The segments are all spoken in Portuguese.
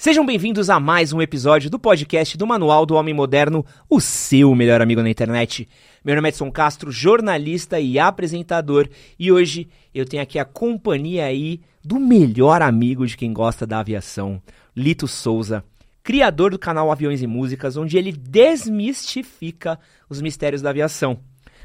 Sejam bem-vindos a mais um episódio do podcast do Manual do Homem Moderno, o seu melhor amigo na internet. Meu nome é Edson Castro, jornalista e apresentador, e hoje eu tenho aqui a companhia aí do melhor amigo de quem gosta da aviação, Lito Souza, criador do canal Aviões e Músicas, onde ele desmistifica os mistérios da aviação.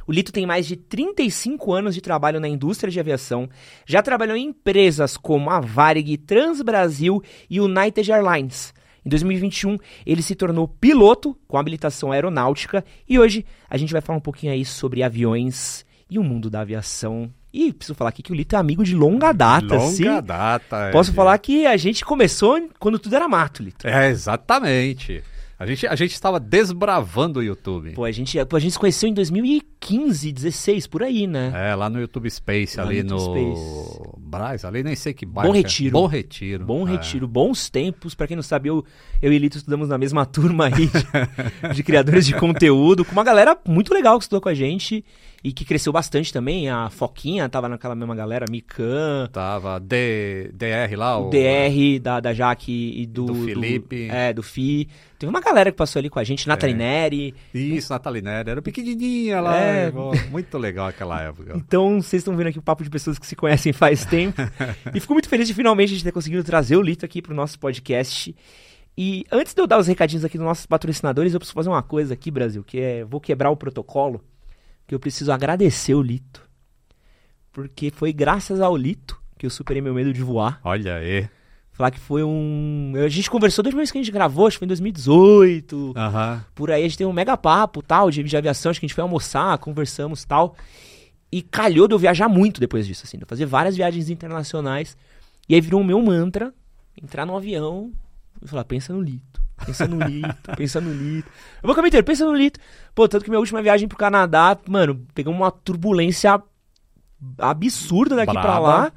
O Lito tem mais de 35 anos de trabalho na indústria de aviação, já trabalhou em empresas como a Varig, Transbrasil e United Airlines. Em 2021, ele se tornou piloto com habilitação aeronáutica e hoje a gente vai falar um pouquinho aí sobre aviões e o mundo da aviação. E preciso falar aqui que o Lito é amigo de longa data. Longa sim. data. Posso é. falar que a gente começou quando tudo era mato, Lito. É, exatamente. A gente, a gente estava desbravando o YouTube. Pô, a gente, a gente se conheceu em 2015, 16, por aí, né? É, lá no YouTube Space, Lá ali no no, Braz, ali nem sei que bairro. Bom é. Retiro. Bom Retiro. Bom é. retiro, bons tempos. Pra quem não sabe, eu, eu e Lito estudamos na mesma turma aí de, de criadores de conteúdo, com uma galera muito legal que estudou com a gente e que cresceu bastante também. A Foquinha tava naquela mesma galera, Mikan, Tava D, DR lá, o DR da, da Jaque e do, Do Felipe. é, do Fi. Teve uma galera que passou ali com a gente, Nathalie Neri. Isso, Natalinera. Era pequenininha lá. É. Muito legal aquela época. Então, vocês estão vendo aqui o papo de pessoas que se conhecem faz tempo. e fico muito feliz de finalmente a gente ter conseguido trazer o Lito aqui pro nosso podcast. E antes de eu dar os recadinhos aqui dos nossos patrocinadores, eu preciso fazer uma coisa aqui, Brasil, que é vou quebrar o protocolo, que eu preciso agradecer o Lito. Porque foi graças ao Lito que eu superei meu medo de voar. Olha aí. Falar que foi um. A gente conversou desde vez que a gente gravou, acho que foi em 2018. Aham. Por aí a gente teve um mega papo tal, de, de aviação, acho que a gente foi almoçar, conversamos tal. E calhou de eu viajar muito depois disso, assim, de eu fazer várias viagens internacionais. E aí virou o meu mantra, entrar no avião e falar, pensa no Lito, pensa no Lito, pensa no Lito. Eu vou caminho inteiro, pensa no Lito. Pô, tanto que minha última viagem pro Canadá, mano, peguei uma turbulência absurda daqui pra Braba. lá,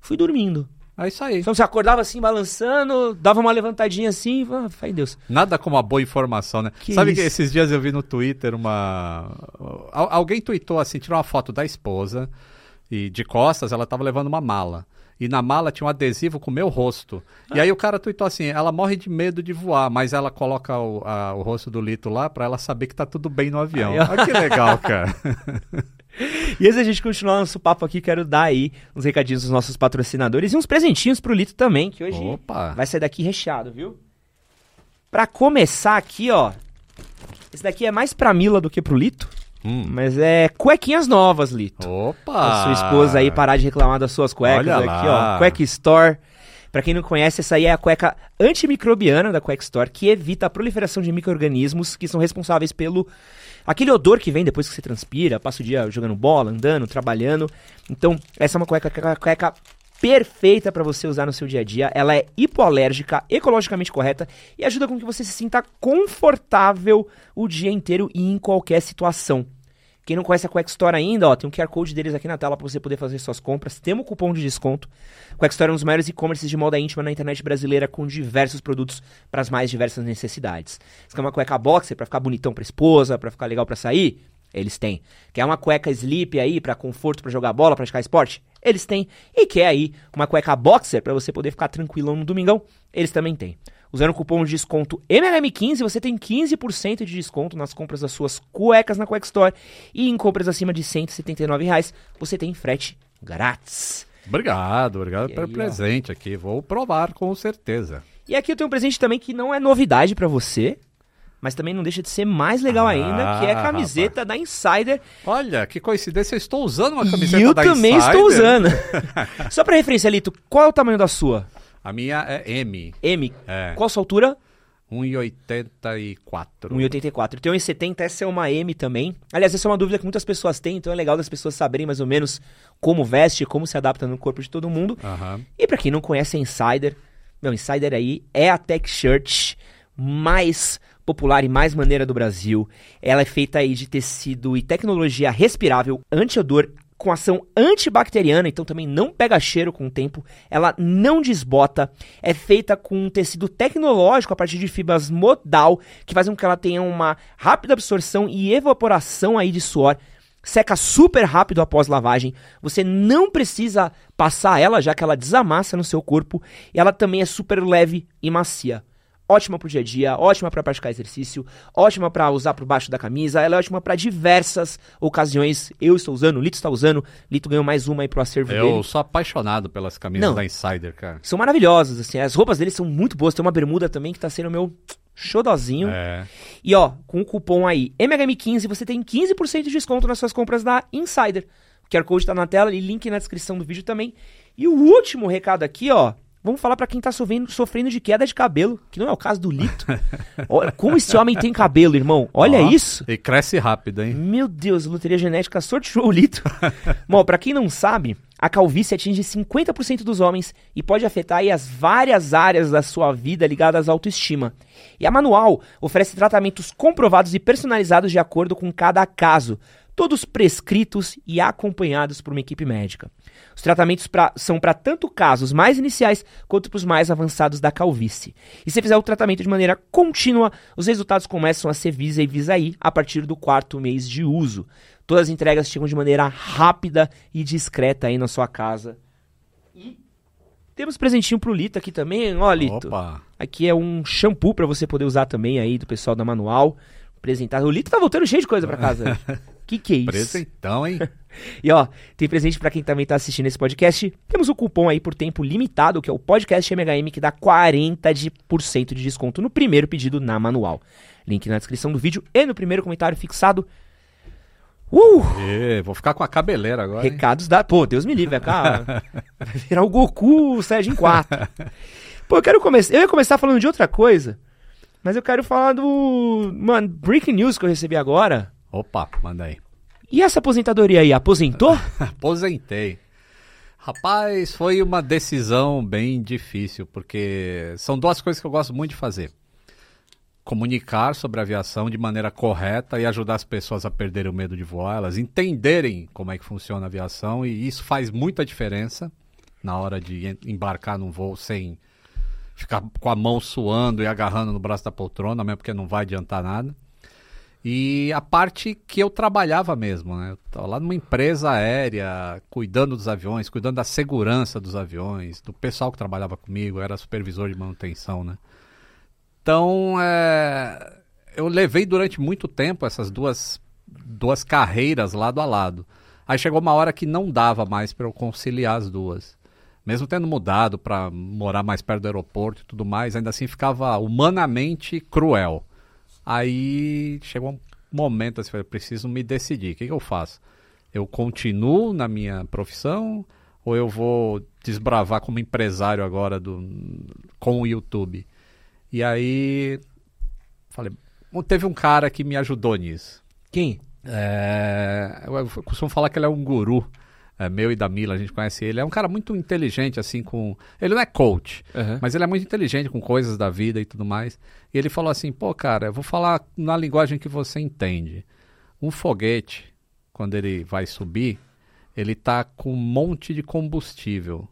fui dormindo. É isso aí. Então você acordava assim, balançando, dava uma levantadinha assim, ah, fé em Deus. Nada como uma boa informação, né? Que Sabe isso? que esses dias eu vi no Twitter uma. Al- alguém tweetou assim, tirou uma foto da esposa e de costas ela tava levando uma mala. E na mala tinha um adesivo com o meu rosto. E aí o cara tweetou assim: ela morre de medo de voar, mas ela coloca o, a- o rosto do Lito lá pra ela saber que tá tudo bem no avião. Olha que legal, cara. E antes da gente continuar nosso papo aqui, quero dar aí uns recadinhos dos nossos patrocinadores e uns presentinhos pro Lito também, que hoje Opa! vai sair daqui recheado, viu? Pra começar aqui, ó. Esse daqui é mais pra Mila do que pro Lito, Hum. mas é cuequinhas novas, Lito. Opa! Pra sua esposa aí parar de reclamar das suas cuecas Olha aqui, lá. ó. Cueca Store. Pra quem não conhece, essa aí é a cueca antimicrobiana da Cueca Store, que evita a proliferação de micro-organismos que são responsáveis pelo aquele odor que vem depois que você transpira, passa o dia jogando bola, andando, trabalhando. Então, essa é uma cueca, cueca perfeita pra você usar no seu dia a dia. Ela é hipoalérgica, ecologicamente correta e ajuda com que você se sinta confortável o dia inteiro e em qualquer situação. Quem não conhece a Quack Store ainda, ó, tem um QR Code deles aqui na tela para você poder fazer suas compras. Temos um cupom de desconto. Quack Store é um dos maiores e-commerces de moda íntima na internet brasileira com diversos produtos para as mais diversas necessidades. Você quer uma cueca boxer para ficar bonitão para esposa, para ficar legal para sair? Eles têm. Quer uma cueca sleep aí para conforto, para jogar bola, praticar esporte? Eles têm. E quer aí uma cueca boxer para você poder ficar tranquilão no domingão? Eles também têm. Usando o cupom de desconto MLM15, você tem 15% de desconto nas compras das suas cuecas na Cueca Store. E em compras acima de 179 reais, você tem frete grátis. Obrigado, obrigado E pelo aí, ó. presente aqui. Vou provar com certeza. E aqui eu tenho um presente também que não é novidade pra você, mas também não deixa de ser mais legal Ah, ainda, que é a camiseta da Insider. Olha, que coincidência, eu estou usando uma camiseta eu da também Insider. estou usando. Só pra referência, Lito, qual é o tamanho da sua? A minha é M, M. É. Qual a sua altura? 1,84. 1,84. Eu tenho 1,70, essa é uma M também. Aliás, essa é uma dúvida que muitas pessoas têm, então é legal das pessoas saberem mais ou menos como veste, como se adapta no corpo de todo mundo. Aham. E pra quem não conhece a Insider, meu, Insider aí é a tech shirt mais popular e mais maneira do Brasil. Ela é feita aí de tecido e tecnologia respirável, anti-odor, com ação antibacteriana, então também não pega cheiro com o tempo. Ela não desbota. É feita com um tecido tecnológico a partir de fibras modal, que fazem com que ela tenha uma rápida absorção e evaporação aí de suor. seca super rápido após lavagem. Você não precisa passar ela, já que ela desamassa no seu corpo. E ela também é super leve e macia. Ótima pro dia a dia, ótima para praticar exercício, ótima para usar por baixo da camisa, ela é ótima para diversas ocasiões. Eu estou usando, o Lito está usando, Lito ganhou mais uma aí pro acervo Eu dele. sou apaixonado pelas camisas Não. da Insider, cara. São maravilhosas, assim, as roupas deles são muito boas. Tem uma bermuda também que tá sendo meu xodozinho. É. E ó, com o cupom aí MHM15 você tem 15% de desconto nas suas compras da Insider. O QR Code tá na tela e link na descrição do vídeo também. E o último recado aqui, ó. Vamos falar pra quem tá sofrendo, sofrendo de queda de cabelo, que não é o caso do Lito. Olha como esse homem tem cabelo, irmão. Olha Ó, isso. E cresce rápido, hein? Meu Deus, loteria genética sorteou o Lito. Bom, pra quem não sabe, a calvície atinge 50% dos homens e pode afetar as várias áreas da sua vida ligadas à autoestima. E a Manual oferece tratamentos comprovados e personalizados de acordo com cada caso, todos prescritos e acompanhados por uma equipe médica. Os tratamentos pra- são para tanto casos mais iniciais quanto para os mais avançados da calvície. E se fizer o tratamento de maneira contínua, os resultados começam a ser visíveis aí a partir do quarto mês de uso. Todas as entregas chegam de maneira rápida e discreta aí na sua casa. E temos presentinho pro Lito aqui também, ó Lito. Opa. Aqui é um shampoo pra você poder usar também aí do pessoal da Manual. Apresentar. O Lito tá voltando cheio de coisa pra casa. que que é isso? Presentão, hein? E ó, tem presente pra quem também tá assistindo esse podcast. Temos o cupom aí por tempo limitado, que é o podcast MHM, que dá 40% de, desconto no primeiro pedido na manual. Link na descrição do vídeo e no primeiro comentário fixado. Uh! Ê, vou ficar com a cabeleira agora. hein? Recados da. Pô, Deus me livre, cara. Vai virar o Goku Saiyajin 4. Pô, eu quero começar. Eu ia começar falando de outra coisa. Mas eu quero falar do. Mano, breaking news que eu recebi agora. Opa, manda aí. E essa aposentadoria aí, aposentou? Aposentei. Rapaz, foi uma decisão bem difícil, porque são duas coisas que eu gosto muito de fazer. Comunicar sobre a aviação de maneira correta e ajudar as pessoas a perderem o medo de voar, elas entenderem como é que funciona a aviação, e isso faz muita diferença na hora de em- embarcar num voo sem ficar com a mão suando e agarrando no braço da poltrona, mesmo porque não vai adiantar nada. E a parte que eu trabalhava mesmo, né? Eu tava lá numa empresa aérea, cuidando dos aviões, cuidando da segurança dos aviões, do pessoal que trabalhava comigo, era supervisor de manutenção, né? Então, é, eu levei durante muito tempo essas duas, duas carreiras lado a lado. Aí chegou uma hora que não dava mais para eu conciliar as duas. Mesmo tendo mudado para morar mais perto do aeroporto e tudo mais, ainda assim ficava humanamente cruel. Aí chegou um momento assim, eu preciso me decidir. O que, que eu faço? Eu continuo na minha profissão ou eu vou desbravar como empresário agora do, com o YouTube? E aí falei, "Bom, teve um cara que me ajudou nisso. Quem? É, eu costumo falar que ele é um guru. É, meu e da Mila, a gente conhece ele. É um cara muito inteligente, assim, com. Ele não é coach, mas ele é muito inteligente com coisas da vida e tudo mais. E ele falou assim: pô, cara, eu vou falar na linguagem que você entende. Um foguete, quando ele vai subir, ele tá com um monte de combustível.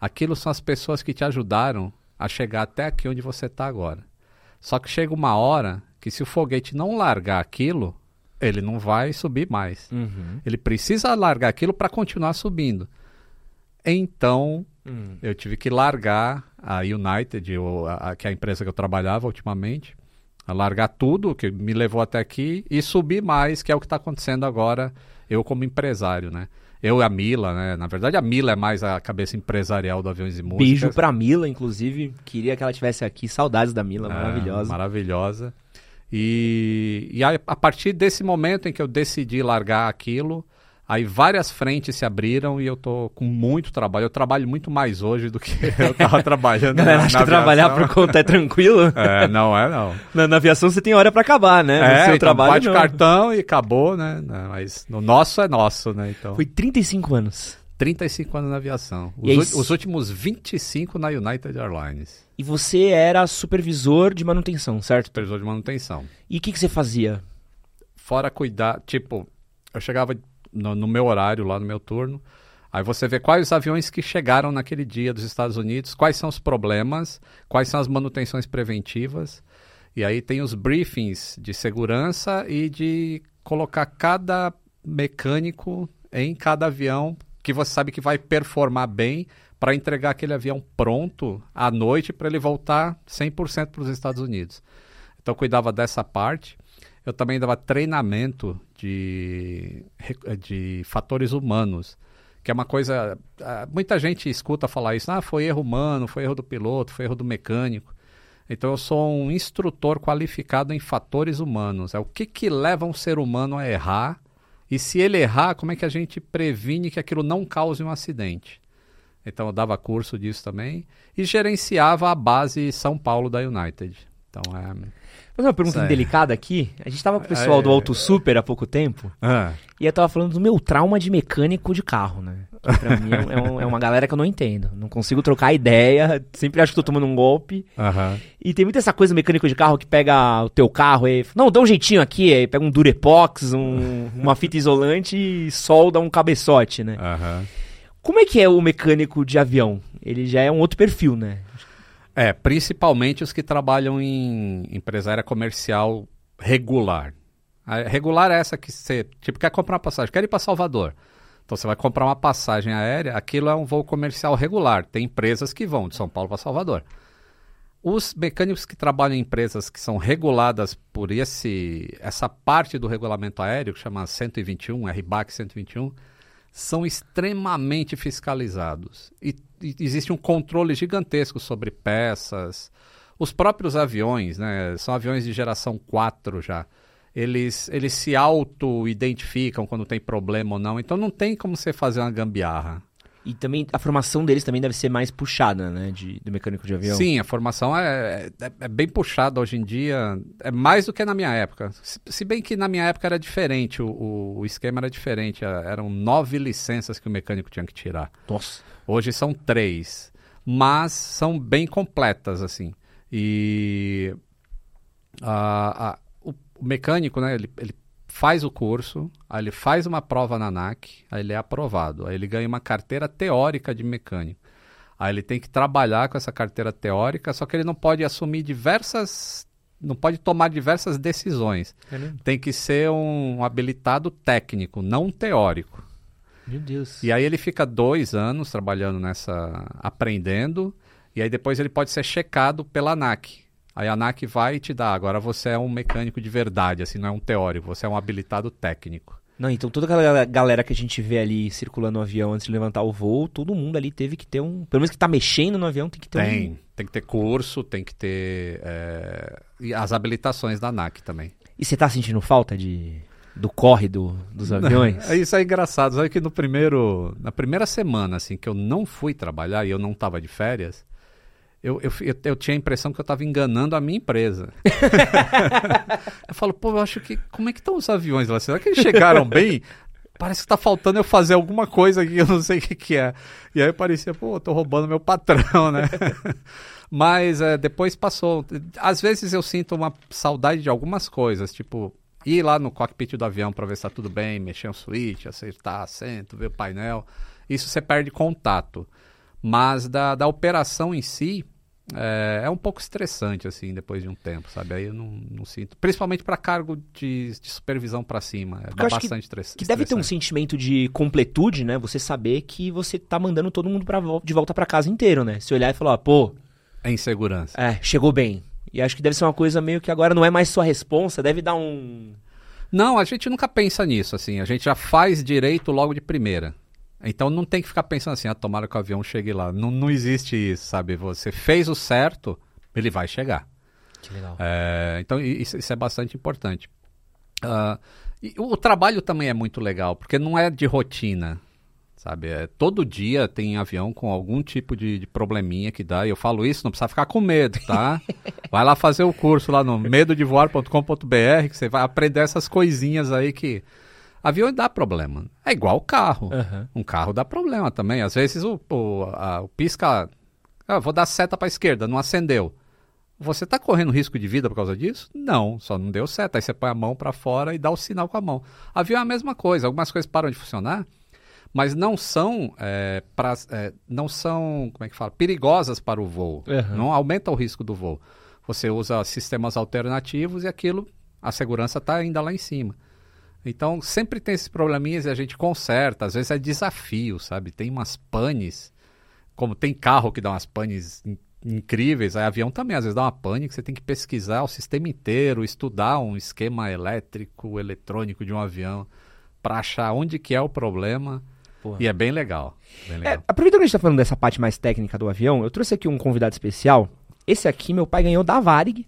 Aquilo são as pessoas que te ajudaram a chegar até aqui onde você está agora. Só que chega uma hora que se o foguete não largar aquilo, ele não vai subir mais. Uhum. Ele precisa largar aquilo para continuar subindo. Então, Hum. eu tive que largar a United, ou a, a- que é a empresa que eu trabalhava ultimamente, a largar tudo que me levou até aqui e subir mais, que é o que está acontecendo agora, eu como empresário, né? Eu e a Mila, né? Na verdade, a Mila é mais a cabeça empresarial do Aviões e Músicas. Beijo pra Mila, inclusive. Queria que ela tivesse aqui. Saudades da Mila, É, maravilhosa. Maravilhosa. E, e aí, a partir desse momento em que eu decidi largar aquilo, aí várias frentes se abriram e eu tô com muito trabalho. Eu trabalho muito mais hoje do que eu tava trabalhando Galera, na, acho na que trabalhar por conta é tranquilo. É, não é não. Na, na aviação você tem hora pra acabar, né? No É, seu então trabalho bate não. cartão e acabou, né? Não, mas no nosso é nosso, né? Então, Foi 35 anos. 35 anos na aviação. Aí Os, ú- os últimos 25 na United Airlines. E você era supervisor de manutenção, certo? Supervisor de manutenção. E o que, que você fazia? fora cuidar, tipo, eu chegava no, no meu horário, lá no meu turno, aí você vê quais os aviões que chegaram naquele dia dos Estados Unidos, quais são os problemas, quais são as manutenções preventivas, e aí tem os briefings de segurança e de colocar cada mecânico em cada avião que você sabe que vai performar bem para entregar aquele avião pronto à noite para ele voltar 100% para os Estados Unidos. Então, cuidava dessa parte. Eu também dava treinamento de, de fatores humanos, que é uma coisa. Ah, muita gente escuta falar isso, ah, foi erro humano, foi erro do piloto, foi erro do mecânico. Então eu sou um instrutor qualificado em fatores humanos. É o que, que leva um ser humano a errar e se ele errar, como é que a gente previne que aquilo não cause um acidente? Então eu dava curso disso também e gerenciava a base São Paulo da United. Então é fazer uma pergunta delicada aqui. A gente tava com o pessoal é, do Auto Super há pouco tempo. É. E eu tava falando do meu trauma de mecânico de carro, né? Que pra mim é, um, é, uma galera que eu não entendo. Não consigo trocar ideia. Sempre acho que tô tomando um golpe. Uhum. E tem muita essa coisa mecânico de carro que pega o teu carro e. Não, dá um jeitinho aqui. Aí pega um Durepox, um, uma fita isolante e solda um cabeçote, né? Uhum. Como é que é o mecânico de avião? Ele já é um outro perfil, né? É, principalmente os que trabalham em empresária comercial regular. A regular é essa que você, tipo, quer comprar uma passagem, quer ir para Salvador. Então você vai comprar uma passagem aérea, aquilo é um voo comercial regular. Tem empresas que vão de São Paulo para Salvador. Os mecânicos que trabalham em empresas que são reguladas por esse, essa parte do regulamento aéreo, que chama 121, RBAC 121, são extremamente fiscalizados. E, existe um controle gigantesco sobre peças. Os próprios aviões, né, são aviões de geração 4 já. Eles, eles se auto-identificam quando tem problema ou não. Então não tem como você fazer uma gambiarra. E também a formação deles também deve ser mais puxada, né? De, do mecânico de avião. Sim, a formação é, é, é bem puxada hoje em dia. É mais do que na minha época. Se, se bem que na minha época era diferente, o, o, esquema era diferente. Eram nove licenças que o mecânico tinha que tirar. Nossa. Hoje são três. Mas são bem completas, assim. E a, a, o, o mecânico, né? Ele, ele faz o curso, aí ele faz uma prova na ANAC, aí ele é aprovado, aí ele ganha uma carteira teórica de mecânico. Aí ele tem que trabalhar com essa carteira teórica, só que ele não pode assumir diversas. não pode tomar diversas decisões. É tem que ser um habilitado técnico, não teórico. Meu Deus. E aí ele fica dois anos trabalhando nessa. aprendendo, e aí depois ele pode ser checado pela ANAC. Aí a ANAC vai te dar. Agora você é um mecânico de verdade, assim, não é um teórico, você é um habilitado técnico. Não, então toda aquela galera que a gente vê ali circulando no avião antes de levantar o voo, todo mundo ali teve que ter um. Pelo menos que tá mexendo no avião, tem que ter tem, um. Tem que ter curso, tem que ter. É... E as habilitações da ANAC também. E você tá sentindo falta de. Do corre do, dos aviões? É isso é engraçado. Sabe que no primeiro. Na primeira semana, assim, que eu não fui trabalhar e eu não tava de férias, eu, eu, eu, eu, tinha a impressão que eu estava enganando a minha empresa. eu falo, pô, eu acho que. Como é que estão os aviões lá? Será que eles chegaram bem? Parece que está faltando eu fazer alguma coisa que eu não sei o que, que é. E aí parecia, pô, eu tô roubando meu patrão, né? Mas é, depois passou. Às vezes eu sinto uma saudade de algumas coisas, tipo, ir lá no cockpit do avião para ver se está tudo bem, mexer um switch, acertar assento, ver o painel. Isso você perde contato. Mas da, da operação em si, é, é, um pouco estressante, assim, depois de um tempo, sabe? Aí eu não, não sinto. Principalmente para cargo de, de supervisão para cima. É, bastante estresse. Que deve ter um sentimento de completude, né? Você saber que você tá mandando todo mundo pra, de volta para casa inteiro, né? Se olhar e falar, pô. É insegurança. É, chegou bem. E acho que deve ser uma coisa meio que agora não é mais sua responsa, deve dar um. Não, a gente nunca pensa nisso, assim. A gente já faz direito logo de primeira. Então não tem que ficar pensando assim, ah, tomara que o avião chegue lá. Não, não existe isso, sabe? Você fez o certo, ele vai chegar. Que legal. É, então isso, isso, é bastante importante. Uh, e o trabalho também é muito legal, porque não é de rotina, sabe? É, todo dia tem avião com algum tipo de, de, probleminha que dá. E eu falo isso, não precisa ficar com medo, tá? vai lá fazer o curso lá no medodevoar.com.br que você vai aprender essas coisinhas aí que Avião dá problema. É igual o carro. Uhum. Um carro dá problema também. Às vezes o, o, a, o pisca. Ah, vou dar seta para a esquerda, não acendeu. Você está correndo risco de vida por causa disso? Não, só não deu seta. Aí você põe a mão para fora e dá o sinal com a mão. Avião é a mesma coisa. Algumas coisas param de funcionar, mas não são, é, pra, é, não são, como é que fala, perigosas para o voo. Uhum. Não aumenta o risco do voo. Você usa sistemas alternativos e aquilo, a segurança está ainda lá em cima. Então sempre tem esses probleminhas e a gente conserta. Às vezes é desafio, sabe? Tem umas panes, como tem carro que dá umas panes in- incríveis, aí avião também às vezes dá uma pane que você tem que pesquisar o sistema inteiro, estudar um esquema elétrico, eletrônico de um avião para achar onde que é o problema. Porra. E é bem legal. Bem É, legal. aproveitando que a gente tá falando dessa parte mais técnica do avião, eu trouxe aqui um convidado especial. Esse aqui meu pai ganhou da Varig.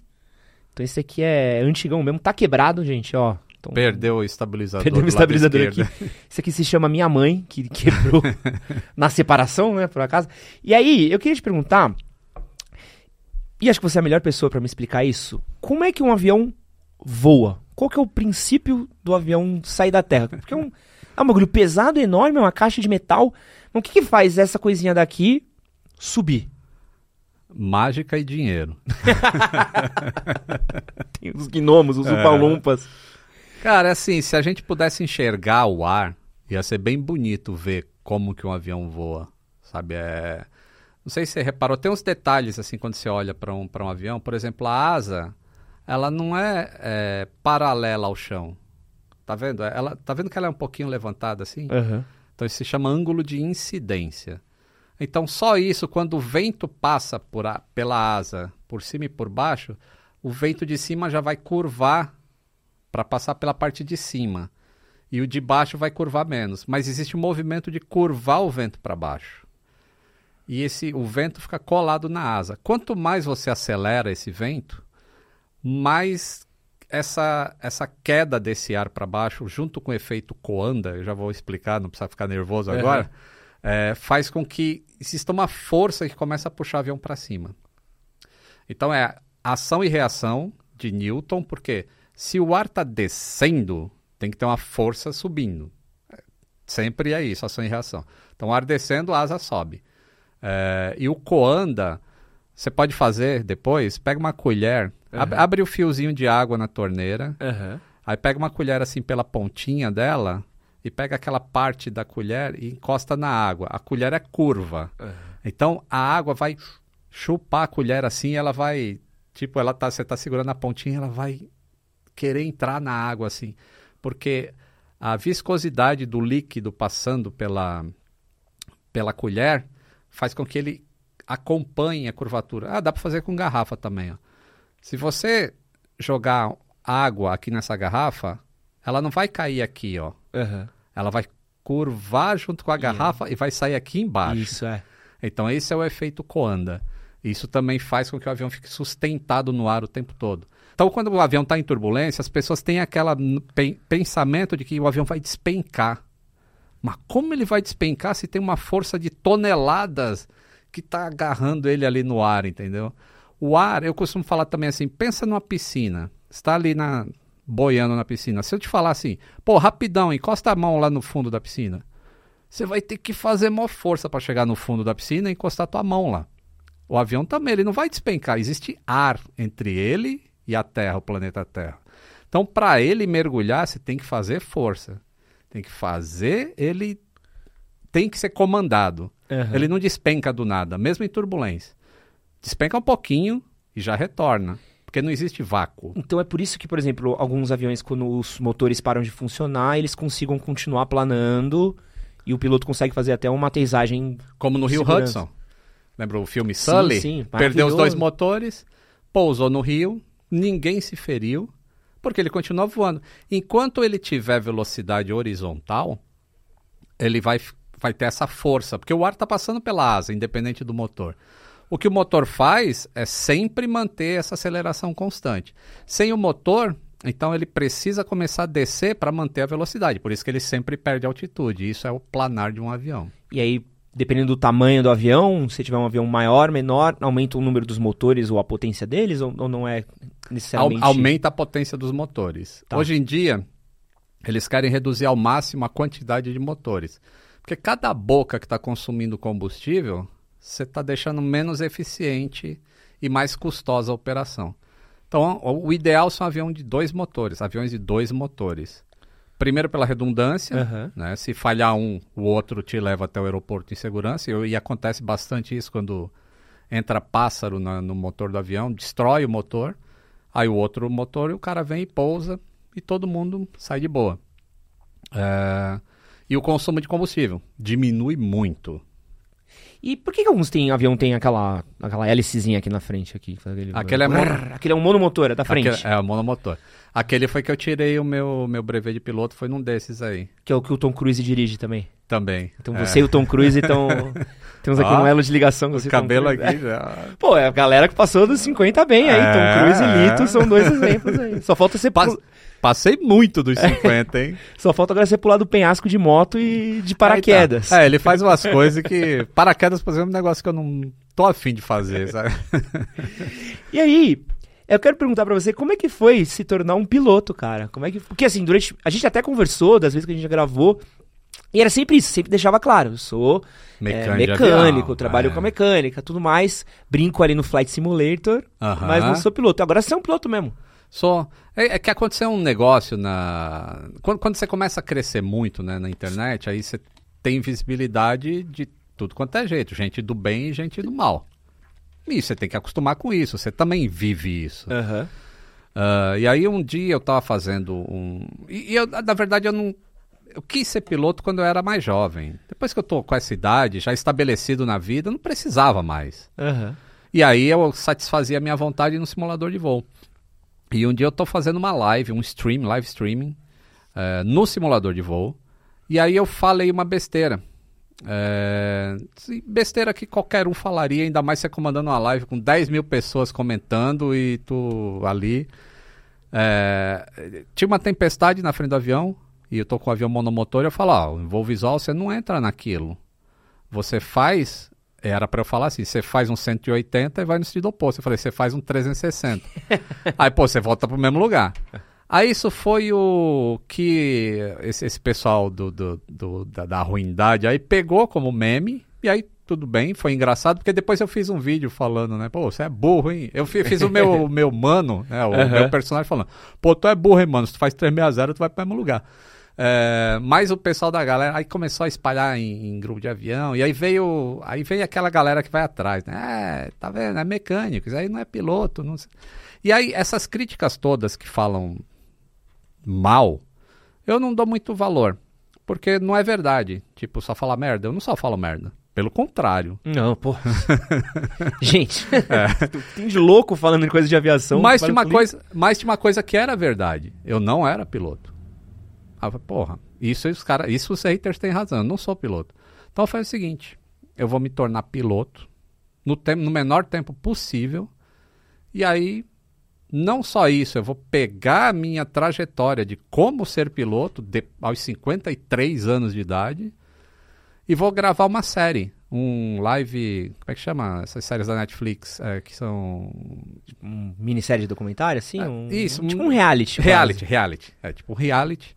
Então esse aqui é antigão mesmo, tá quebrado, gente, ó. Então, Perdeu o estabilizador. Perdeu o estabilizador aqui. Esse aqui se chama Minha Mãe, que quebrou na separação, né, por acaso. E aí, eu queria te perguntar, e acho que você é a melhor pessoa pra me explicar isso, como é que um avião voa? Qual que é o princípio do avião sair da Terra? Porque é um, é um bagulho pesado, enorme, é uma caixa de metal. Mas o que, que faz essa coisinha daqui subir? Mágica e dinheiro. Tem os gnomos, os É. upalumpas. Cara, assim, se a gente pudesse enxergar o ar, ia ser bem bonito ver como que um avião voa, sabe? É... Não sei se você reparou, tem uns detalhes assim quando você olha para um, pra um avião. Por exemplo, a asa, ela não é, é, paralela ao chão. Tá vendo? Ela, tá vendo que ela é um pouquinho levantada assim? Aham. Então isso se chama ângulo de incidência. Então só isso, quando o vento passa por a- pela asa, por cima e por baixo, o vento de cima já vai curvar para passar pela parte de cima. E o de baixo vai curvar menos. Mas existe um movimento de curvar o vento para baixo. E esse, o vento fica colado na asa. Quanto mais você acelera esse vento, mais essa, essa queda desse ar para baixo, junto com o efeito coanda, eu já vou explicar, não precisa ficar nervoso Uhum. agora, é, faz com que exista uma força que começa a puxar o avião para cima. Então é ação e reação de Newton, porque se o ar está descendo, tem que ter uma força subindo. Sempre é isso, ação e reação. Então, o ar descendo, a asa sobe. É, e o coanda, você pode fazer depois, pega uma colher, ab- Uhum. abre o fiozinho de água na torneira, Aham. aí pega uma colher assim pela pontinha dela e pega aquela parte da colher e encosta na água. A colher é curva. Então a água vai chupar a colher assim, ela vai, tipo, ela tá, você tá segurando a pontinha, ela vai querer entrar na água assim, porque a viscosidade do líquido passando pela pela colher faz com que ele acompanhe a curvatura. Ah, dá para fazer com garrafa também, ó. Se você jogar água aqui nessa garrafa, ela não vai cair aqui, ó. Aham. Ela vai curvar junto com a garrafa e vai sair aqui embaixo. Isso é. Então esse é o efeito coanda. Isso também faz com que o avião fique sustentado no ar o tempo todo. Então quando o avião está em turbulência, as pessoas têm aquele pensamento de que o avião vai despencar. Mas como ele vai despencar se tem uma força de toneladas que está agarrando ele ali no ar, entendeu? O ar, eu costumo falar também assim, pensa numa piscina. Está ali na boiando na piscina. Se eu te falar assim, pô, rapidão, encosta a mão lá no fundo da piscina. Você vai ter que fazer maior força para chegar no fundo da piscina e encostar tua mão lá. O avião também, ele não vai despencar. Existe ar entre ele e a Terra, o planeta Terra. Então, para ele mergulhar, você tem que fazer força. Tem que fazer, ele tem que ser comandado. Aham. Ele não despenca do nada, mesmo em turbulência. Despenca um pouquinho e já retorna. Porque não existe vácuo. Então é por isso que, por exemplo, alguns aviões, quando os motores param de funcionar, eles consigam continuar planando e o piloto consegue fazer até uma aterrissagem. Como no Rio Segurança. Hudson. Lembra o filme Sim, Sully? sim, Perdeu os dois motores, pousou no rio, ninguém se feriu, porque ele continua voando. Enquanto ele tiver velocidade horizontal, ele vai, vai ter essa força, porque o ar está passando pela asa, independente do motor. O que o motor faz é sempre manter essa aceleração constante. Sem o motor, então ele precisa começar a descer para manter a velocidade. Por isso que ele sempre perde altitude. Isso é o planar de um avião. E aí, dependendo do tamanho do avião, se tiver um avião maior, menor, aumenta o número dos motores ou a potência deles, ou, ou não é necessariamente. aumenta a potência dos motores. Tá. Hoje em dia, eles querem reduzir ao máximo a quantidade de motores. Porque cada boca que está consumindo combustível, você está deixando menos eficiente e mais custosa a operação. Então, o ideal são aviões de dois motores, aviões de dois motores. Primeiro pela redundância, Aham. né? Se falhar um, o outro te leva até o aeroporto em segurança. E, e acontece bastante isso quando entra pássaro na- no motor do avião, destrói o motor. Aí o outro motor, e o cara vem e pousa e todo mundo sai de boa. É, e o consumo de combustível diminui muito. E por que, que alguns tem, avião tem aquela, aquela hélicezinha aqui na frente? Aqui, aquele, Aquele é mono- aquele é um monomotor, é da frente. Aquele- é, o monomotor. Aquele foi que eu tirei o meu, meu brevet de piloto, foi num desses aí. Que é o que o Tom Cruise dirige também. Também. Então É. você e o Tom Cruise estão. Temos aqui Ó, um elo de ligação com O você cabelo aqui já. Pô, é a galera que passou dos 50 bem aí. É. Tom Cruise e Lito são dois exemplos aí. Só falta ser Pas- Passei muito dos 50, hein? Só falta agora você pular do penhasco de moto e de paraquedas. Aí tá. É, ele faz umas coisas que. Paraquedas, por exemplo, é um negócio que eu não tô afim de fazer, sabe? E aí, eu quero perguntar pra você como é que foi se tornar um piloto, cara? Como é que Porque assim, durante a gente até conversou das vezes que a gente gravou, e era sempre isso, sempre deixava claro, eu sou é, Mecânico de mecânico, avião, trabalho é. com a mecânica, tudo mais, brinco ali no Flight Simulator, Aham. mas não sou piloto. Agora você é um piloto mesmo. Só. É, é que aconteceu um negócio na. Quando, quando você começa a crescer muito né, na internet, aí você tem visibilidade de tudo quanto é jeito. Gente do bem e gente do mal. E você tem que acostumar com isso. Você também vive isso. Aham. Ah, e aí um dia eu tava fazendo um. E, e eu, na verdade, eu não. Eu quis ser piloto quando eu era mais jovem. Depois que eu tô com essa idade, já estabelecido na vida, eu não precisava mais. Aham. E aí eu satisfazia a minha vontade no simulador de voo. E um dia eu tô fazendo uma live, um stream, live streaming, eh, no simulador de voo. E aí eu falei uma besteira. Sim, besteira que qualquer um falaria, ainda mais você comandando uma live com 10 mil pessoas comentando e tu ali. Eh, tinha uma tempestade na frente do avião e eu tô com o avião monomotor e eu falo, ó, o voo visual você não entra naquilo. Você faz era pra eu falar assim, você faz um 180 e vai no sentido oposto. Eu falei, você faz um 360. Aí, pô, você volta pro mesmo lugar. Aí isso foi o que esse, esse pessoal do, do- do- da, da ruindade aí pegou como meme, e aí tudo bem, foi engraçado, porque depois eu fiz um vídeo falando, né, pô, você é burro, hein? Eu fi- fiz o meu, o meu mano, né, o Aham. meu personagem falando, pô, tu é burro, hein, mano, se tu faz 360, tu vai pro mesmo lugar. É, mas o pessoal da galera aí começou a espalhar em, em grupo de avião, e aí veio aí veio aquela galera que vai atrás, né? É, tá vendo? É mecânico, isso aí não é piloto. Não. E aí, essas críticas todas que falam mal, eu não dou muito valor. Porque não é verdade. Tipo, só falar merda. Eu não só falo merda. Pelo contrário. Não, pô. Gente, tem de louco falando em coisa de aviação. mas, tinha Para uma coisa, mas tinha uma coisa que era verdade. Eu não era piloto. Ah, porra, isso os cara, isso os haters têm razão. Eu não sou piloto. Então falei o seguinte: eu vou me tornar piloto no, no menor tempo possível. E aí, não só isso, eu vou pegar a minha trajetória de como ser piloto de- aos 53 anos de idade e vou gravar uma série. Um live. Como é que chama? Essas séries da Netflix é, que são um minissérie de documentário, assim? É, um, isso, um- tipo um- reality. quase. Reality, reality. É tipo um reality.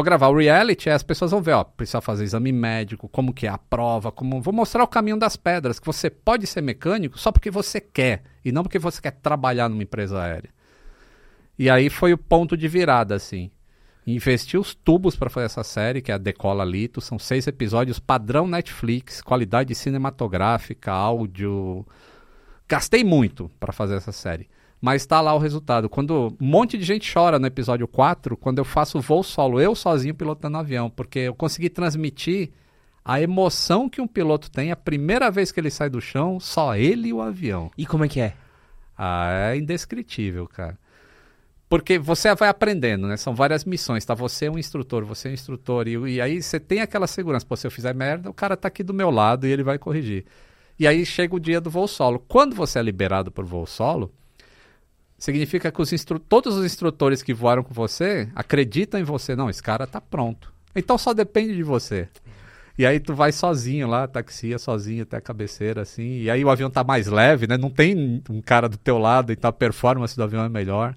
Vou gravar o reality, as pessoas vão ver, ó, precisa fazer exame médico, como que é a prova, como vou mostrar o caminho das pedras, que você pode ser mecânico só porque você quer e não porque você quer trabalhar numa empresa aérea. E aí foi o ponto de virada assim. Investi os tubos para fazer essa série, que é a Decola Lito, são seis episódios padrão Netflix, qualidade cinematográfica, áudio. Gastei muito para fazer essa série. Mas tá lá o resultado. Quando um monte de gente chora no episódio 4, quando eu faço voo solo, eu sozinho pilotando avião, porque eu consegui transmitir a emoção que um piloto tem a primeira vez que ele sai do chão, só ele e o avião. E como é que é? Ah, é indescritível, cara. Porque você vai aprendendo, né? São várias missões, tá? Você é um instrutor, você é um instrutor, e, e aí você tem aquela segurança. Pô, se eu fizer merda, o cara tá aqui do meu lado e ele vai corrigir. E aí chega o dia do voo solo. Quando você é liberado por voo solo, significa que os todos os instrutores que voaram com você acreditam em você. Não, esse cara tá pronto. Então só depende de você. E aí tu vai sozinho lá, taxia sozinho até a cabeceira, assim. E aí o avião tá mais leve, né? Não tem um cara do teu lado, então a performance do avião é melhor.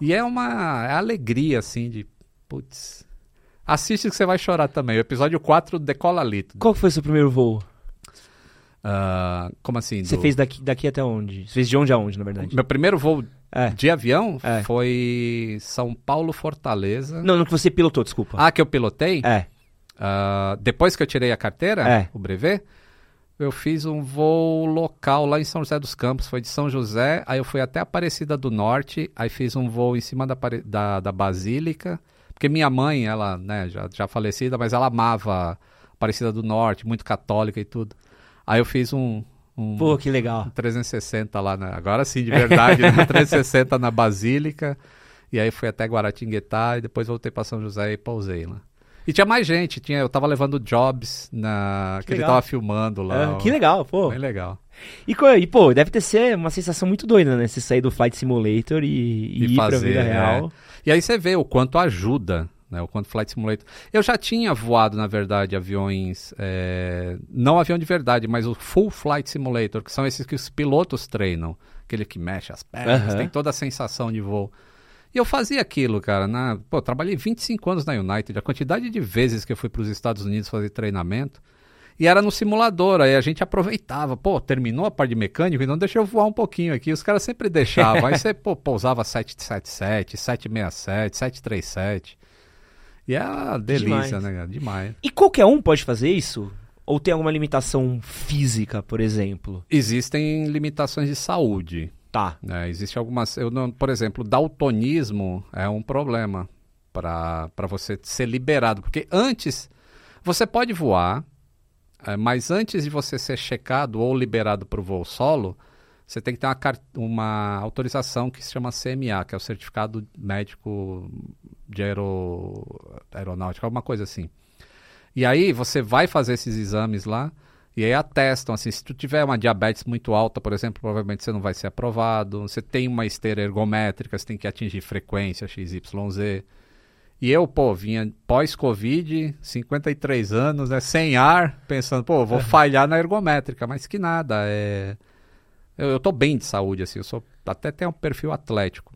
E é uma é alegria, assim, de... Putz... Assiste que você vai chorar também. O episódio 4 decola lito. Qual foi seu primeiro voo? Ah, como assim? Você do- fez daqui, daqui até onde? Você fez de onde a onde, na verdade? Meu primeiro voo É. de avião É. foi São Paulo-Fortaleza. Não, no que você pilotou, desculpa. Ah, que eu pilotei? É. Ah, depois que eu tirei a carteira, É. o brevet, eu fiz um voo local lá em São José dos Campos. Foi de São José, aí eu fui até Aparecida do Norte, aí fiz um voo em cima da, da, da Basílica, porque Porque minha mãe, ela, né, já, já falecida, mas ela amava Aparecida do Norte, muito católica e tudo. Aí eu fiz um, um, Pô, que legal. um 360 lá, na, agora sim, de verdade, né? 360 na Basílica. E aí fui até Guaratinguetá e depois voltei para São José e pausei lá. E tinha mais gente, tinha, eu tava levando Jobs na, que, ele legal. tava filmando lá. Ah, que legal, pô. Bem legal. E, e, pô, deve ter ser uma sensação muito doida, né? Você sair do Flight Simulator e, e, E ir pra fazer, vida é. real. E aí você vê o quanto ajuda, né? O quanto Flight Simulator. Eu já tinha voado, na verdade, aviões. é, Não avião de verdade, mas o Full Flight Simulator, que são esses que os pilotos treinam. Aquele que mexe as pernas, Aham. tem toda a sensação de voo. E eu fazia aquilo, cara. Na... Pô, eu trabalhei 25 anos na United. A quantidade de vezes que eu fui para os Estados Unidos fazer treinamento. E era no simulador, aí a gente aproveitava. Pô, terminou a parte de mecânico, então deixa eu voar um pouquinho aqui. Os caras sempre deixavam. Aí você, pô, pousava 777, 767, 737. E é uma delícia, Demais. né, cara? Demais. E qualquer um pode fazer isso? Ou tem alguma limitação física, por exemplo? Existem limitações de saúde. Tá. né? Existe algumas. Eu não, por exemplo, daltonismo é um problema para você ser liberado. Porque antes. Você pode voar, eh, mas antes de você ser checado ou liberado para o voo solo, você tem que ter uma, uma autorização que se chama CMA, que é o Certificado Médico de Aero... Aeronáutica, alguma coisa assim. E aí você vai fazer esses exames lá e aí atestam, assim, se tu tiver uma diabetes muito alta, por exemplo, provavelmente você não vai ser aprovado. Você tem uma esteira ergométrica, você tem que atingir frequência XYZ. E eu, pô, vinha pós-Covid, 53 anos, né, sem ar, pensando, pô, vou falhar na ergométrica, mas que nada, é... Eu, eu tô bem de saúde, assim, eu sou, até tenho um perfil atlético,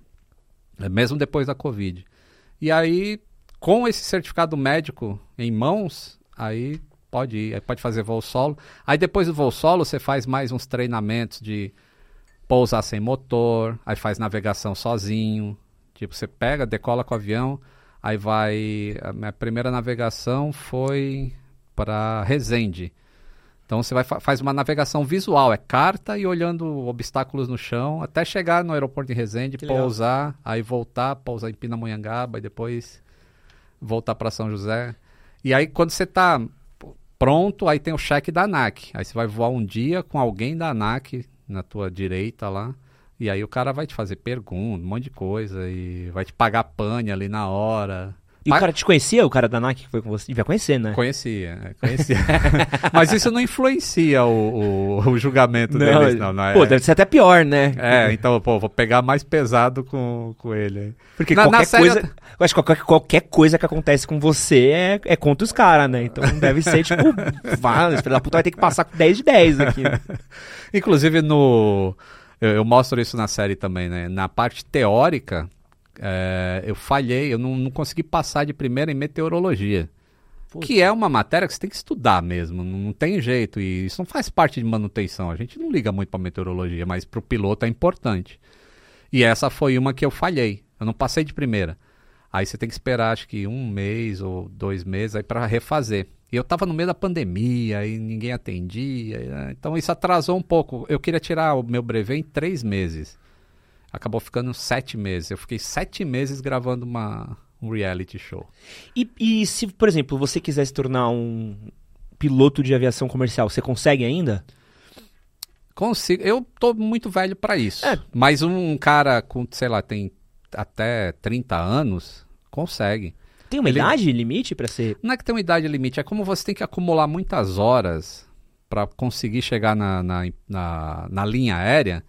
é, mesmo depois da Covid. E aí, com esse certificado médico em mãos, aí pode ir, aí pode fazer voo solo. Aí depois do voo solo, você faz mais uns treinamentos de pousar sem motor, aí faz navegação sozinho. Tipo, você pega, decola com o avião, aí vai. A minha primeira navegação foi para Resende. Então você vai fa- faz uma navegação visual, é carta e olhando obstáculos no chão, até chegar no aeroporto de Resende, Que legal. pousar, aí voltar, pousar em Pindamonhangaba e depois voltar para São José. E aí quando você tá pronto, aí tem o cheque da ANAC. Aí você vai voar um dia com alguém da ANAC na tua direita lá. E aí o cara vai te fazer pergunta, um monte de coisa e vai te pagar pane ali na hora. E o cara te conhecia, o cara da NAC que foi com você? Devia conhecer, né? Conhecia, é, conhecia. Mas isso não influencia o, o, o julgamento Não, deles, não. não é, Pô, deve ser até pior, né? é, então, pô, vou pegar mais pesado com, com ele. Porque Na- na qualquer série coisa. Eu acho que qualquer, qualquer coisa que acontece com você é, é contra os caras, né? Então deve ser tipo. Vá, esse filho da puta vai ter que passar com 10 de 10 aqui. Inclusive no. Eu, eu mostro isso na série também, né? Na parte teórica, é, eu falhei, eu não, não consegui passar de primeira em meteorologia. Putz. Que é uma matéria que você tem que estudar mesmo, não, tem jeito. E isso não faz parte de manutenção. A gente não liga muito para meteorologia, mas para o piloto é importante. E essa foi uma que eu falhei. Eu não passei de primeira. Aí você tem que esperar, acho que um mês ou dois meses aí para refazer. E eu tava no meio da pandemia e ninguém atendia. né, Então isso atrasou um pouco. Eu queria tirar o meu brevet em três meses. Acabou ficando sete meses. Eu fiquei sete meses gravando uma, um reality show. E, e se, por exemplo, você quiser se tornar um piloto de aviação comercial, você consegue ainda? Consigo. Eu tô muito velho para isso. É. Mas um cara com, sei lá, tem até 30 anos, consegue. Tem uma Ele- idade limite pra ser. Não é que tem uma idade limite, é como você tem que acumular muitas horas para conseguir chegar na, na, na, na linha aérea.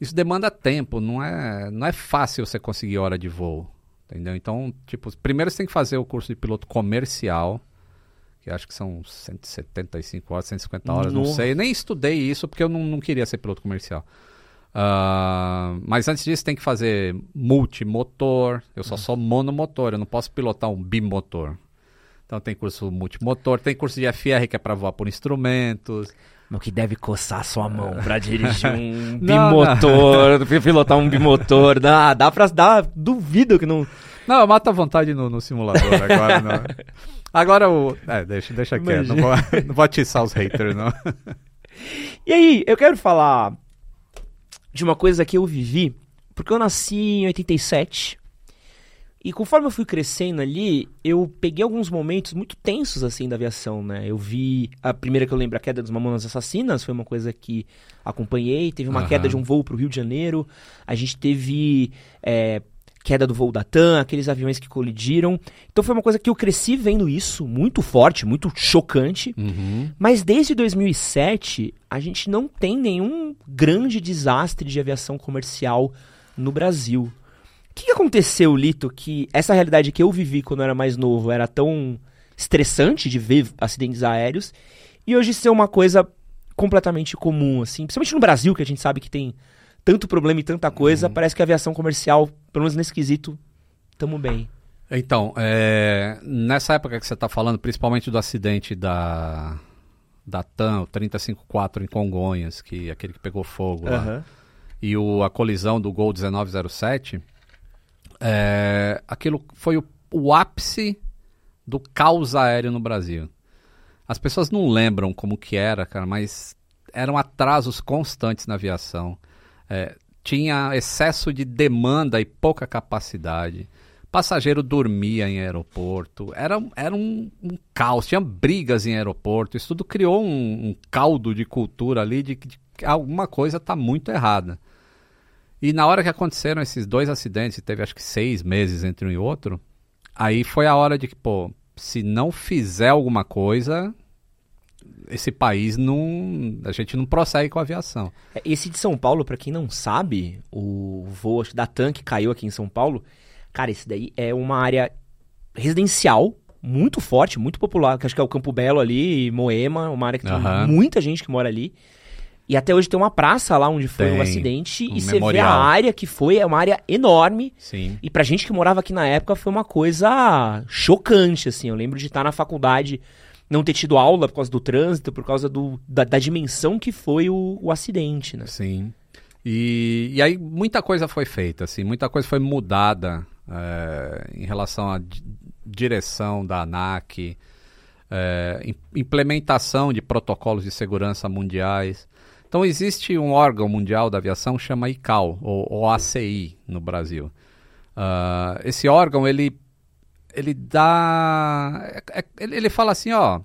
Isso demanda tempo, não é, não é fácil você conseguir hora de voo. Entendeu? Então, tipo, primeiro você tem que fazer o curso de piloto comercial, que acho que são 175 horas, 150 horas, não Nossa. sei. Eu nem estudei isso porque eu não, não queria ser piloto comercial. Ah, mas antes disso tem que fazer multimotor. Eu só sou monomotor, eu não posso pilotar um bimotor. Então tem curso multimotor, tem curso de FR que é para voar por instrumentos. Mas que deve coçar sua mão pra dirigir um Não, bimotor, pilotar um bimotor. Dá, dá pra. Dá, duvido que não. Não, eu mato a vontade no, no simulador agora. não. Agora o. É, deixa, deixa quieto. Não vou, não vou atiçar os haters, não. E aí, eu quero falar de uma coisa que eu vivi, porque eu nasci em 87 E conforme eu fui crescendo ali, eu peguei alguns momentos muito tensos, assim, da aviação, né? Eu vi, a primeira que eu lembro, a queda dos Mamonas Assassinas, foi uma coisa que acompanhei. Teve uma Aham. queda de um voo pro Rio de Janeiro. A gente teve é, queda do voo da TAM, aqueles aviões que colidiram. Então foi uma coisa que eu cresci vendo isso, muito forte, muito chocante. Uhum. Mas desde 2007, a gente não tem nenhum grande desastre de aviação comercial no Brasil. O que, que aconteceu, Lito, que essa realidade que eu vivi quando eu era mais novo era tão estressante de ver acidentes aéreos e hoje ser uma coisa completamente comum, assim, principalmente no Brasil, que a gente sabe que tem tanto problema e tanta coisa, parece que a aviação comercial, pelo menos nesse quesito, tamo bem. Então, é, nessa época que você está falando, principalmente do acidente da, da TAM, o 354 em Congonhas, que aquele que pegou fogo lá, Aham. e o, a colisão do Gol 1907, é, aquilo foi o, o ápice do caos aéreo no Brasil. As pessoas não lembram como que era, cara, mas eram atrasos constantes na aviação. É, tinha excesso de demanda e pouca capacidade. Passageiro dormia em aeroporto. Era, era um, um caos. Tinha brigas em aeroporto. Isso tudo criou um, um caldo de cultura ali de que alguma coisa está muito errada. E na hora que aconteceram esses dois acidentes, teve acho que seis meses entre um e outro, aí foi a hora de que, pô, se não fizer alguma coisa, esse país não. A gente não prossegue com a aviação. É, Esse de São Paulo, pra quem não sabe, o voo da TAM que caiu aqui em São Paulo, cara, esse daí é uma área residencial muito forte, muito popular, que acho que é o Campo Belo ali, Moema, uma área que tem Aham. muita gente que mora ali. E até hoje tem uma praça lá onde foi o acidente um e você vê a memorial. área que foi, é uma área enorme. Sim. E pra gente que morava aqui na época foi uma coisa chocante, assim. Eu lembro de estar na faculdade, não ter tido aula por causa do trânsito, por causa do, da, da dimensão que foi o, o acidente, né? Sim. E, e aí muita coisa foi feita, assim, muita coisa foi mudada é, em relação à di- direção da ANAC, é, im- implementação de protocolos de segurança mundiais. Então existe um órgão mundial da aviação chama ICAO, ou, ou ACI no Brasil. Ah, esse órgão, ele, ele dá... é- é- ele, fala assim, ó,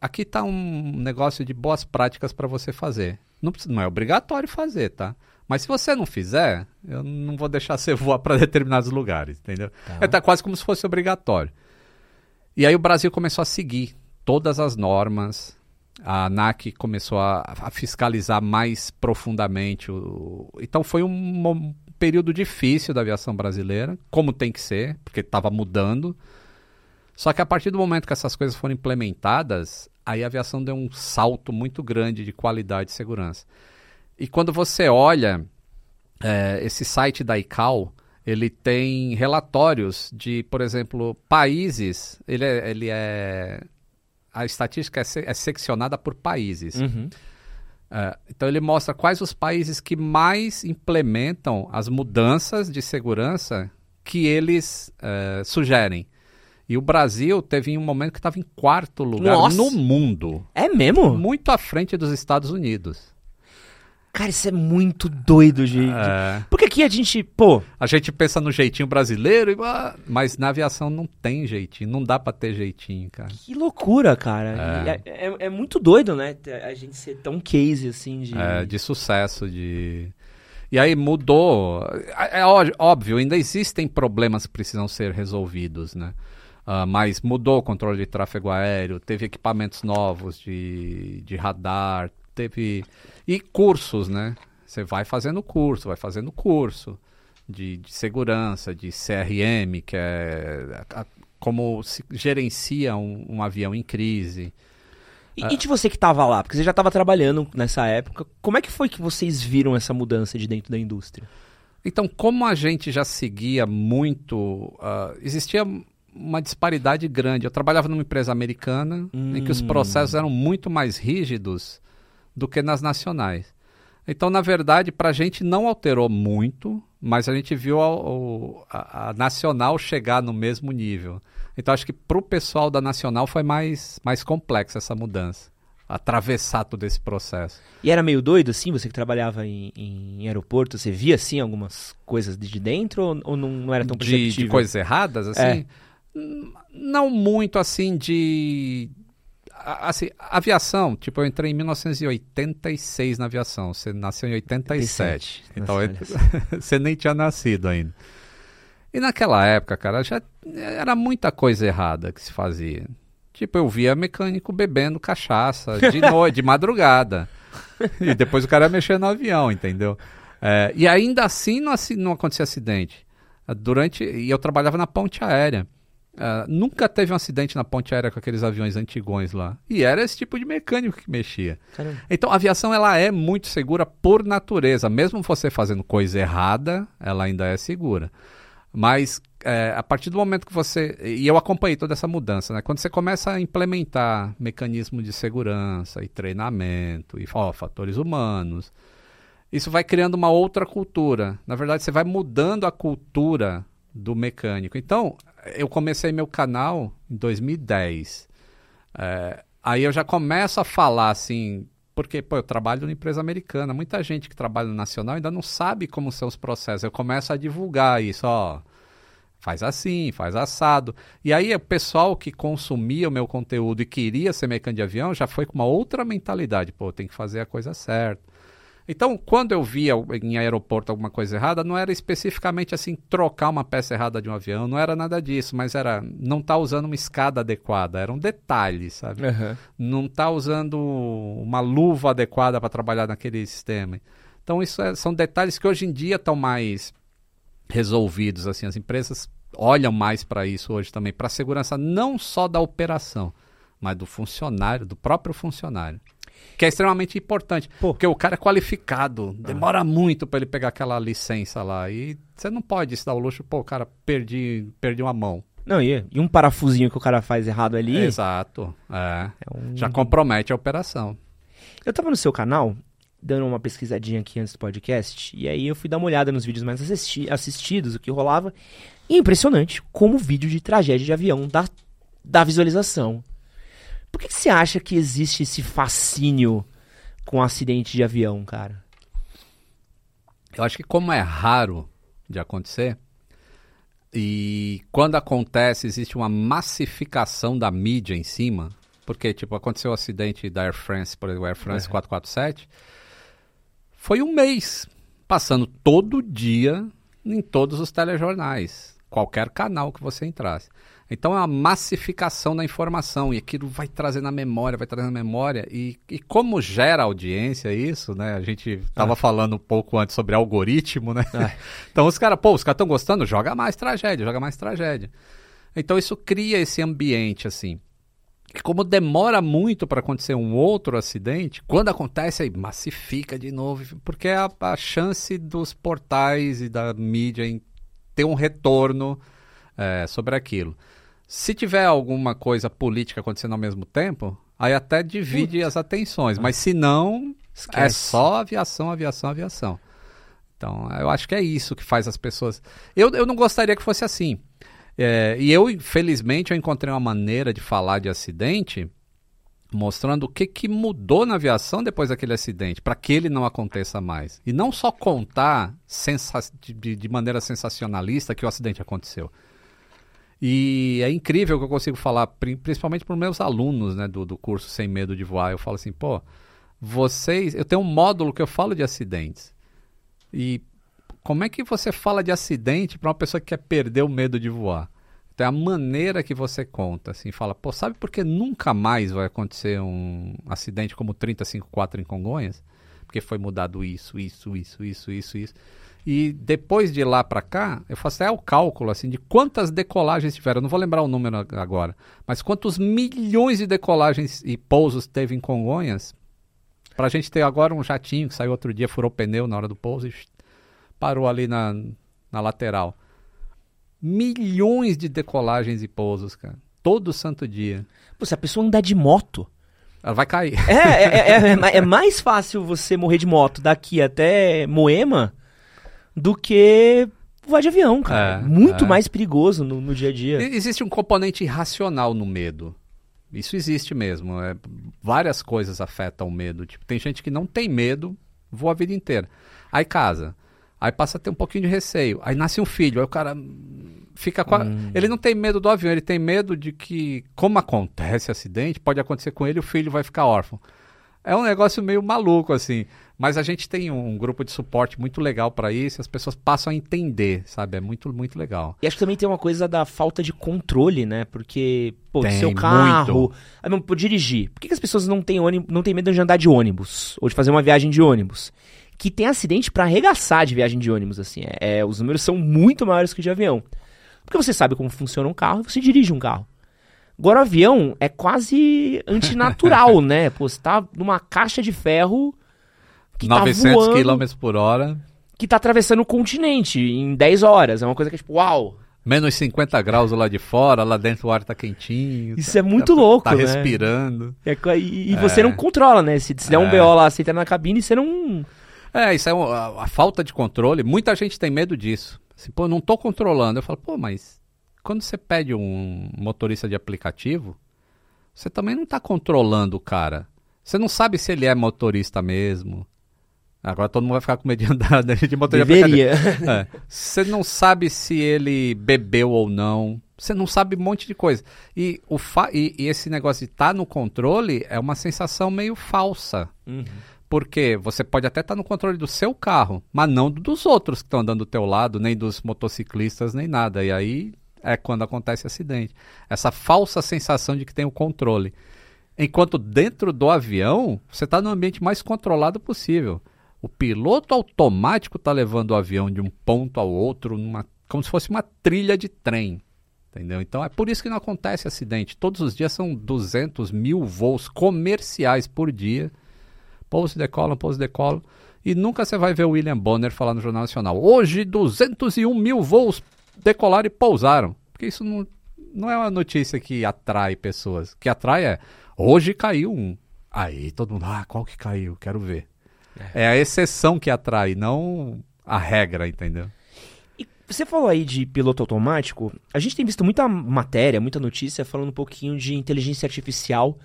aqui está um negócio de boas práticas para você fazer. Não, precisa- não é obrigatório fazer, tá? Mas se você não fizer, eu não vou deixar você voar para determinados lugares, entendeu? É tá quase como se fosse obrigatório. E aí o Brasil começou a seguir todas as normas. A ANAC começou a, a fiscalizar mais profundamente. O, então foi um, mo- período difícil da aviação brasileira, como tem que ser, porque estava mudando. Só que a partir do momento que essas coisas foram implementadas, aí a aviação deu um salto muito grande de qualidade e segurança. E quando você olha é, esse site da ICAO, ele tem relatórios de, por exemplo, países. Ele é. Ele é a estatística é, se- é seccionada por países. Uhum. É, então ele mostra quais os países que mais implementam as mudanças de segurança que eles é, sugerem. E o Brasil teve um momento que estava em quarto lugar Nossa! no mundo, É mesmo? muito à frente dos Estados Unidos. Cara, isso é muito doido, gente. É, Porque aqui a gente, pô, a gente pensa no jeitinho brasileiro, e, ah, mas na aviação não tem jeitinho, não dá para ter jeitinho, cara. que loucura, cara. É. É, é- é muito doido, né? A gente ser tão case assim de. É, de sucesso, de... E aí mudou. É, óbvio, ainda existem problemas que precisam ser resolvidos, né? Ah, mas mudou o controle de tráfego aéreo, teve equipamentos novos de, de radar, teve... E cursos, né? Você vai fazendo curso, vai fazendo curso de, de segurança, de CRM, que é a- a- como se gerencia um, um avião em crise. E, e de você que tava lá? Porque você já tava trabalhando nessa época. Como é que foi que vocês viram essa mudança de dentro da indústria? Então, como a gente já seguia muito, ah, existia uma disparidade grande. Eu trabalhava numa empresa americana em que os Hum. processos eram muito mais rígidos do que nas nacionais. Então, na verdade, para a gente não alterou muito, mas a gente viu a, a- a nacional chegar no mesmo nível. Então, acho que para o pessoal da nacional foi mais, mais complexa essa mudança. atravessar todo esse processo. E era meio doido, assim, você que trabalhava em, em aeroporto, você via, assim, algumas coisas de dentro ou, ou não, não, era tão perceptível? De, de coisas erradas, assim? É. Não muito, assim, de... Assim, aviação, tipo, eu entrei em 1986 na aviação, você nasceu em 87, 87. então você nem tinha nascido ainda. E naquela época, cara, já era muita coisa errada que se fazia. Tipo, eu via mecânico bebendo cachaça de noite, de madrugada. E depois o cara mexendo no avião, entendeu? É, e ainda assim não, assim não acontecia acidente. Durante. E eu trabalhava na ponte aérea. Uh, nunca teve um acidente na ponte aérea com aqueles aviões antigões lá. E era esse tipo de mecânico que mexia. Caramba. Então a aviação ela é muito segura por natureza. Mesmo você fazendo coisa errada, ela ainda é segura. Mas é, a partir do momento que você. E eu acompanhei toda essa mudança, né? Quando você começa a implementar mecanismo de segurança e treinamento e ó, fatores humanos, isso vai criando uma outra cultura. Na verdade, você vai mudando a cultura do mecânico. Então, eu comecei meu canal em 2010. É, aí eu já começo a falar assim. Porque, pô, eu trabalho numa empresa americana. Muita gente que trabalha no nacional ainda não sabe como são os processos. Eu começo a divulgar isso, ó faz assim, faz assado. E aí o pessoal que consumia o meu conteúdo e queria ser mecânico de avião já foi com uma outra mentalidade, pô, tem que fazer a coisa certa. Então, quando eu via em aeroporto alguma coisa errada, não era especificamente assim trocar uma peça errada de um avião, não era nada disso, mas era não estar tá usando uma escada adequada, eram detalhes, sabe? Uhum. Não estar tá usando uma luva adequada para trabalhar naquele sistema. Então, isso é, são detalhes que hoje em dia estão mais resolvidos. Assim, as empresas olham mais para isso hoje também, para a segurança não só da operação, mas do funcionário, do próprio funcionário. Que é extremamente importante, Pô. porque o cara é qualificado, demora ah. muito para ele pegar aquela licença lá. E você não pode se dar o luxo, pô, cara, perdi, perdi uma mão. Não, e, e um parafusinho que o cara faz errado ali. Exato. É. é um... Já compromete a operação. Eu tava no seu canal dando uma pesquisadinha aqui antes do podcast, e aí eu fui dar uma olhada nos vídeos mais assisti assistidos, o que rolava, e é impressionante como o vídeo de tragédia de avião dá, dá visualização. Por que, que você acha que existe esse fascínio com acidente de avião, cara? Eu acho que como é raro de acontecer, e quando acontece existe uma massificação da mídia em cima, porque tipo aconteceu o acidente da Air France, por exemplo, Air France é. 447, foi um mês passando todo dia em todos os telejornais, qualquer canal que você entrasse. Então é uma massificação da informação e aquilo vai trazer na memória, vai trazer na memória e, e como gera audiência isso, né? A gente estava ah. falando um pouco antes sobre algoritmo, né? Ah. então os caras, pô, os caras estão gostando, joga mais tragédia, joga mais tragédia. Então isso cria esse ambiente assim. E como demora muito para acontecer um outro acidente, quando acontece aí massifica de novo, porque é a, a chance dos portais e da mídia em ter um retorno é, sobre aquilo. Se tiver alguma coisa política acontecendo ao mesmo tempo, aí até divide as atenções, mas se não, é só aviação, aviação, aviação. Então, eu acho que é isso que faz as pessoas. Eu, eu não gostaria que fosse assim. É, e eu, felizmente, eu encontrei uma maneira de falar de acidente mostrando o que, que mudou na aviação depois daquele acidente, para que ele não aconteça mais. E não só contar de, de, maneira sensacionalista que o acidente aconteceu. E é incrível que eu consigo falar, principalmente para os meus alunos né, do, do curso Sem Medo de Voar. Eu falo assim, pô, vocês. Eu tenho um módulo que eu falo de acidentes. E como é que você fala de acidente para uma pessoa que quer perder o medo de voar? Então é a maneira que você conta, assim, fala, pô, sabe por que nunca mais vai acontecer um acidente como o 354 em Congonhas? Porque foi mudado isso, isso, isso, isso, isso, isso. E depois de lá para cá, eu faço até o cálculo assim de quantas decolagens tiveram. Eu não vou lembrar o número agora, mas quantos milhões de decolagens e pousos teve em Congonhas para a gente ter agora um jatinho que saiu outro dia, furou pneu na hora do pouso e parou ali na, na lateral. Milhões de decolagens e pousos, cara. Todo santo dia. Pô, se a pessoa andar de moto. Ela vai cair. É, é, é, é, é mais fácil você morrer de moto daqui até Moema do que voar de avião, cara. É, Muito mais perigoso no, no dia a dia. Existe um componente irracional no medo. Isso existe mesmo. É, várias coisas afetam o medo. Tipo, tem gente que não tem medo, voa a vida inteira. Aí casa. Aí passa a ter um pouquinho de receio. Aí nasce um filho. Aí o cara fica com a... hum. Ele não tem medo do avião, ele tem medo de que, como acontece acidente, pode acontecer com ele o filho vai ficar órfão. É um negócio meio maluco, assim. Mas a gente tem um grupo de suporte muito legal para isso, as pessoas passam a entender, sabe? É muito, muito legal. E acho que também tem uma coisa da falta de controle, né? Porque, pô, tem, seu carro. Ah, não, por dirigir. Por que, que as pessoas não têm, ônibus, não têm medo de andar de ônibus? Ou de fazer uma viagem de ônibus? Que tem acidente para arregaçar de viagem de ônibus, assim. É, é, os números são muito maiores que de avião. Porque você sabe como funciona um carro e você dirige um carro. Agora, o avião é quase antinatural, né? Pô, você tá numa caixa de ferro que 900 tá km por hora. Que tá atravessando o continente em 10 horas. É uma coisa que é tipo, uau! Menos 50 graus lá de fora, lá dentro o ar tá quentinho. Isso tá, é muito tá, louco, tá né? respirando. É, e, e é. você não controla, né? Se, se der um é. BO lá, você entra na cabine, você não... É, isso é uma, a, a, falta de controle. Muita gente tem medo disso. Assim, pô, não tô controlando. Eu falo, pô, mas quando você pede um motorista de aplicativo, você também não tá controlando o cara. Você não sabe se ele é motorista mesmo. Agora todo mundo vai ficar com medo de andar de motor Deveria. de é. Você não sabe se ele bebeu ou não. Você não sabe um monte de coisa. E, o fa e, e esse negócio de estar tá no controle é uma sensação meio falsa. Uhum. Porque você pode até estar tá no controle do seu carro, mas não dos outros que estão andando do teu lado, nem dos motociclistas, nem nada. E aí é quando acontece acidente. Essa falsa sensação de que tem o controle. Enquanto dentro do avião, você está no ambiente mais controlado possível. O piloto automático está levando o avião de um ponto ao outro, numa, como se fosse uma trilha de trem. Entendeu? Então é por isso que não acontece acidente. Todos os dias são 200 mil voos comerciais por dia. Pouso, decolam, pouso, decolam. E nunca você vai ver o William Bonner falar no Jornal Nacional. Hoje 201 mil voos decolaram e pousaram. Porque isso não, não é uma notícia que atrai pessoas. O que atrai é hoje caiu um. Aí todo mundo, ah, qual que caiu? Quero ver. É. é a exceção que atrai, não a regra, entendeu? E você falou aí de piloto automático. A gente tem visto muita matéria, muita notícia falando um pouquinho de inteligência artificial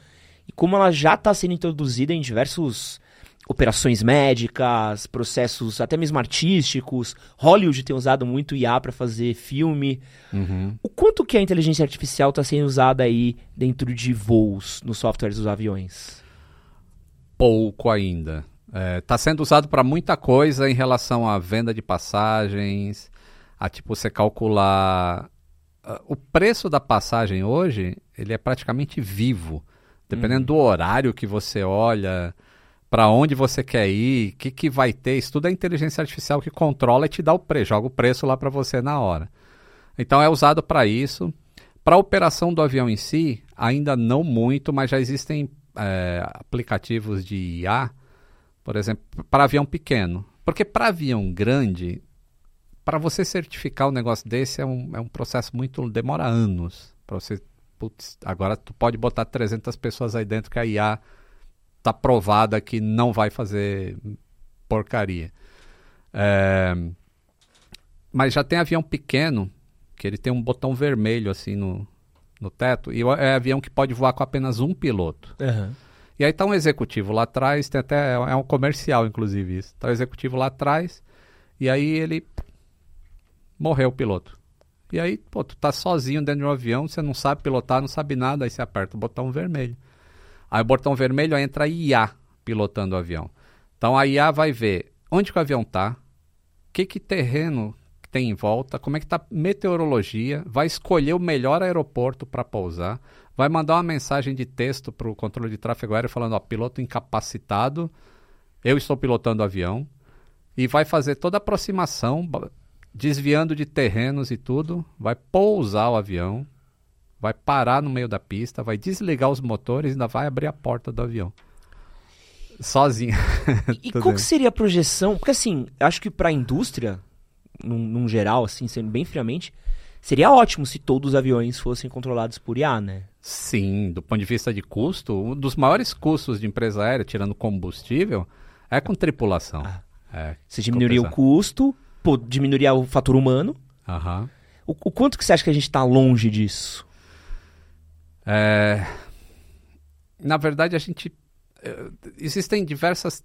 e como ela já está sendo introduzida em diversos operações médicas, processos até mesmo artísticos. Hollywood tem usado muito IA para fazer filme. Uhum. O quanto que a inteligência artificial está sendo usada aí dentro de voos nos softwares dos aviões? Pouco ainda. Está é, tá sendo usado para muita coisa em relação à venda de passagens, a tipo você calcular o preço da passagem hoje, ele é praticamente vivo, dependendo uhum. do horário que você olha, para onde você quer ir, o que, que vai ter, isso tudo é inteligência artificial que controla e te dá o preço, joga o preço lá para você na hora. Então é usado para isso. Para a operação do avião em si, ainda não muito, mas já existem é, aplicativos de IA por exemplo, para avião pequeno. Porque para avião grande, para você certificar um negócio desse é um, é um processo muito. demora anos. Para você. Putz, agora tu pode botar 300 pessoas aí dentro que a IA tá provada que não vai fazer porcaria. É, mas já tem avião pequeno que ele tem um botão vermelho assim no, no teto e é avião que pode voar com apenas um piloto. Uhum. E aí tá um executivo lá atrás, tem até é um comercial inclusive isso. Tá o um executivo lá atrás e aí ele morreu o piloto. E aí, pô, tu tá sozinho dentro de um avião, você não sabe pilotar, não sabe nada, aí você aperta o botão vermelho. Aí o botão vermelho entra a IA pilotando o avião. Então a IA vai ver onde que o avião tá, que que terreno tem em volta, como é que tá meteorologia, vai escolher o melhor aeroporto para pousar, vai mandar uma mensagem de texto para o controle de tráfego aéreo falando, ó, piloto incapacitado, eu estou pilotando o avião, e vai fazer toda a aproximação, desviando de terrenos e tudo, vai pousar o avião, vai parar no meio da pista, vai desligar os motores e ainda vai abrir a porta do avião. Sozinho. E, e qual seria a projeção? Porque assim, acho que para a indústria, num, num geral, assim, sendo bem friamente, seria ótimo se todos os aviões fossem controlados por IA, né? Sim, do ponto de vista de custo, um dos maiores custos de empresa aérea, tirando combustível, é com tripulação. Ah. É, você diminuiria o custo, pô, diminuiria o fator humano. Uhum. O, o, quanto que você acha que a gente está longe disso? É, na verdade, a gente. eh, Existem diversas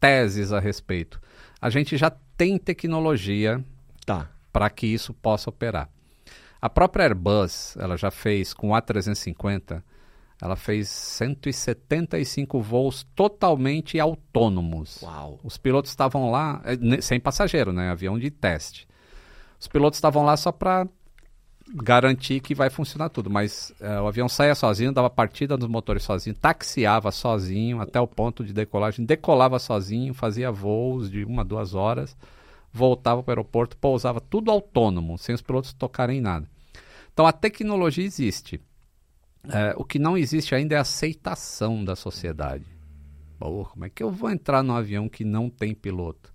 teses a respeito. A gente já tem tecnologia Tá. para que isso possa operar. A própria Airbus, ela já fez com o A350, ela fez 175 voos totalmente autônomos. Uau. Os pilotos estavam lá, eh, sem passageiro, né? Avião de teste. Os pilotos estavam lá só para garantir que vai funcionar tudo, mas eh, o avião saía sozinho, dava partida nos motores sozinho, taxiava sozinho até o ponto de decolagem, decolava sozinho, fazia voos de uma, duas horas, voltava para o aeroporto, pousava tudo autônomo, sem os pilotos tocarem em nada. Então a tecnologia existe. Eh, o que não existe ainda é a aceitação da sociedade. Pô, como é que eu vou entrar num avião que não tem piloto?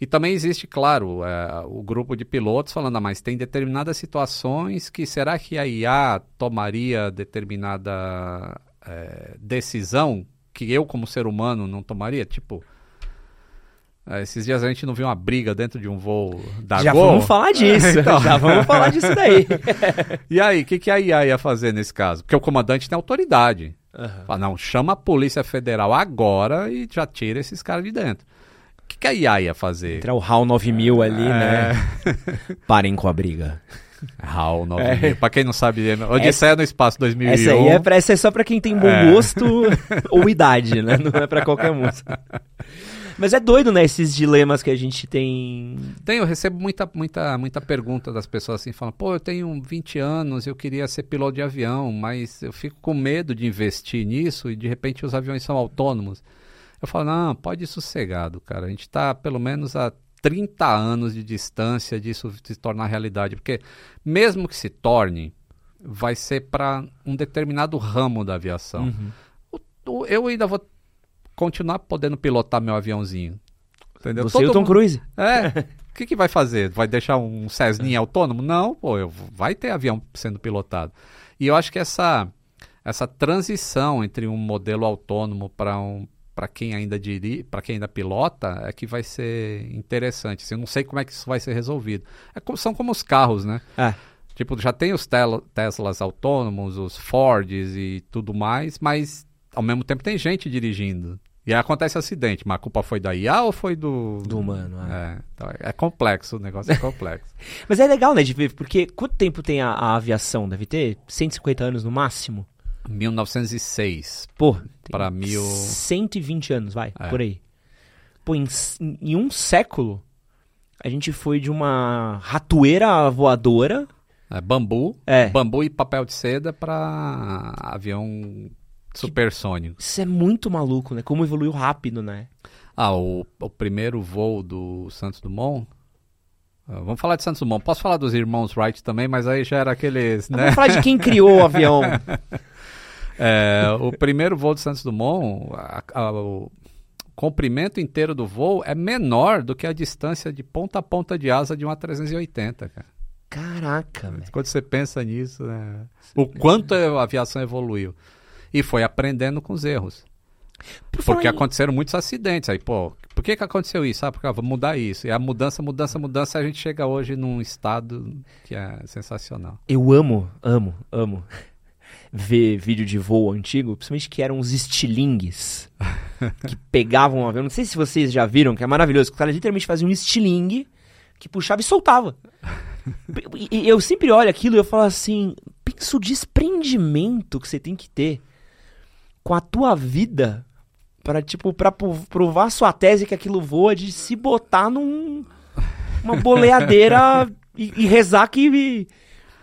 E também existe, claro, é, o grupo de pilotos falando, ah, mas tem determinadas situações que será que a IA tomaria determinada é, decisão que eu, como ser humano, não tomaria? Tipo, é, esses dias a gente não viu uma briga dentro de um voo da Já Gol? vamos falar disso. Então. Já vamos falar disso daí. E aí, o que, que a IA ia fazer nesse caso? Porque o comandante tem autoridade. Aham. Fala, não, chama a Polícia Federal agora e já tira esses caras de dentro. O que, que a IA ia fazer? Entra o HAL 9000 ali, né? É. Parem com a briga. HAL 9000. Pra quem não sabe, é Odisseia no Espaço 2001. Essa aí é, pra, essa é só pra quem tem bom É. gosto ou idade, né? Não é pra qualquer música. Mas é doido, né? Esses dilemas que a gente tem. Tem, eu recebo muita, muita, muita pergunta das pessoas assim, falando, pô, eu tenho 20 anos, eu queria ser piloto de avião, mas eu fico com medo de investir nisso e de repente os aviões são autônomos. Eu falo, não, pode ir sossegado, cara. A gente está pelo menos a 30 anos de distância disso se tornar realidade. Porque mesmo que se torne, vai ser para um determinado ramo da aviação. Uhum. O- o- eu ainda vou continuar podendo pilotar meu aviãozinho. Entendeu? Você e o Todo Tom mundo- Cruise. é. O que, que vai fazer? Vai deixar um Cessninha autônomo? Não, pô, eu, vai ter avião sendo pilotado. E eu acho que essa, essa transição entre um modelo autônomo para um para quem ainda diri, para quem ainda pilota, é que vai ser interessante. Assim, eu não sei como é que isso vai ser resolvido. É como- são como os carros, né? É. Tipo, já tem os tel- Teslas autônomos, os Fords e tudo mais, mas ao mesmo tempo tem gente dirigindo. E aí acontece acidente, mas a culpa foi da IA ou foi do. Do humano, é. É, então é complexo, o negócio é complexo. Mas é legal, né, de ver, porque quanto tempo tem a, a aviação? Deve ter 150 anos no máximo? 1906 Pô, para mil. 120 anos, vai, É. por aí. Pô, em, em um século, a gente foi de uma ratoeira voadora. É, bambu, É. bambu e papel de seda para avião supersônico. Isso é muito maluco, né? Como evoluiu rápido, né? Ah, o, o primeiro voo do Santos Dumont. ah, vamos falar de Santos Dumont. Posso falar dos irmãos Wright também, mas aí já era aqueles, né? Vamos falar de quem criou o avião. É, o primeiro voo do Santos Dumont, a- a- o comprimento inteiro do voo é menor do que a distância de ponta a ponta de asa de uma 380, cara. Caraca, velho. Quando você pensa nisso, né? o quanto a aviação evoluiu. E foi aprendendo com os erros. Por Porque aconteceram muitos acidentes. Aí, pô, por que, que aconteceu isso? Ah, porque ah, vamos mudar isso. E a mudança, mudança, mudança, a gente chega hoje num estado que é sensacional. Eu amo, amo, amo ver vídeo de voo antigo, principalmente que eram os estilingues. que pegavam um avião. Não sei se vocês já viram, que é maravilhoso. que Os caras literalmente faziam um estilingue que puxava e soltava. E, e eu sempre olho aquilo e eu falo assim: pensa o desprendimento que você tem que ter com a tua vida para tipo, pra pro- provar sua tese que aquilo voa de se botar num. uma boleadeira e, e rezar que.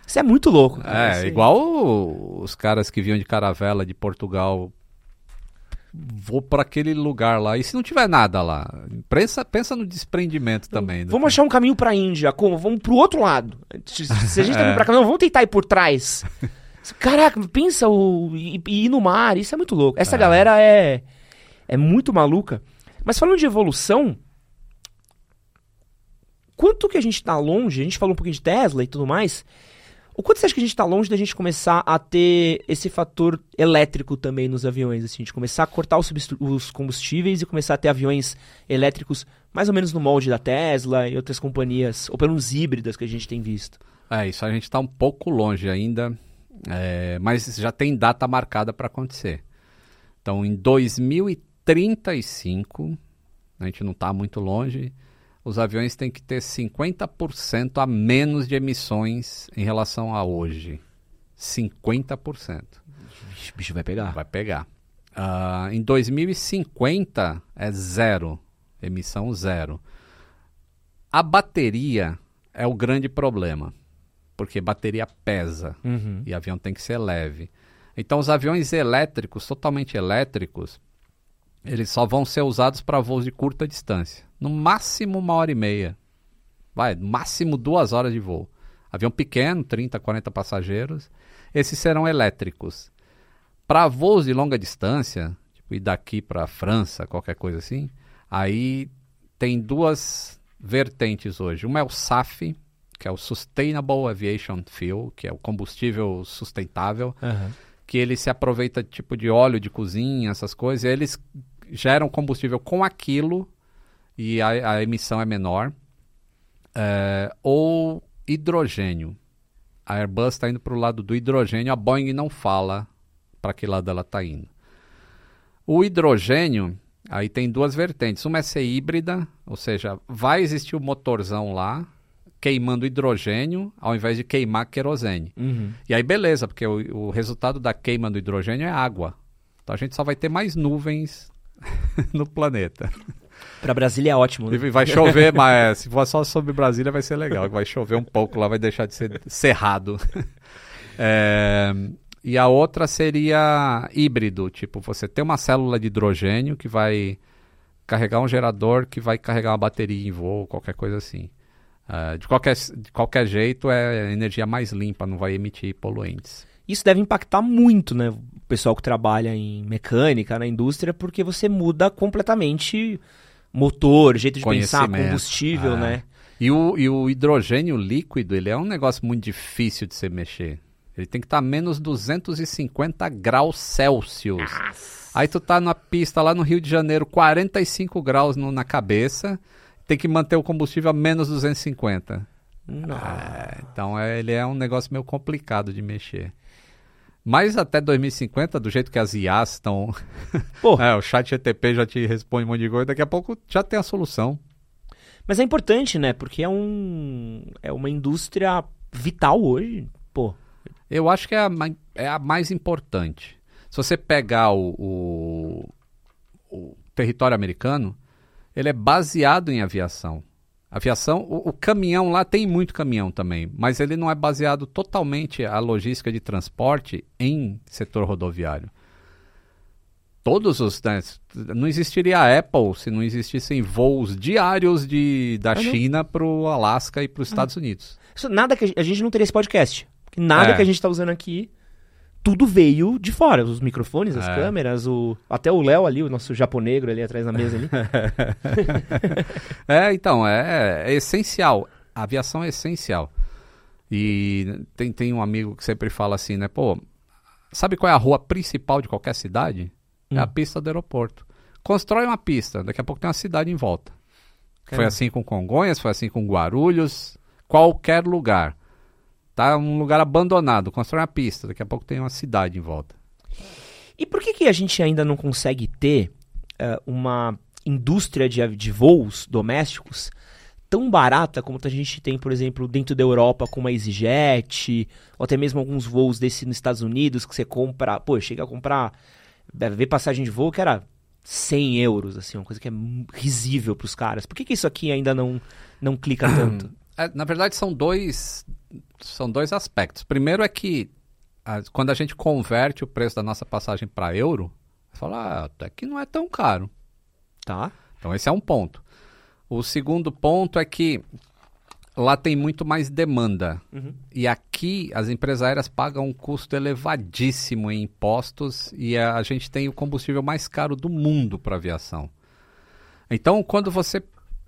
Isso é muito louco. cara. É, Isso- igual o- os caras que vinham de caravela de Portugal. Vou para aquele lugar lá. E se não tiver nada lá? Pensa, pensa no desprendimento também. né? Vamos achar um caminho pra Índia. Como? Vamos pro outro lado. Se a gente tá É. vindo pra cá, não, vamos tentar ir por trás. Caraca, pensa o, e, e ir no mar. Isso é muito louco. Essa É. galera é, é muito maluca. Mas falando de evolução, quanto que a gente tá longe? A gente falou um pouquinho de Tesla e tudo mais. O quanto você acha que a gente tá longe da gente começar a ter esse fator elétrico também nos aviões? Assim, de começar a cortar os, os combustíveis e começar a ter aviões elétricos mais ou menos no molde da Tesla e outras companhias, ou pelo menos híbridas que a gente tem visto. É, isso a gente está um pouco longe ainda, é, mas já tem data marcada para acontecer. Então, em 2035, a gente não está muito longe, os aviões têm que ter 50% a menos de emissões em relação a hoje. 50%. O bicho vai pegar. Vai pegar. Uh, em 2050 é zero, emissão zero. A bateria é o grande problema, porque bateria pesa Uhum. e avião tem que ser leve. Então, os aviões elétricos, totalmente elétricos, eles só vão ser usados para voos de curta distância. No máximo uma hora e meia. Vai, no máximo duas horas de voo. Avião pequeno, 30, 40 passageiros. Esses serão elétricos. Para voos de longa distância, tipo ir daqui para a França, qualquer coisa assim, aí tem duas vertentes hoje. Uma é o SAF, que é o Sustainable Aviation Fuel, que é o combustível sustentável Aham. que ele se aproveita tipo de óleo de cozinha, essas coisas, e eles geram combustível com aquilo e a, a emissão é menor. É, ou hidrogênio. A Airbus está indo para o lado do hidrogênio, a Boeing não fala para que lado ela está indo. O hidrogênio, aí tem duas vertentes. Uma é ser híbrida, ou seja, vai existir o motorzão lá queimando hidrogênio ao invés de queimar querosene. Uhum. E aí, beleza, porque o, o resultado da queima do hidrogênio é água. Então a gente só vai ter mais nuvens no planeta. Pra Brasília é ótimo. né? E vai chover, mas se for só sobre Brasília vai ser legal. Vai chover um pouco lá, vai deixar de ser cerrado. É, e a outra seria híbrido, tipo, você tem uma célula de hidrogênio que vai carregar um gerador que vai carregar uma bateria em voo, qualquer coisa assim. É, de, qualquer, de qualquer jeito, é energia mais limpa, não vai emitir poluentes. Isso deve impactar muito, né? O pessoal que trabalha em mecânica, na indústria, porque você muda completamente motor, jeito de pensar, combustível, É. né? E o, e o hidrogênio líquido, ele é um negócio muito difícil de se mexer. Ele tem que estar a menos 250 graus Celsius. Aí tu tá na pista lá no Rio de Janeiro, 45 graus no- na cabeça, tem que manter o combustível a menos 250. Nossa. É, então é, ele é um negócio meio complicado de mexer. Mas até 2050, do jeito que as IAs estão. É, o chat GTP já te responde um monte de coisa, daqui a pouco já tem a solução. mas é importante, né? Porque é um é uma indústria vital hoje. Pô, Eu acho que é a, é a mais importante. Se você pegar o, o- o território americano, ele é baseado em aviação. Aviação, o, o caminhão lá tem muito caminhão também, mas ele não é baseado totalmente a logística de transporte em setor rodoviário. Todos os. né, não existiria a Apple se não existissem voos diários de, da não? China para o Alasca e para os Estados Unidos. isso, nada que a gente, não teria esse podcast. Nada É. que a gente tá usando aqui, tudo veio de fora. Os microfones, as É. câmeras, o até o Léo ali, o nosso japonegro ali atrás da mesa ali. É, então, é, é essencial. A aviação é essencial. E tem, tem um amigo que sempre fala assim, né? Pô, sabe qual é a rua principal de qualquer cidade? É a Hum. pista do aeroporto. Constrói uma pista, daqui a pouco tem uma cidade em volta. Foi Caramba. assim com Congonhas, foi assim com Guarulhos, qualquer lugar. Tá um lugar abandonado, constrói uma pista, daqui a pouco tem uma cidade em volta. E por que, que a gente ainda não consegue ter eh, uma indústria de, de voos domésticos tão barata como a gente tem, por exemplo, dentro da Europa com uma EasyJet, ou até mesmo alguns voos desse nos Estados Unidos que você compra, pô, chega a comprar, deve ver passagem de voo que era 100 euros, assim, uma coisa que é risível pros caras. Por que, que isso aqui ainda não, não clica tanto? É, na verdade, são dois, são dois aspectos. Primeiro é que a- quando a gente converte o preço da nossa passagem para euro, fala, ah, até que não é tão caro. Tá? Então, esse é um ponto. O segundo ponto é que lá tem muito mais demanda. Uhum. E aqui as empresas aéreas pagam um custo elevadíssimo em impostos e a, a gente tem o combustível mais caro do mundo para aviação. Então, quando você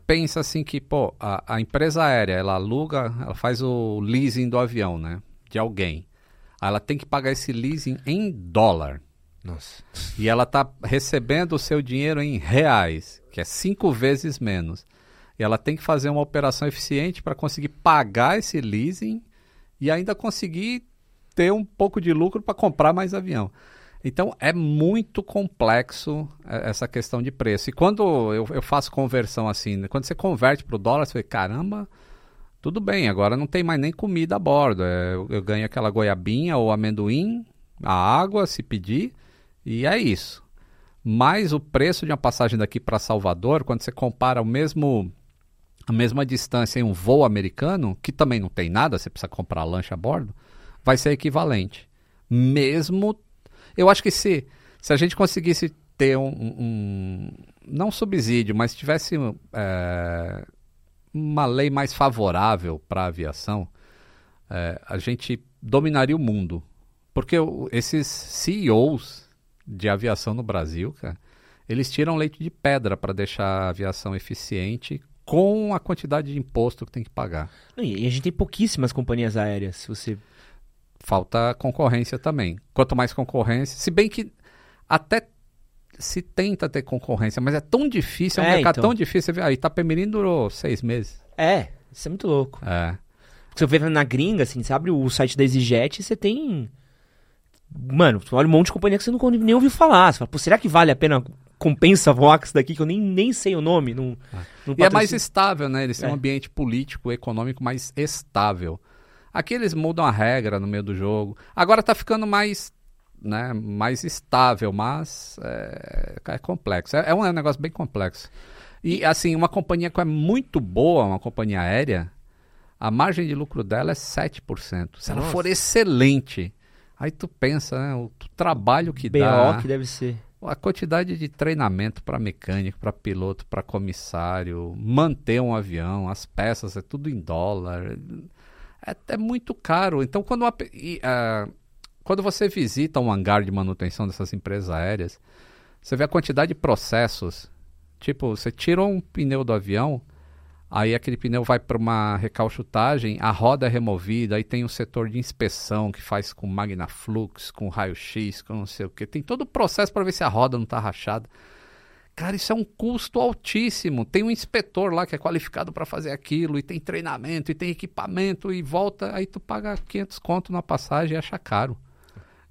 pensa assim que, pô, a, a empresa aérea, ela aluga, ela faz o leasing do avião, né? De alguém. Aí ela tem que pagar esse leasing em dólar. Nossa. E ela está recebendo o seu dinheiro em reais, que é cinco vezes menos. E ela tem que fazer uma operação eficiente para conseguir pagar esse leasing e ainda conseguir ter um pouco de lucro para comprar mais avião. Então é muito complexo é, essa questão de preço. E quando eu, eu faço conversão assim, né, quando você converte para o dólar, você vê, caramba, tudo bem, agora não tem mais nem comida a bordo. É, eu, eu ganho aquela goiabinha ou amendoim, a água, se pedir, e é isso. Mas o preço de uma passagem daqui para Salvador, quando você compara o mesmo a mesma distância em um voo americano, que também não tem nada, você precisa comprar lanche a bordo, vai ser equivalente. Mesmo. Eu acho que se, se a gente conseguisse ter um. um não subsídio, mas tivesse é, uma lei mais favorável para a aviação, é, a gente dominaria o mundo. Porque esses CEOs de aviação no Brasil, cara, eles tiram leite de pedra para deixar a aviação eficiente com a quantidade de imposto que tem que pagar. E a gente tem pouquíssimas companhias aéreas, se você falta concorrência também. Quanto mais concorrência, se bem que até se tenta ter concorrência, mas é tão difícil, é um é, mercado então. tão difícil. Aí Itapemirim durou seis meses. É, isso é muito louco. É. Você vê na gringa, assim, você abre o site da EasyJet e você tem... Mano, você olha um monte de companhia que você não nem ouviu falar. Você fala, pô, será que vale a pena compensa Vox daqui, que eu nem, nem sei o nome. Não, ah. e é mais estável, né? Eles têm é. um ambiente político, econômico mais estável. Aqui eles mudam a regra no meio do jogo. Agora tá ficando mais, né, mais estável, mas é, é complexo. É, é, um, é um negócio bem complexo. E assim, uma companhia que é muito boa, uma companhia aérea, a margem de lucro dela é 7%. Se ela for excelente, aí tu pensa, né, o, o trabalho que BO dá. que deve ser a quantidade de treinamento para mecânico, para piloto, para comissário, manter um avião, as peças, é tudo em dólar. É, é muito caro. Então, quando, uma, e, uh, quando você visita um hangar de manutenção dessas empresas aéreas, você vê a quantidade de processos. Tipo, você tira um pneu do avião, Aí aquele pneu vai para uma recalchutagem, a roda é removida, aí tem um setor de inspeção que faz com magnaflux, com raio-x, com não sei o que. Tem todo o processo para ver se a roda não está rachada. Cara, isso é um custo altíssimo. Tem um inspetor lá que é qualificado para fazer aquilo, e tem treinamento, e tem equipamento, e volta, aí tu paga 500 conto na passagem e acha caro.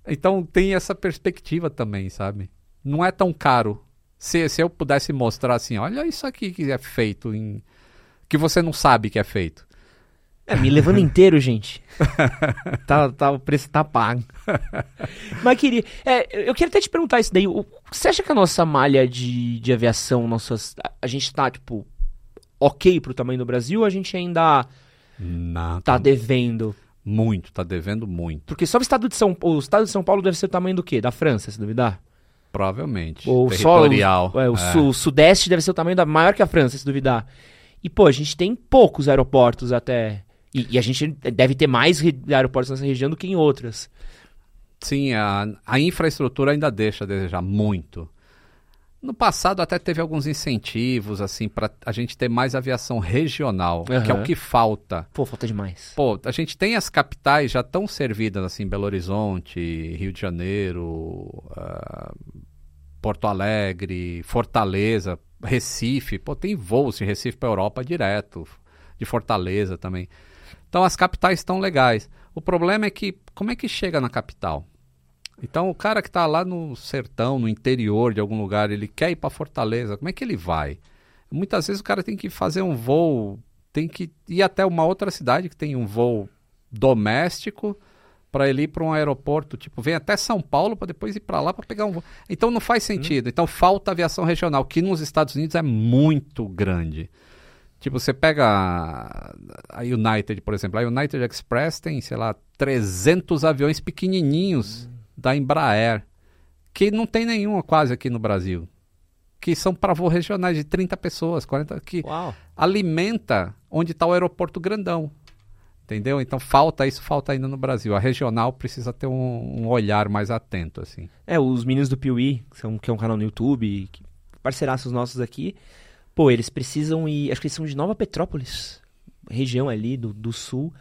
Então tem essa perspectiva também, sabe? Não é tão caro. Se, se eu pudesse mostrar assim, olha isso aqui que é feito em que você não sabe que é feito. É, me levando inteiro, gente. tá, tá, o preço tá pago. Mas queria. É, eu queria até te perguntar isso daí. O, você acha que a nossa malha de, de aviação, nossas, a, a gente tá, tipo, ok pro tamanho do Brasil ou a gente ainda tá devendo? Muito, tá devendo muito. Porque só o estado de São o estado de São Paulo deve ser o tamanho do quê? Da França, se duvidar? Provavelmente. Ou territorial. Só, o, é, o, é. o sudeste deve ser o tamanho da maior que a França, se duvidar. E, pô, a gente tem poucos aeroportos até. E, e a gente deve ter mais aeroportos nessa região do que em outras. Sim, a, a infraestrutura ainda deixa a desejar muito. No passado até teve alguns incentivos, assim, para a gente ter mais aviação regional, uhum. que é o que falta. Pô, falta demais. Pô, a gente tem as capitais já tão servidas, assim, Belo Horizonte, Rio de Janeiro, uh, Porto Alegre, Fortaleza, Recife, pô, tem voos de Recife para Europa direto, de Fortaleza também. Então as capitais estão legais. O problema é que como é que chega na capital? Então o cara que está lá no sertão, no interior de algum lugar, ele quer ir para Fortaleza, como é que ele vai? Muitas vezes o cara tem que fazer um voo, tem que ir até uma outra cidade que tem um voo doméstico para ele ir para um aeroporto, tipo, vem até São Paulo para depois ir para lá para pegar um voo. Então não faz sentido. Hum. Então falta aviação regional, que nos Estados Unidos é muito grande. Tipo, você pega a United, por exemplo, a United Express tem, sei lá, 300 aviões pequenininhos hum. da Embraer, que não tem nenhuma quase aqui no Brasil. Que são para voos regionais de 30 pessoas, 40, que Uau. alimenta onde está o aeroporto grandão. Entendeu? Então falta isso, falta ainda no Brasil. A regional precisa ter um, um olhar mais atento, assim. É, os meninos do Piuí, que, são, que é um canal no YouTube, que, parceiraços nossos aqui, pô, eles precisam ir. Acho que eles são de Nova Petrópolis, região ali do, do sul.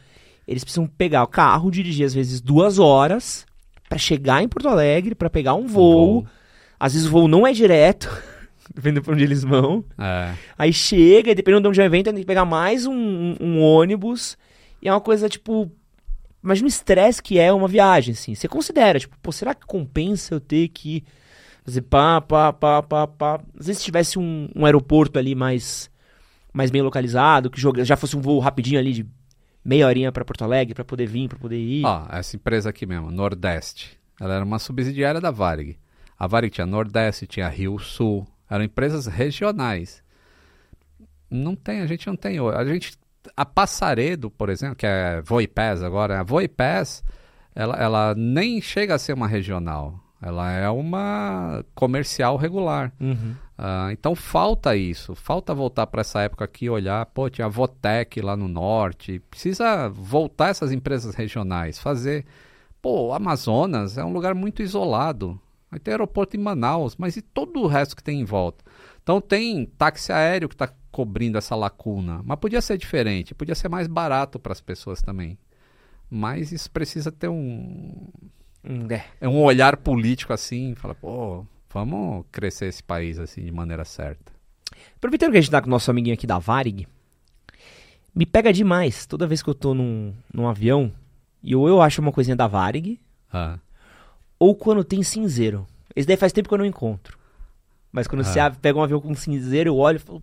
Eles precisam pegar o carro, dirigir às vezes duas horas para chegar em Porto Alegre, para pegar um voo. um voo. Às vezes o voo não é direto. dependendo pra onde eles vão. É. Aí chega, e dependendo de onde é o evento, tem que pegar mais um, um, um ônibus e é uma coisa, tipo, imagina o estresse que é uma viagem, assim. Você considera, tipo, pô, será que compensa eu ter que fazer pá, pá, pá, pá, pá? Às vezes se tivesse um, um aeroporto ali mais, mais bem localizado, que joga, já fosse um voo rapidinho ali de meia horinha pra Porto Alegre, pra poder vir, pra poder ir. Ó, essa empresa aqui mesmo, Nordeste, ela era uma subsidiária da Varig. A Varig tinha Nordeste, tinha Rio Sul, eram empresas regionais. Não tem, a gente não tem. A gente, a Passaredo, por exemplo, que é Voipés agora, a Voipés, ela, ela nem chega a ser uma regional. Ela é uma comercial regular. Uhum. Ah, então falta isso, falta voltar para essa época aqui e olhar, pô, tinha a Votec lá no norte, precisa voltar essas empresas regionais, fazer. Pô, o Amazonas é um lugar muito isolado. Vai ter aeroporto em Manaus, mas e todo o resto que tem em volta? Então tem táxi aéreo que está cobrindo essa lacuna, mas podia ser diferente, podia ser mais barato para as pessoas também. Mas isso precisa ter um, é. é um olhar político assim, fala, pô, vamos crescer esse país assim de maneira certa. Aproveitando que a gente tá com o nosso amiguinho aqui da Varig, me pega demais toda vez que eu tô num, num avião e ou eu acho uma coisinha da Varig, Ah, ou quando tem cinzeiro. Esse daí faz tempo que eu não encontro. Mas quando você Ah. abre- pega um avião com cinzeiro, eu olho e falo.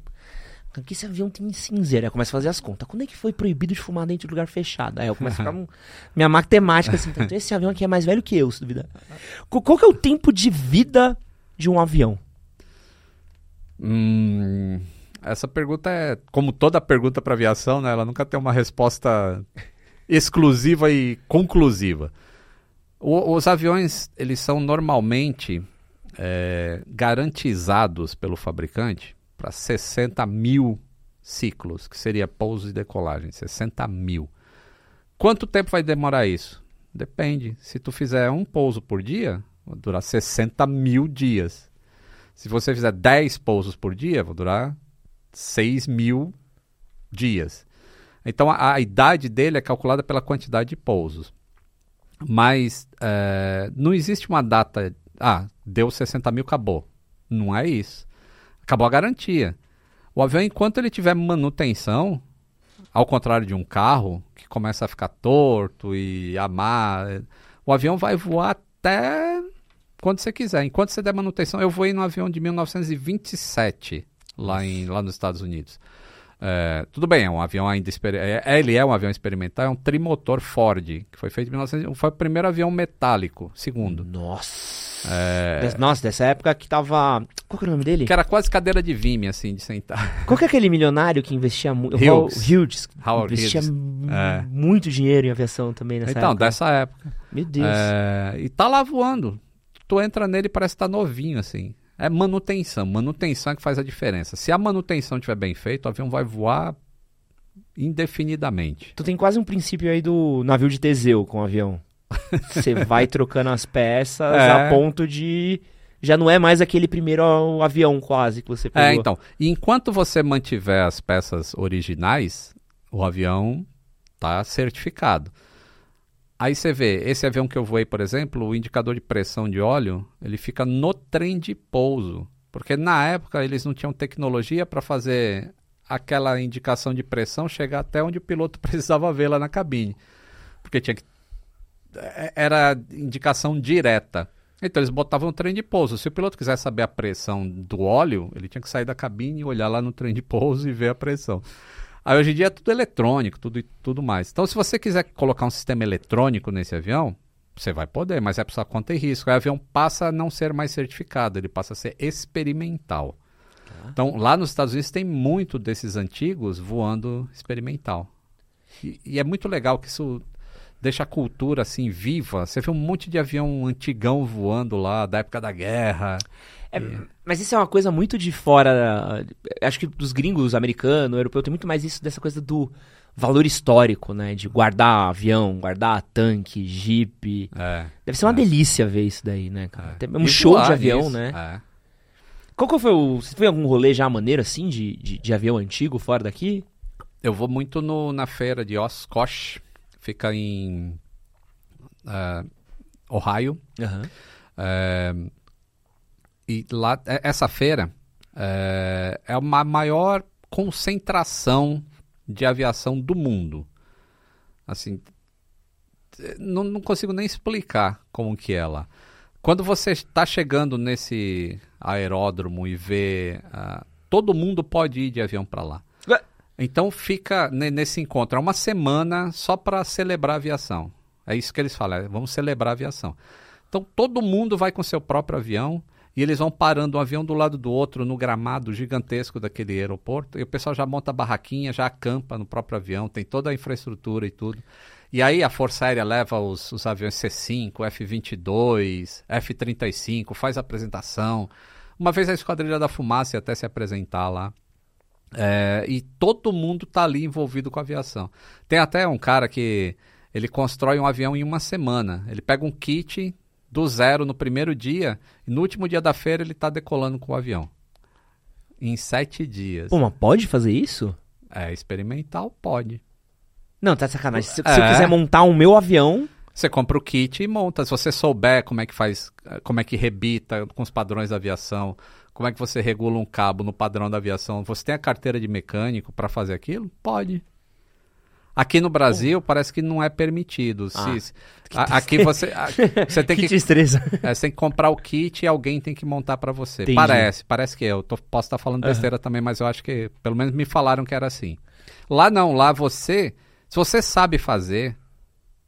Que esse avião tem cinzeiro? Aí eu começo a fazer as contas. Quando é que foi proibido de fumar dentro de lugar fechado? Aí eu começo a ficar. um- minha matemática assim. Então esse avião aqui é mais velho que eu, se duvidar. Qu- Qual que é o tempo de vida de um avião? Hum, essa pergunta é, como toda pergunta para aviação, né? Ela nunca tem uma resposta exclusiva e conclusiva. O- os aviões, eles são normalmente é, garantizados pelo fabricante para 60 mil ciclos, que seria pouso e decolagem, 60 mil. Quanto tempo vai demorar isso? Depende. Se tu fizer um pouso por dia, vai durar 60 mil dias. Se você fizer 10 pousos por dia, vai durar 6 mil dias. Então a, a idade dele é calculada pela quantidade de pousos. Mas eh, não existe uma data. Ah, deu 60 mil, acabou. Não é isso. Acabou a garantia. O avião, enquanto ele tiver manutenção, ao contrário de um carro que começa a ficar torto e amar, o avião vai voar até quando você quiser. Enquanto você der manutenção, eu voei no avião de 1927 lá, em, lá nos Estados Unidos. É, tudo bem, é um avião ainda exper- é, ele é um avião experimental, é um trimotor Ford, que foi feito em 1900, foi o primeiro avião metálico, segundo. Nossa. É, Nossa, dessa época que tava. Qual que era o nome dele? que era quase cadeira de Vime, assim, de sentar. Qual que é aquele milionário que investia muito? Hughes. Hughes. Howard investia Hughes. É. muito dinheiro em aviação também nessa então, época. dessa época. Meu Deus. É, e tá lá voando. Tu entra nele e parece que tá novinho, assim. É manutenção. Manutenção é que faz a diferença. Se a manutenção estiver bem feita, o avião vai voar indefinidamente. Tu tem quase um princípio aí do navio de Teseu com o avião. Você vai trocando as peças É. a ponto de. Já não é mais aquele primeiro avião quase que você pegou. É, então. E enquanto você mantiver as peças originais, o avião tá certificado. Aí você vê, esse avião que eu voei, por exemplo, o indicador de pressão de óleo, ele fica no trem de pouso. Porque na época eles não tinham tecnologia para fazer aquela indicação de pressão chegar até onde o piloto precisava ver lá na cabine. Porque tinha que. É- Era indicação direta. Então eles botavam no trem de pouso. Se o piloto quisesse saber a pressão do óleo, ele tinha que sair da cabine e olhar lá no trem de pouso e ver a pressão. Aí hoje em dia é tudo eletrônico, tudo, tudo mais. Então se você quiser colocar um sistema eletrônico nesse avião, você vai poder, mas é por sua conta e risco. Aí o avião passa a não ser mais certificado, ele passa a ser experimental. Então lá nos Estados Unidos tem muito desses antigos voando experimental. E, e é muito legal que isso deixa a cultura assim viva. Você vê um monte de avião antigão voando lá, da época da guerra. É, Mas isso é uma coisa muito de fora. Acho que dos gringos, americano, europeu, tem muito mais isso dessa coisa do valor histórico, né? De guardar avião, guardar tanque, jipe. É, Deve ser uma É. delícia ver isso daí, né, cara? é. Um show de avião, nisso, né? é. Qual que foi o. Você foi algum rolê já maneiro assim de, de, de avião antigo fora daqui? Eu vou muito no- na feira de Oshkosh, fica em ah, Ohio. Aham. É, e lá, é- essa feira é, é uma maior concentração de aviação do mundo. Assim, não, não consigo nem explicar como que é lá. Quando você está chegando nesse aeródromo e vê. Uh, todo mundo pode ir de avião para lá. Então fica nesse encontro. É uma semana só para celebrar a aviação. É isso que eles falam. É, vamos celebrar a aviação. Então todo mundo vai com seu próprio avião e eles vão parando um avião do lado do outro no gramado gigantesco daquele aeroporto. E o pessoal já monta a barraquinha, já acampa no próprio avião, tem toda a infraestrutura e tudo. E aí a Força Aérea leva os, os aviões C-5, F-22, F-35, faz apresentação. Uma vez a Esquadrilha da Fumaça até se apresentar lá. É, e todo mundo está ali envolvido com a aviação. Tem até um cara que ele constrói um avião em uma semana. Ele pega um kit do zero no primeiro dia e no último dia da feira ele está decolando com o avião. Em sete dias. Pô, mas pode fazer isso? É, experimental pode. Não, tá sacanagem. Se, é. se eu quiser montar o um meu avião. Você compra o kit e monta. Se você souber como é que faz, como é que rebita com os padrões da aviação, como é que você regula um cabo no padrão da aviação, você tem a carteira de mecânico para fazer aquilo? Pode. Aqui no Brasil parece que não é permitido. Ah, se, a, aqui você, a, você tem que, que é, você tem que comprar o kit e alguém tem que montar para você. Entendi. Parece, parece que eu tô, posso estar tá falando besteira uhum. também, mas eu acho que pelo menos me falaram que era assim. Lá não, lá você se você sabe fazer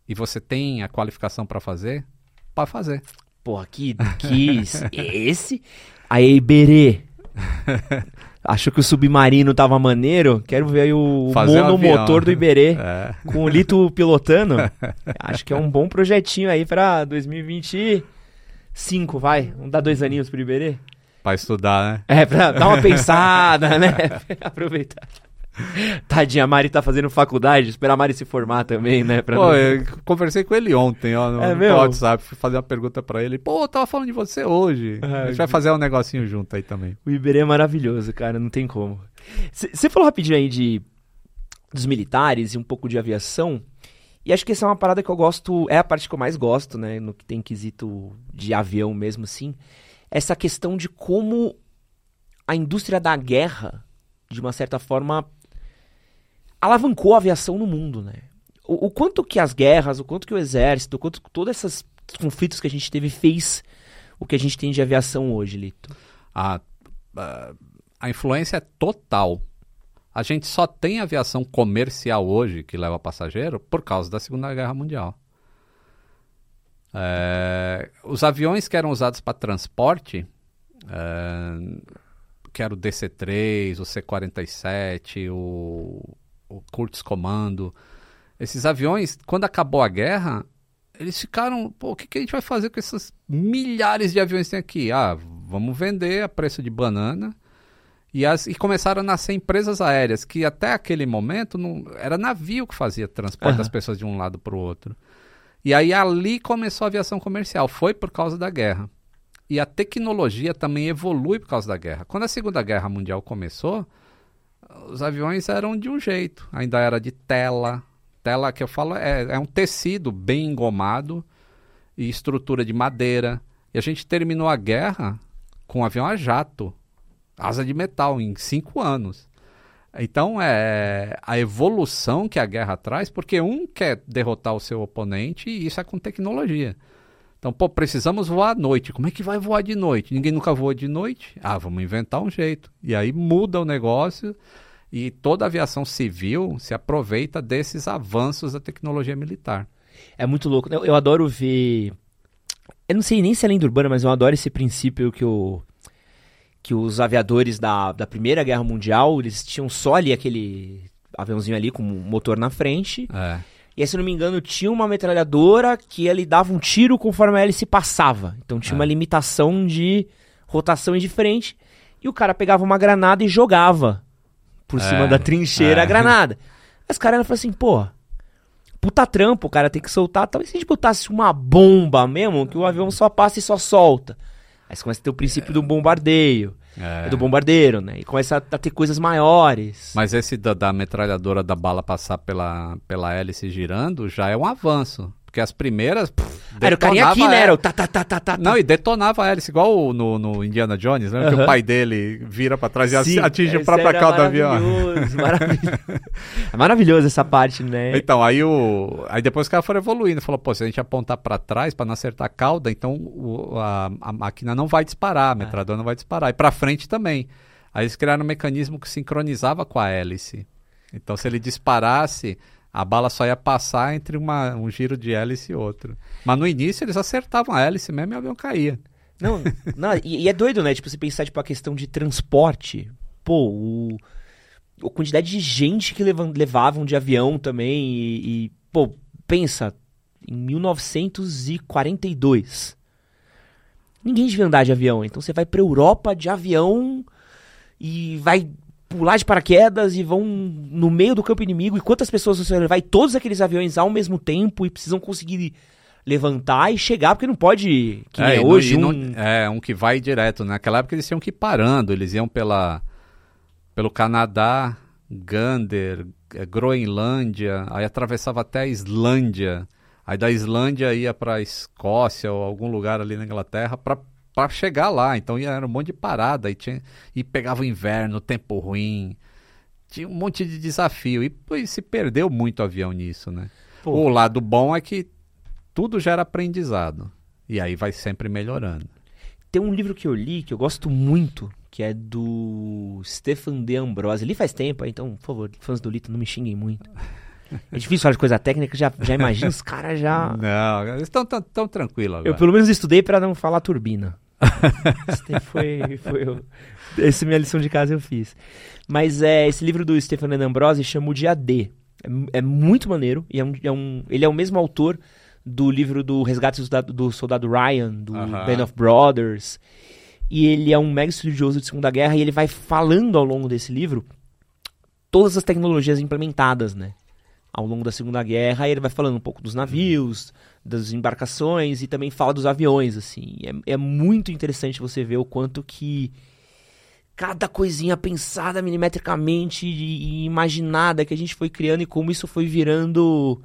e você tem a qualificação para fazer, pode fazer. Pô, que, que esse? Aí, Iberê. Achou que o submarino tava maneiro? Quero ver aí o Fazer monomotor um do Iberê é. com o Lito pilotando. Acho que é um bom projetinho aí pra 2025, vai. Vamos dar dois aninhos pro Iberê? Pra estudar, né? É, pra dar uma pensada, né? Aproveitar. Tadinha, a Mari tá fazendo faculdade, esperar a Mari se formar também, né? Pô, não... eu conversei com ele ontem, ó, no, é no WhatsApp, fui fazer uma pergunta pra ele. Pô, eu tava falando de você hoje. É, a gente vai fazer um negocinho junto aí também. O Iberê é maravilhoso, cara, não tem como. Você falou rapidinho aí de dos militares e um pouco de aviação. E acho que essa é uma parada que eu gosto, é a parte que eu mais gosto, né, no que tem quesito de avião mesmo assim, essa questão de como a indústria da guerra, de uma certa forma, alavancou a aviação no mundo, né? O, o, quanto que as guerras, o quanto que o exército, o quanto que todos esses conflitos que a gente teve fez o que a gente tem de aviação hoje, Lito? A, a, a influência é total. A gente só tem aviação comercial hoje que leva passageiro por causa da Segunda Guerra Mundial. É, os aviões que eram usados para transporte, é, que era o DC-3, o C-47, o o Kurtz Comando. Esses aviões, quando acabou a guerra, eles ficaram, pô, o que, que a gente vai fazer com esses milhares de aviões que tem aqui? Ah, vamos vender a preço de banana. E, as, e começaram a nascer empresas aéreas, que até aquele momento não, era navio que fazia transporte uhum. das pessoas de um lado para o outro. E aí ali começou a aviação comercial, foi por causa da guerra. E a tecnologia também evolui por causa da guerra. Quando a Segunda Guerra Mundial começou, os aviões eram de um jeito, ainda era de tela. Tela que eu falo é, é um tecido bem engomado e estrutura de madeira. E a gente terminou a guerra com um avião a jato, asa de metal, em cinco anos. Então é a evolução que a guerra traz, porque um quer derrotar o seu oponente e isso é com tecnologia. Então, pô, precisamos voar à noite. Como é que vai voar de noite? Ninguém nunca voa de noite? Ah, vamos inventar um jeito. E aí muda o negócio e toda a aviação civil se aproveita desses avanços da tecnologia militar. É muito louco. Eu, eu adoro ver. Eu não sei nem se é lenda urbana, mas eu adoro esse princípio que o. Que os aviadores da, da Primeira Guerra Mundial, eles tinham só ali aquele aviãozinho ali com motor na frente. É e aí, se não me engano, tinha uma metralhadora que ele dava um tiro conforme a hélice passava. Então tinha é. uma limitação de rotação e de frente. E o cara pegava uma granada e jogava por é. cima da trincheira é. a granada. Aí os caras falaram assim, pô, puta trampo, o cara tem que soltar. Talvez se a gente botasse uma bomba mesmo, que o avião só passa e só solta. Aí você começa a ter o princípio do bombardeio. É. do bombardeiro, né? E começa a, ter coisas maiores. Mas esse da, da, metralhadora da bala passar pela, pela hélice girando já é um avanço. Porque as primeiras. Pff, Era o carinha aqui, né? Era o tá, tá, tá, tá, tá. Não, e detonava a hélice, igual no, no Indiana Jones, né? Que Aham. o pai dele vira pra trás e Sim, atinge o próprio cauda do avião. Maravilhoso, maravilhoso. É maravilhoso essa parte, né? Então, aí o. Aí depois os caras foram evoluindo. Falou, pô, se a gente apontar pra trás pra não acertar a cauda, então o- a, a máquina não vai disparar, a metralhadora não vai disparar. E pra frente também. Aí eles criaram um mecanismo que sincronizava com a hélice. Então, se ele disparasse, a bala só ia passar entre uma- um giro de hélice e outro. Mas no início eles acertavam a hélice mesmo e o avião caía. Não, não e, e é doido, né? Tipo, você pensar, tipo, a questão de transporte. Pô, o... A quantidade de gente que levam, levavam de avião também e, e, pô, pensa, em 1942. Ninguém devia andar de avião, então você vai pra Europa de avião e vai pular de paraquedas e vão no meio do campo inimigo e quantas pessoas você vai levar e todos aqueles aviões ao mesmo tempo e precisam conseguir levantar e chegar, porque não pode, que É, não- hoje, e um... não- é, um que vai direto. Naquela época eles tinham que ir parando, eles iam pela, pelo Canadá, Gander, eh, Groenlândia, aí atravessava até a Islândia, aí da Islândia ia para Escócia ou algum lugar ali na Inglaterra para chegar lá. Então era um monte de parada, e, tinha, e pegava o inverno, tempo ruim, tinha um monte de desafio. E, e se perdeu muito avião nisso, né? Pô. O lado bom é que tudo gera aprendizado. E aí vai sempre melhorando. Tem um livro que eu li que eu gosto muito, que é do Stefan de Ambrosi. Li faz tempo, então, por favor, fãs do Lito, não me xinguem muito. É difícil falar de coisa técnica, já, já imagino os caras já... Não, eles estão tão, tão tranquilos agora. Eu pelo menos estudei pra não falar turbina. Foi, foi o- essa minha lição de casa eu fiz. Mas é, esse livro do Stefano D'Ambrosi chama o Dia D. É, é muito maneiro. E é um, é um- ele é o mesmo autor do livro do Resgate do Soldado, do Soldado Ryan, do Aham. Band of Brothers. E ele é um mega estudioso de Segunda Guerra e ele vai falando ao longo desse livro todas as tecnologias implementadas, né? Ao longo da Segunda Guerra, e ele vai falando um pouco dos navios, das embarcações e também fala dos aviões, assim. É, é muito interessante você ver o quanto que cada coisinha pensada milimetricamente e, e imaginada que a gente foi criando e como isso foi virando.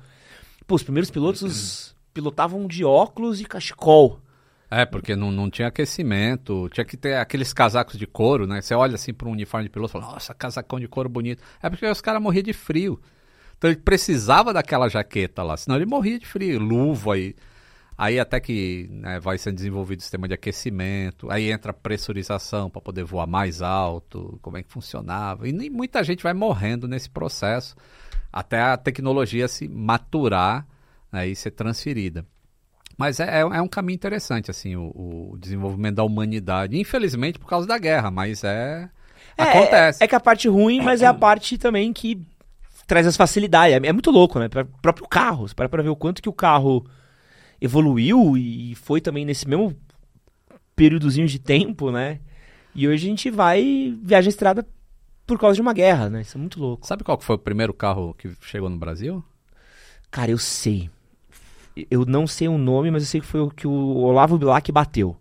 Pô, os primeiros pilotos pilotavam de óculos e cachecol. É, porque não, não tinha aquecimento, tinha que ter aqueles casacos de couro, né? Você olha assim para um uniforme de piloto e fala, nossa, casacão de couro bonito. É porque os caras morriam de frio. Então ele precisava daquela jaqueta lá, senão ele morria de frio. Luva e. Aí até que né, vai sendo desenvolvido o sistema de aquecimento, aí entra a pressurização para poder voar mais alto, como é que funcionava. E nem muita gente vai morrendo nesse processo, até a tecnologia se maturar né, e ser transferida. Mas é, é- é um caminho interessante, assim, o, o desenvolvimento da humanidade. Infelizmente por causa da guerra, mas é. É, acontece. É, é que a parte ruim, mas é a parte também que traz as facilidades. É, é muito louco, né? Pra, próprio carro. Você para pra ver o quanto que o carro evoluiu e foi também nesse mesmo períodozinho de tempo, né? E hoje a gente vai viajar a estrada por causa de uma guerra, né? Isso é muito louco. Sabe qual que foi o primeiro carro que chegou no Brasil? Cara, eu sei. Eu não sei o nome, mas eu sei que foi o que o Olavo Bilac bateu.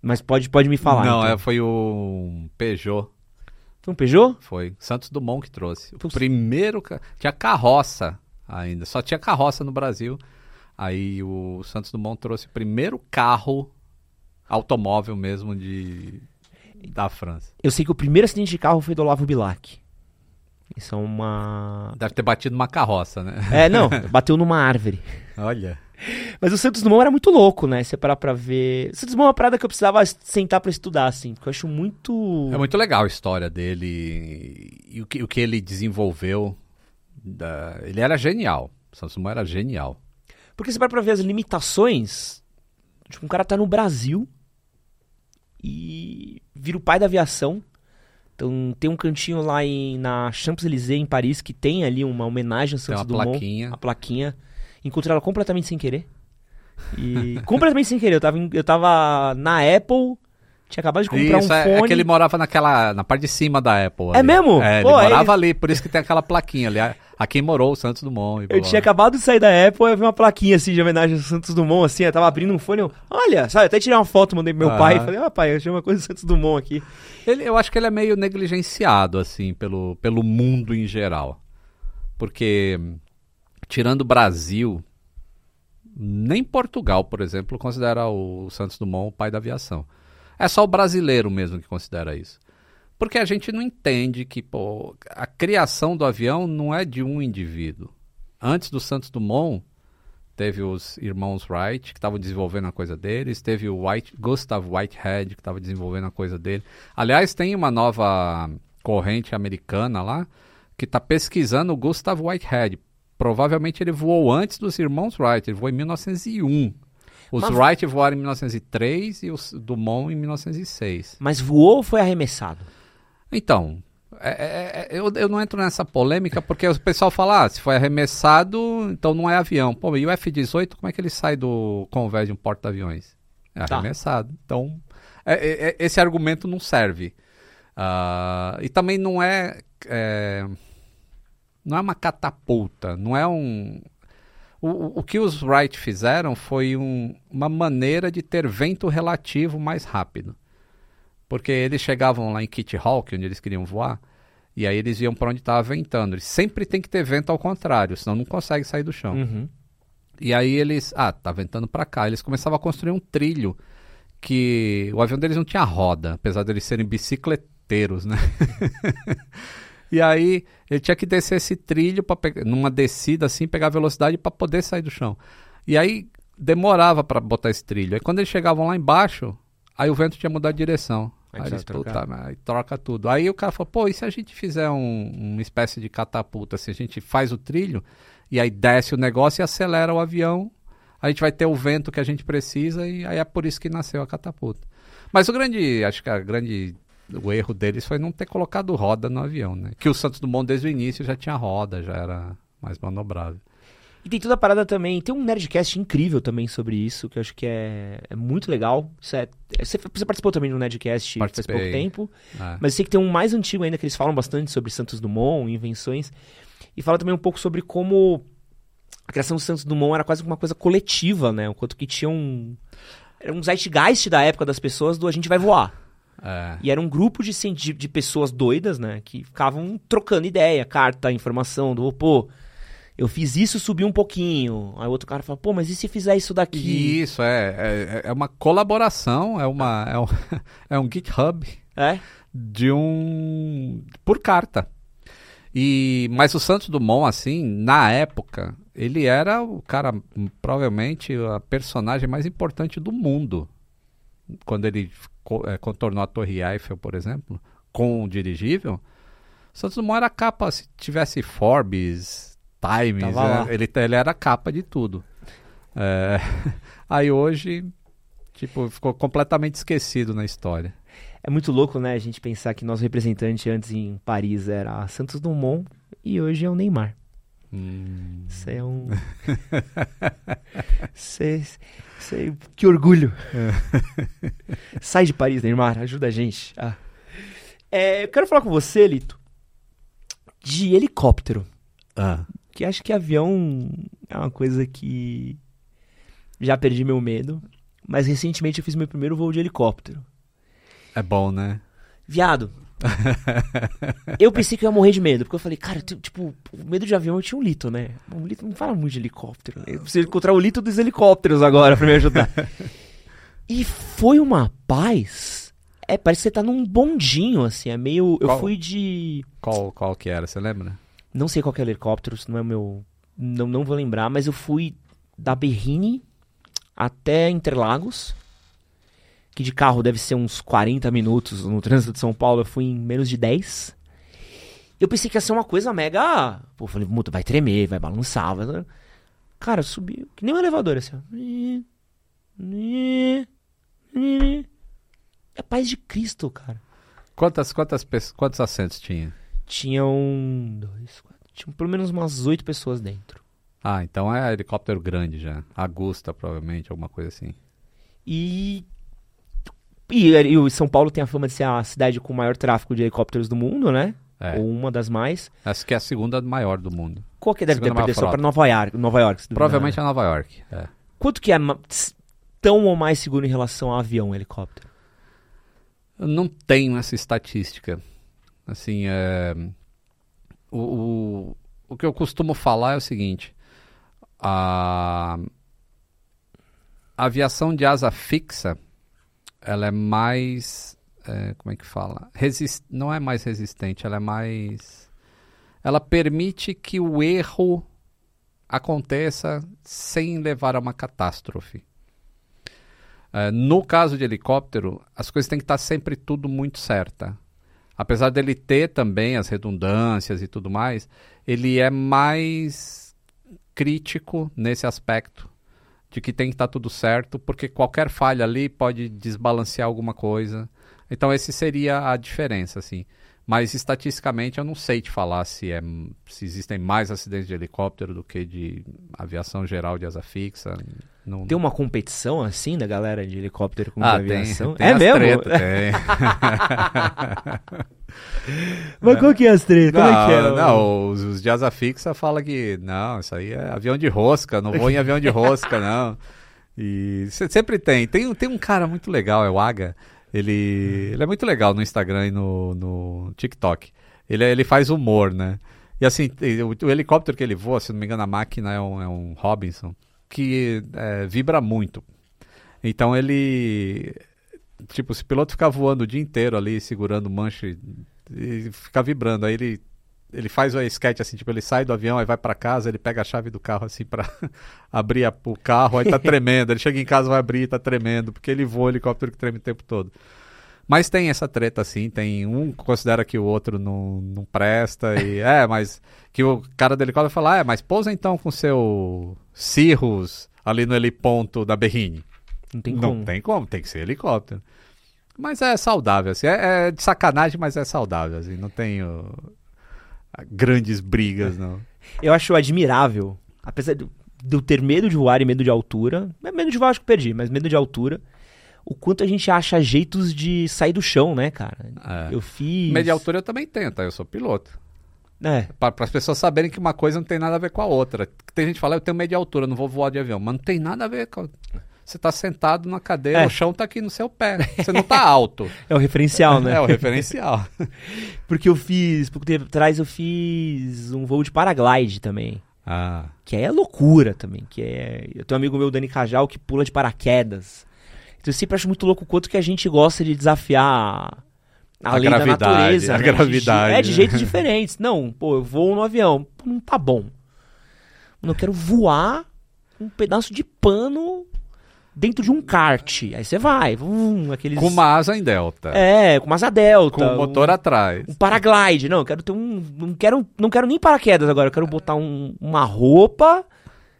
Mas pode, pode me falar. Não, então. é, foi o Peugeot. Foi um Peugeot? Foi Santos Dumont que trouxe. O Putz. primeiro. Tinha carroça ainda. Só tinha carroça no Brasil. Aí o Santos Dumont trouxe o primeiro carro automóvel mesmo de da França. Eu sei que o primeiro acidente de carro foi do Olavo Bilac. Isso é uma. Deve ter batido numa carroça, né? É, não, bateu numa árvore. Olha. Mas o Santos Dumont era muito louco, né? Você parar pra ver. O Santos Dumont é uma parada que eu precisava sentar pra estudar, assim, porque eu acho muito. É muito legal a história dele e o que, o que ele desenvolveu. da- Ele era genial. O Santos Dumont era genial. Porque você para pra ver as limitações. Tipo, um cara tá no Brasil e vira o pai da aviação. Então tem um cantinho lá em, na Champs-Élysées, em Paris, que tem ali uma homenagem ao Tem Santos uma Dumont. plaquinha. A plaquinha. Encontrei ela completamente sem querer. E completamente sem querer. Eu tava, eu tava na Apple, tinha acabado de comprar Isso, um é, fone. é que ele morava naquela, na parte de cima da Apple. É ali. mesmo? É, ele Pô, morava ali, por isso que tem aquela plaquinha ali. a- Aqui morou o Santos Dumont. Eu tinha acabado de sair da Apple e vi uma plaquinha assim de homenagem ao Santos Dumont, assim, eu tava abrindo um fone, eu, olha, sabe, até tirei uma foto, mandei pro meu Aham. pai, falei, ah, pai, eu achei uma coisa do Santos Dumont aqui. Ele, eu acho que ele é meio negligenciado, assim, pelo, pelo mundo em geral. Porque tirando o Brasil, nem Portugal, por exemplo, considera o Santos Dumont o pai da aviação. É só o brasileiro mesmo que considera isso. Porque a gente não entende que pô, a criação do avião não é de um indivíduo. Antes do Santos Dumont, teve os irmãos Wright, que estavam desenvolvendo a coisa deles, teve o White, Gustav Whitehead, que estava desenvolvendo a coisa dele. Aliás, tem uma nova corrente americana lá, que está pesquisando o Gustav Whitehead. Provavelmente ele voou antes dos irmãos Wright, ele voou em 1901. Os Mas- Wright voaram em 1903 e os Dumont em 1906. Mas voou ou foi arremessado? Então, é- é- é- eu, eu não entro nessa polêmica porque o pessoal fala, ah, se foi arremessado, então não é avião. Pô, e o F-18, como é que ele sai do convés de um porta-aviões? É Tá. arremessado. Então, é- é- é- esse argumento não serve. Ah, e também não é, não é uma catapulta, não é um... O, o- que os Wright fizeram foi um- uma maneira de ter vento relativo mais rápido. Porque eles chegavam lá em Kitty Hawk, onde eles queriam voar, e aí eles iam para onde estava ventando. Eles sempre tem que ter vento ao contrário, senão não consegue sair do chão. Uhum. E aí eles, ah, tá ventando para cá. Eles começavam a construir um trilho que o avião deles não tinha roda, apesar deles serem bicicleteiros, né? e aí ele tinha que descer esse trilho para numa descida assim, pegar velocidade para poder sair do chão. E aí demorava para botar esse trilho. Aí quando eles chegavam lá embaixo, aí o vento tinha mudado de direção. Aí Aí, eles, puta, aí troca tudo. Aí o cara falou, pô, e se a gente fizer um- uma espécie de catapulta? Se a gente faz o trilho e aí desce o negócio e acelera o avião, a gente vai ter o vento que a gente precisa e aí é por isso que nasceu a catapulta. Mas o grande, acho que a grande, o erro deles foi não ter colocado roda no avião, né? Que o Santos Dumont desde o início já tinha roda, já era mais manobrável. E tem toda a parada também. Tem um Nerdcast incrível também sobre isso, que eu acho que é, é muito legal. É- é- você, você participou também de um Nerdcast faz pouco Participei. tempo. É. Mas eu sei que tem um mais antigo ainda, que eles falam bastante sobre Santos Dumont, invenções. E fala também um pouco sobre como a criação do Santos Dumont era quase uma coisa coletiva, né? O quanto que tinha um. Era um zeitgeist da época das pessoas do a gente vai voar. É. E era um grupo de, de, de pessoas doidas, né? Que ficavam trocando ideia, carta, informação, do pô, eu fiz isso, subi um pouquinho. Aí o outro cara fala, pô, mas e se fizer isso daqui? Isso, é, é, é uma colaboração, é, uma, é, um, é um GitHub É? de um. por carta. E, mas o Santos Dumont, assim, na época, ele era o cara, provavelmente, a personagem mais importante do mundo. Quando ele contornou a Torre Eiffel, por exemplo, com o dirigível, Santos Dumont era capa, se tivesse Forbes, Times, lá. ele, ele era capa de tudo. É, aí hoje, tipo, ficou completamente esquecido na história. É muito louco, né, a gente pensar que nosso representante antes em Paris era Santos Dumont e hoje é o Neymar. Hum. Isso é um. É- isso é- Que orgulho. Sai de Paris, Neymar, ajuda a gente. Ah. É, eu quero falar com você, Lito, de helicóptero. Ah. Que acho que avião é uma coisa que já perdi meu medo. Mas recentemente eu fiz meu primeiro voo de helicóptero. É bom, né? Viado. Eu pensei que eu ia morrer de medo, porque eu falei, cara, tipo, medo de avião eu tinha um Lito, né? O Lito não fala muito de helicóptero. Eu preciso encontrar o Lito dos helicópteros agora pra me ajudar. e foi uma paz. É, parece que você tá num bondinho, assim. É meio. Eu Qual? fui de. Qual, qual que era, você lembra? Não sei qual que é o helicóptero, não é o meu. Não, não vou lembrar, mas eu fui da Berrini até Interlagos. Que de carro deve ser uns 40 minutos no trânsito de São Paulo. Eu fui em menos de 10. Eu pensei que ia ser uma coisa mega. Pô, falei, puta, vai tremer, vai balançar. Vai... Cara, subiu. Que nem um elevador, assim, ó. É paz de Cristo, cara. Quantas, quantas, quantos assentos tinha? Tinham. Dois, quatro. Tinham pelo menos umas oito pessoas dentro. Ah, então é helicóptero grande já. Agusta, provavelmente, alguma coisa assim. E. E, e o São Paulo tem a fama de ser a cidade com o maior tráfego de helicópteros do mundo, né? É. Ou uma das mais. Essa que é a segunda maior do mundo. Qual que deve ter frota. para Nova York? Nova York Provavelmente é Nova York. É. Quanto que é tão ou mais seguro em relação a avião, helicóptero? Eu não tenho essa estatística. Assim, é... o, o, o que eu costumo falar é o seguinte: a, a aviação de asa fixa, ela é mais, é, como é que fala? Resist, não é mais resistente, ela é mais, ela permite que o erro aconteça sem levar a uma catástrofe. É, no caso de helicóptero, as coisas têm que estar sempre tudo muito certa. Apesar dele ter também as redundâncias e tudo mais, ele é mais crítico nesse aspecto de que tem que estar tudo certo, porque qualquer falha ali pode desbalancear alguma coisa. Então esse seria a diferença, assim. Mas estatisticamente eu não sei te falar se, é, se existem mais acidentes de helicóptero do que de aviação geral de asa fixa. Não... Tem uma competição assim da galera de helicóptero com ah, aviação? Tem, tem é mesmo? Treta, tem. Mas qual que é as três? Como não, é que é? Não, os, os de asa fixa falam que não, isso aí é avião de rosca, não vou em avião de rosca, não. E sempre tem. tem. Tem um cara muito legal, é o Aga. Ele, ele é muito legal no Instagram e no, no TikTok. Ele, ele faz humor, né? E assim, o, o, helicóptero que ele voa, se não me engano, a máquina é um, é um Robinson, que é, vibra muito. Então ele. Tipo, se o piloto ficar voando o dia inteiro ali, segurando mancha e ficar vibrando, aí ele ele faz o sketch assim, tipo, ele sai do avião, aí vai para casa, ele pega a chave do carro assim para abrir a, o carro, aí tá tremendo. Ele chega em casa, vai abrir, tá tremendo, porque ele voa o helicóptero que treme o tempo todo. Mas tem essa treta assim, tem um considera que o outro não, não presta e é, mas que o cara do helicóptero fala: ah, "É, mas pousa então com seu Cirrus ali no heliponto da Berrine". Não tem como. Não tem como, tem que ser helicóptero. Mas é saudável, assim. É, é de sacanagem, mas é saudável, assim. Não tenho grandes brigas, não. Eu acho admirável, apesar de eu ter medo de voar e medo de altura, é medo de voar acho que perdi, mas medo de altura, o quanto a gente acha jeitos de sair do chão, né, cara? É. Eu fiz... Medo de altura eu também tenho, tá? Eu sou piloto. É. Para as pessoas saberem que uma coisa não tem nada a ver com a outra. Tem gente que fala, eu tenho medo de altura, não vou voar de avião. Mas não tem nada a ver com... Você está sentado na cadeira, é. o chão está aqui no seu pé. Você não está alto. é o referencial, né? É o referencial. Porque eu fiz, pouco tempo atrás eu fiz um voo de paraglide também. Ah. Que é loucura também. Que é. Eu tenho um amigo meu, Dani Cajal, que pula de paraquedas. Então eu sempre acho muito louco o quanto que a gente gosta de desafiar a, a lei da natureza. A né? gravidade. De, é, de jeitos diferentes. Não, pô, eu vou no avião. Não tá bom. Eu quero voar um pedaço de pano dentro de um kart. Aí você vai, um, aqueles... Com uma asa em delta. É, com uma asa delta. Com o motor um, atrás. Um paraglide. Não, eu quero ter um... Não quero, não quero nem paraquedas agora. Eu quero botar um, uma roupa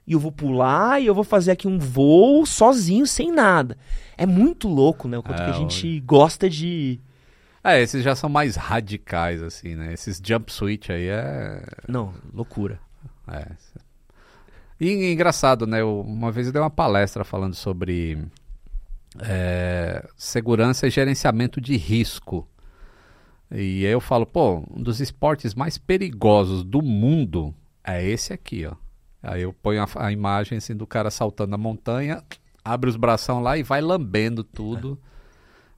e eu vou pular e eu vou fazer aqui um voo sozinho, sem nada. É muito louco, né? O quanto é, que a gente gosta de... É, esses já são mais radicais, assim, né? Esses jump switch aí é... Não, loucura. É, e engraçado, né? Eu, uma vez eu dei uma palestra falando sobre é, segurança e gerenciamento de risco. E aí eu falo, pô, um dos esportes mais perigosos do mundo é esse aqui, ó. Aí eu ponho a, a imagem assim do cara saltando a montanha, abre os bração lá e vai lambendo tudo.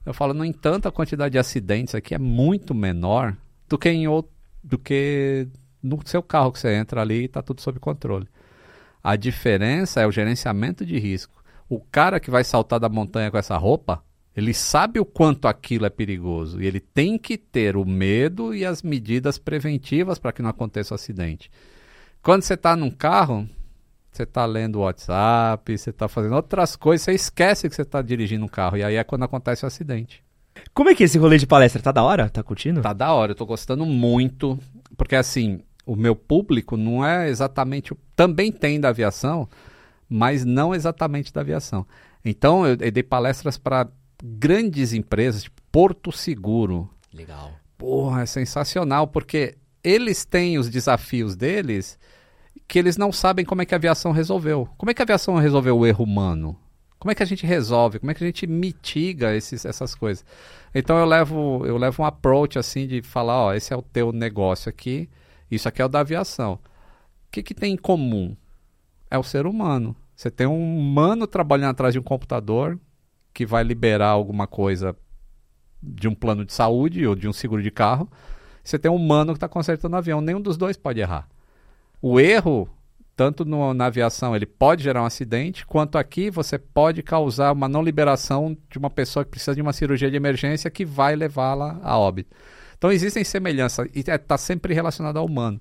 Eu falo, no entanto, a quantidade de acidentes aqui é muito menor do que em outro, do que no seu carro que você entra ali e está tudo sob controle. A diferença é o gerenciamento de risco. O cara que vai saltar da montanha com essa roupa, ele sabe o quanto aquilo é perigoso e ele tem que ter o medo e as medidas preventivas para que não aconteça o um acidente. Quando você está num carro, você está lendo o WhatsApp, você está fazendo outras coisas, você esquece que você está dirigindo um carro e aí é quando acontece o acidente. Como é que é esse rolê de palestra? Tá da hora? Tá curtindo? Tá da hora, eu tô gostando muito, porque assim, o meu público não é exatamente. Também tem da aviação, mas não exatamente da aviação. Então, eu, eu dei palestras para grandes empresas, tipo Porto Seguro. Legal. Porra, é sensacional, porque eles têm os desafios deles que eles não sabem como é que a aviação resolveu. Como é que a aviação resolveu o erro humano? Como é que a gente resolve? Como é que a gente mitiga esses, essas coisas? Então eu levo, eu levo um approach assim de falar, ó, esse é o teu negócio aqui isso aqui é o da aviação. O que, que tem em comum? É o ser humano. Você tem um humano trabalhando atrás de um computador que vai liberar alguma coisa de um plano de saúde ou de um seguro de carro. Você tem um humano que está consertando o avião. Nenhum dos dois pode errar. O erro tanto no, na aviação ele pode gerar um acidente, quanto aqui você pode causar uma não liberação de uma pessoa que precisa de uma cirurgia de emergência que vai levá-la a óbito. Então existem semelhanças e está sempre relacionado ao humano.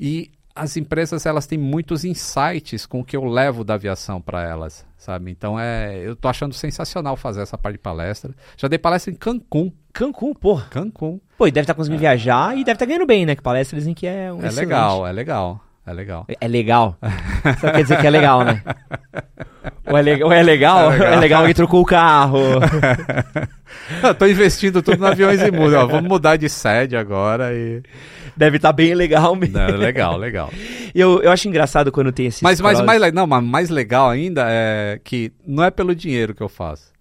E as empresas elas têm muitos insights com o que eu levo da aviação para elas, sabe? Então é, eu tô achando sensacional fazer essa parte de palestra. Já dei palestra em Cancún. Cancún, porra. Cancún. Pô, e deve estar tá conseguindo é. viajar e deve estar tá ganhando bem, né? Que palestra dizem que é um É excelente. legal, é legal. É legal. É legal. Só quer dizer que é legal, né? Ou é, le ou é legal, é legal, é legal que trocou o carro. eu tô investindo tudo no aviões e muda. Vamos mudar de sede agora e. Deve estar tá bem legal mesmo. Não, legal, legal. eu, eu acho engraçado quando tem esse. Mas, mas mais, não, mas mais legal ainda é que não é pelo dinheiro que eu faço.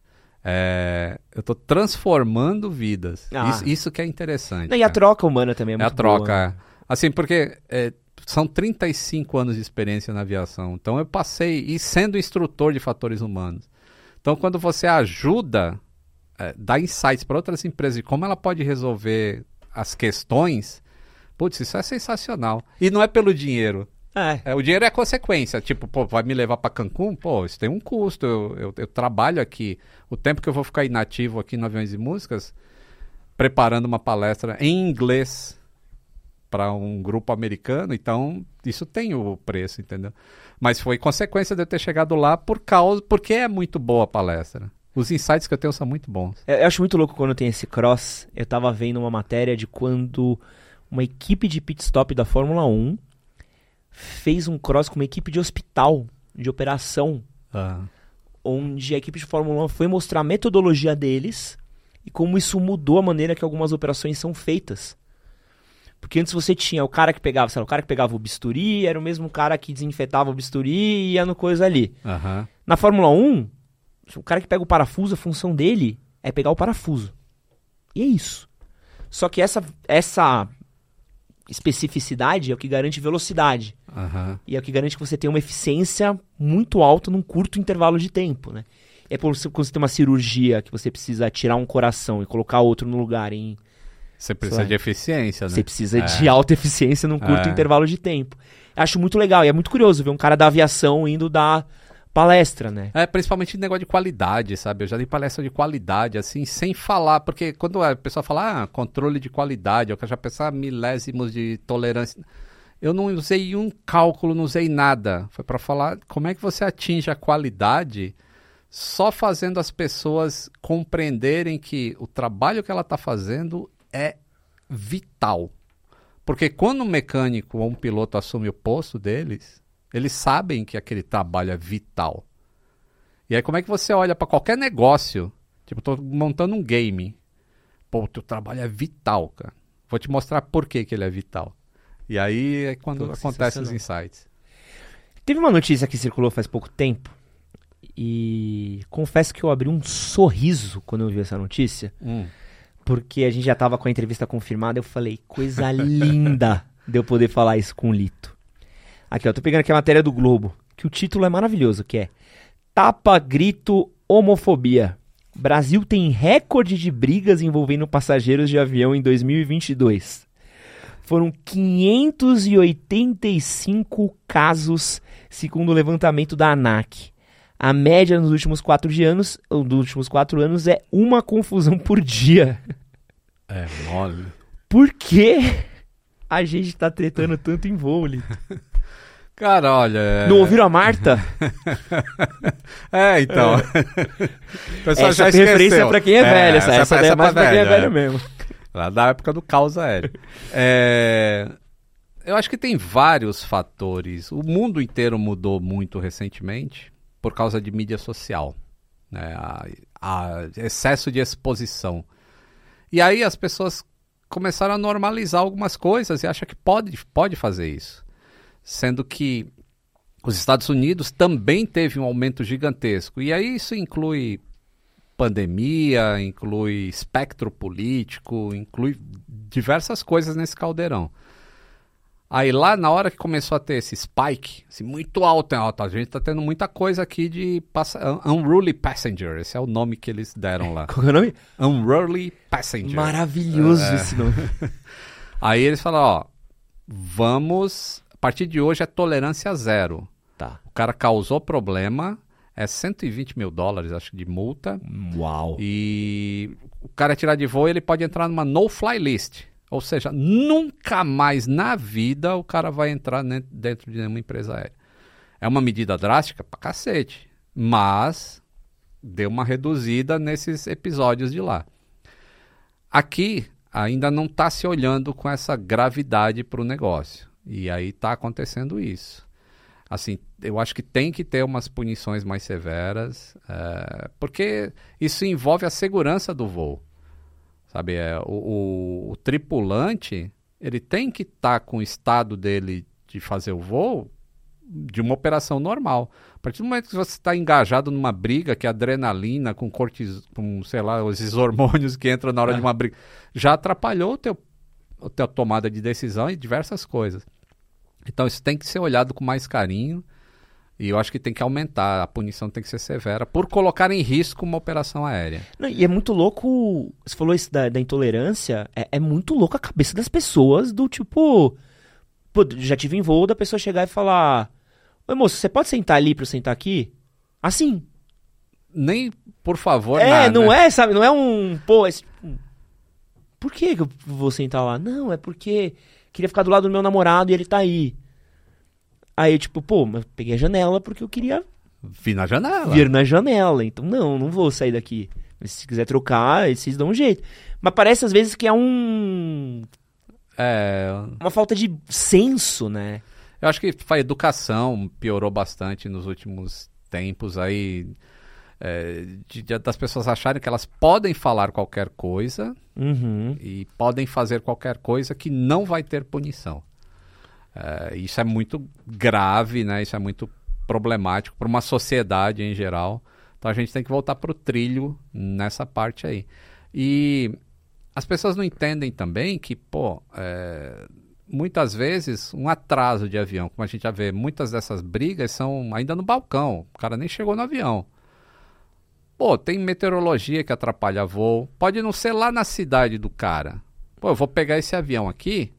É, eu estou transformando vidas. Ah. Isso, isso, que é interessante. Não, e a troca humana também é muito É a troca, boa. é. Assim, porque é, são 35 anos de experiência na aviação. Então eu passei, e sendo instrutor de fatores humanos. Então quando você ajuda, é, dá insights para outras empresas de como ela pode resolver as questões, putz, isso é sensacional. E não é pelo dinheiro. É. é o dinheiro é consequência. Tipo, pô, vai me levar para Cancún? Pô, isso tem um custo. Eu, eu, eu trabalho aqui. O tempo que eu vou ficar inativo aqui no Aviões e Músicas, preparando uma palestra em inglês para um grupo americano, então isso tem o preço, entendeu? Mas foi consequência de eu ter chegado lá por causa, porque é muito boa a palestra. Os insights que eu tenho são muito bons. Eu, eu acho muito louco quando tem esse cross. Eu tava vendo uma matéria de quando uma equipe de pit stop da Fórmula 1 fez um cross com uma equipe de hospital, de operação, ah. onde a equipe de Fórmula 1 foi mostrar a metodologia deles e como isso mudou a maneira que algumas operações são feitas. Porque antes você tinha o cara que pegava, sei lá, o cara que pegava o bisturi, era o mesmo cara que desinfetava o bisturi e ia no coisa ali. Uhum. Na Fórmula 1, o cara que pega o parafuso, a função dele é pegar o parafuso. E é isso. Só que essa, essa especificidade é o que garante velocidade. Uhum. E é o que garante que você tenha uma eficiência muito alta num curto intervalo de tempo, né? É por quando você tem uma cirurgia que você precisa tirar um coração e colocar outro no lugar em você precisa de eficiência, né? Você precisa é. de alta eficiência num curto é. intervalo de tempo. Acho muito legal e é muito curioso ver um cara da aviação indo dar palestra, né? É, principalmente negócio de qualidade, sabe? Eu já dei palestra de qualidade, assim, sem falar, porque quando a pessoa fala, ah, controle de qualidade, eu já pensar milésimos de tolerância. Eu não usei um cálculo, não usei nada. Foi para falar como é que você atinge a qualidade só fazendo as pessoas compreenderem que o trabalho que ela está fazendo é vital. Porque quando um mecânico ou um piloto assume o posto deles, eles sabem que aquele trabalho é vital. E aí como é que você olha para qualquer negócio? Tipo, tô montando um game. Pô, o teu trabalho é vital, cara. Vou te mostrar por que, que ele é vital. E aí é quando acontecem os insights. Teve uma notícia que circulou faz pouco tempo. E confesso que eu abri um sorriso quando eu vi essa notícia. Hum porque a gente já tava com a entrevista confirmada, eu falei, coisa linda de eu poder falar isso com o Lito. Aqui, ó, tô pegando aqui a matéria do Globo, que o título é maravilhoso, que é Tapa, Grito, Homofobia. Brasil tem recorde de brigas envolvendo passageiros de avião em 2022. Foram 585 casos, segundo o levantamento da ANAC. A média nos últimos quatro anos, nos últimos quatro anos é uma confusão por dia. É mole. Por que a gente tá tretando tanto em voo, Cara, olha. É... Não ouviram a Marta? é, então. É. essa já referência é pra quem é, é velho, essa, essa, essa, é mais pra quem é velho é. mesmo. Lá da época do caos aéreo. É... Eu acho que tem vários fatores. O mundo inteiro mudou muito recentemente por causa de mídia social, né? a, a excesso de exposição. E aí as pessoas começaram a normalizar algumas coisas e acham que pode, pode fazer isso. Sendo que os Estados Unidos também teve um aumento gigantesco. E aí isso inclui pandemia, inclui espectro político, inclui diversas coisas nesse caldeirão. Aí lá na hora que começou a ter esse spike, assim, muito alto, alto, a gente tá tendo muita coisa aqui de Unruly Passenger, esse é o nome que eles deram lá. Qual é o nome? Unruly Passenger. Maravilhoso é. esse nome. Aí eles falaram, ó, vamos partir de hoje é tolerância zero. Tá. O cara causou problema, é 120 mil dólares, acho, de multa. Uau. E o cara tirar de voo, ele pode entrar numa no-fly list. Ou seja, nunca mais na vida o cara vai entrar dentro de nenhuma empresa aérea. É uma medida drástica pra cacete, mas deu uma reduzida nesses episódios de lá. Aqui ainda não está se olhando com essa gravidade para o negócio. E aí está acontecendo isso. Assim, eu acho que tem que ter umas punições mais severas, eh, porque isso envolve a segurança do voo. Sabe, é, o, o- o tripulante, ele tem que estar com o estado dele de fazer o voo de uma operação normal. A partir do momento que você está engajado numa briga, que é adrenalina, com cortis, com, sei lá, esses hormônios que entram na hora de uma briga, já atrapalhou o teu, a tua tomada de decisão e diversas coisas. Então isso tem que ser olhado com mais carinho e eu acho que tem que aumentar, a punição tem que ser severa por colocar em risco uma operação aérea. Não, e é muito louco. Você falou isso da, da intolerância. É, é muito louco a cabeça das pessoas do tipo. Pô, já tive em voo da pessoa chegar e falar: Oi, moço, você pode sentar ali pra eu sentar aqui? Assim. Nem, por favor, é, nada, não né? é, sabe? Não é um. Pô, esse, tipo, por que, que eu vou sentar lá? Não, é porque queria ficar do lado do meu namorado e ele tá aí. Aí, eu, tipo, pô, mas peguei a janela porque eu queria Vi na janela. vir na janela. Então, não, não vou sair daqui. Mas se quiser trocar, vocês dão um jeito. Mas parece às vezes que é um. É, Uma falta de senso, né? Eu acho que a educação piorou bastante nos últimos tempos aí. é, de- de- das pessoas acharem que elas podem falar qualquer coisa Uhum. e podem fazer qualquer coisa que não vai ter punição. É, isso é muito grave, né? Isso é muito problemático para uma sociedade em geral. Então a gente tem que voltar para o trilho nessa parte aí. E as pessoas não entendem também que, pô, é, muitas vezes um atraso de avião, como a gente já vê, muitas dessas brigas são ainda no balcão. O cara nem chegou no avião. Pô, tem meteorologia que atrapalha voo. Pode não ser lá na cidade do cara. Pô, eu vou pegar esse avião aqui.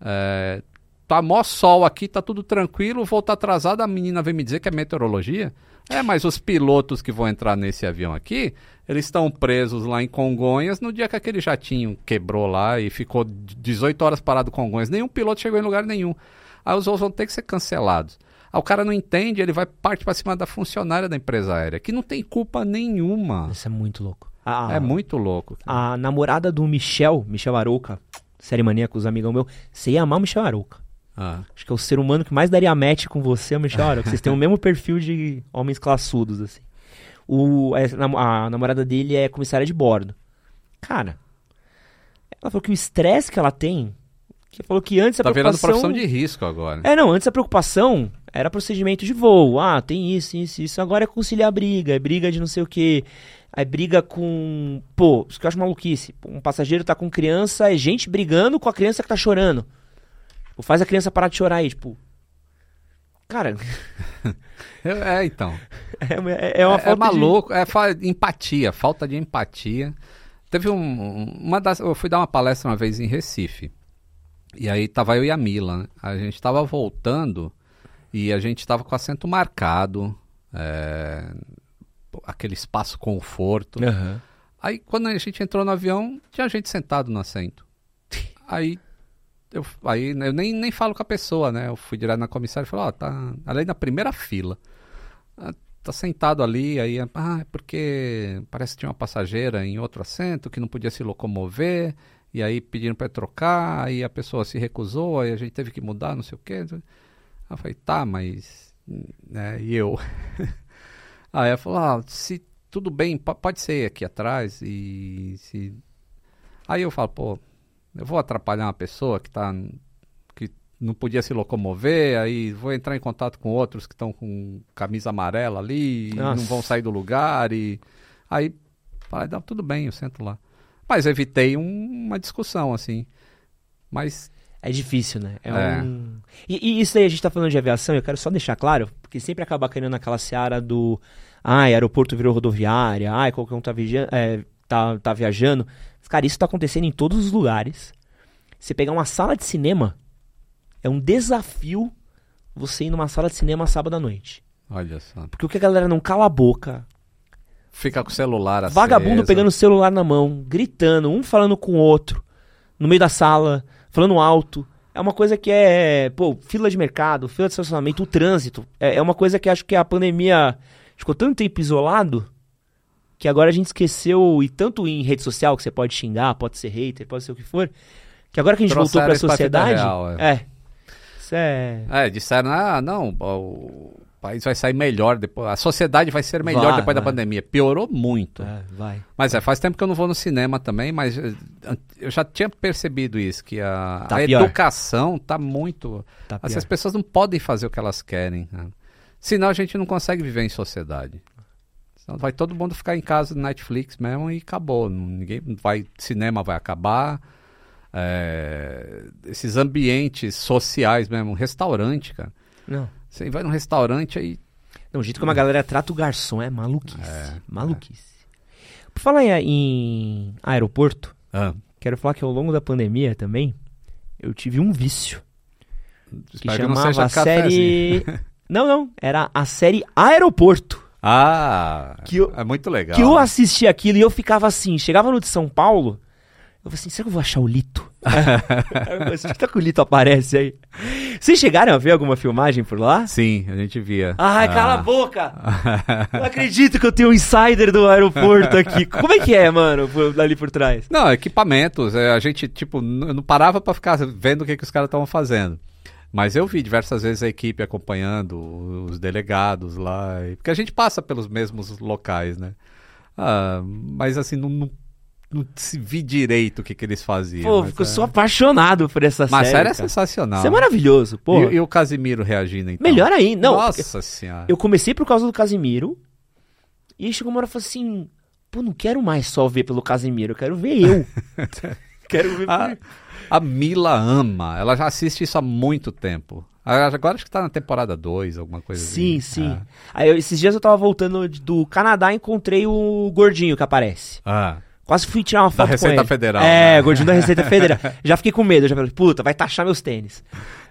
É, tá mó sol aqui, tá tudo tranquilo. O voo tá atrasado. A menina vem me dizer que é meteorologia. É, mas os pilotos que vão entrar nesse avião aqui, eles estão presos lá em Congonhas no dia que aquele jatinho quebrou lá e ficou 18 horas parado em Congonhas. Nenhum piloto chegou em lugar nenhum. Aí os voos vão ter que ser cancelados. Aí o cara não entende, ele vai partir para cima da funcionária da empresa aérea, que não tem culpa nenhuma. Isso é muito louco. A, É muito louco. A namorada do Michel, Michel Arouca, série maníacos, amigão meu, você ia amar o Michel Arouca. Ah, Acho que é o ser humano que mais daria match com você, é o Michel Arouca. Vocês têm o mesmo perfil de homens classudos, assim. O, a, a namorada dele é comissária de bordo. Cara, ela falou que o estresse que ela tem, que falou que antes a tá virando preocupação... profissão de risco agora. É, não, antes a preocupação era procedimento de voo. Ah, tem isso, isso, isso. Agora é conciliar briga, é briga de não sei o quê. Aí briga com. Pô, isso que eu acho maluquice. Um passageiro tá com criança, é gente brigando com a criança que tá chorando. Tipo, faz a criança parar de chorar aí, tipo. Cara, É, é, então. é, é uma é, falta é de- maluco, é fa- empatia, falta de empatia. Teve um, uma das, eu fui dar uma palestra uma vez em Recife. E aí tava eu e a Mila, né? A gente tava voltando e a gente tava com assento marcado, é, aquele espaço conforto. Aham. Aí quando a gente entrou no avião, tinha gente sentado no assento. Aí eu, aí eu nem, nem falo com a pessoa, né? Eu fui direto na comissária e falei, ó, tá ali na primeira fila. Ah, Tá sentado ali, aí, ah, é porque parece que tinha uma passageira em outro assento que não podia se locomover, e aí pediram para trocar, aí a pessoa se recusou, aí a gente teve que mudar, não sei o quê. Aí eu falei, tá, mas. Né, e eu? aí ela falou, ah, se tudo bem, po- pode ser aqui atrás, e se. Aí eu falo, pô, eu vou atrapalhar uma pessoa que tá que não podia se locomover, aí vou entrar em contato com outros que estão com camisa amarela ali, não vão sair do lugar e aí falei, não, tudo bem, eu sento lá. Mas evitei um- uma discussão assim. Mas É difícil, né? É, É. um... E, e isso aí, a gente tá falando de aviação, eu quero só deixar claro, porque sempre acaba caindo naquela seara do. Ai, aeroporto virou rodoviária, ai, qualquer um tá, vigia... é, tá, tá viajando. Cara, isso tá acontecendo em todos os lugares. Você pegar uma sala de cinema, É um desafio você ir numa sala de cinema sábado à noite. Olha só. Porque o que a galera não cala a boca. Fica com o celular aceso. Vagabundo pegando o celular na mão, gritando, um falando com o outro, no meio da sala, falando alto. É uma coisa que é, pô, fila de mercado, fila de estacionamento, o trânsito. É, é uma coisa que acho que a pandemia ficou tanto tempo isolado que agora a gente esqueceu, e tanto em rede social, que você pode xingar, pode ser hater, pode ser o que for, que agora que a gente voltou pra vida sociedade. real, é. Isso é. É, disseram, ah, não, o país vai sair melhor depois, a sociedade vai ser melhor Vai, depois da vai. pandemia. Piorou muito. é, vai. Mas é, faz tempo que eu não vou no cinema também, mas eh, eu já tinha percebido isso, que a, Tá a educação tá muito... Tá Assim, as pessoas não podem fazer o que elas querem. né? Senão a gente não consegue viver em sociedade. Senão vai todo mundo ficar em casa no Netflix mesmo e acabou. Ninguém vai, cinema vai acabar. É, esses ambientes sociais mesmo, restaurante, cara. Não. Você vai num restaurante aí. Não, o jeito como a galera trata o garçom é maluquice. maluquice. Por falar em, aeroporto, Ah, quero falar que ao longo da pandemia também, eu tive um vício. Que espero que chamava seja a série. Não, não. Era a série Aeroporto. Ah, Que eu- é muito legal. Que eu assistia aquilo e eu ficava assim, chegava no de São Paulo, eu falei assim, será que eu vou achar o Lito? Será que o Lito aparece aí? Vocês chegaram a ver alguma filmagem por lá? Sim, a gente via. Ai, Ah. cala a boca! Não acredito que eu tenho um insider do aeroporto aqui. Como é que é, mano, ali por trás? Não, equipamentos. é, a gente, tipo, não parava pra ficar vendo o que, que os caras estavam fazendo. Mas eu vi diversas vezes a equipe acompanhando os delegados lá. Porque a gente passa pelos mesmos locais, né? Ah, mas assim, não, não, não se vi direito o que, que eles faziam. Pô, mas, eu é. sou apaixonado por essa Mas série. série é sensacional. Isso é maravilhoso, pô. E, e o Casimiro reagindo, então? Melhor ainda. Não, Nossa senhora. eu comecei por causa do Casimiro. E aí chegou uma hora e falei assim: pô, não quero mais só ver pelo Casimiro, eu quero ver eu. quero ver A, a Mila ama. Ela já assiste isso há muito tempo. Agora acho que tá na temporada 2, alguma coisa Sim, assim. sim. Ah. Aí eu- esses dias eu tava voltando do Canadá e encontrei o gordinho que aparece. Ah. Quase fui tirar uma foto com Receita ele. Federal, É, né? gordinho da Receita Federal. já fiquei com medo, já falei, puta, vai taxar meus tênis.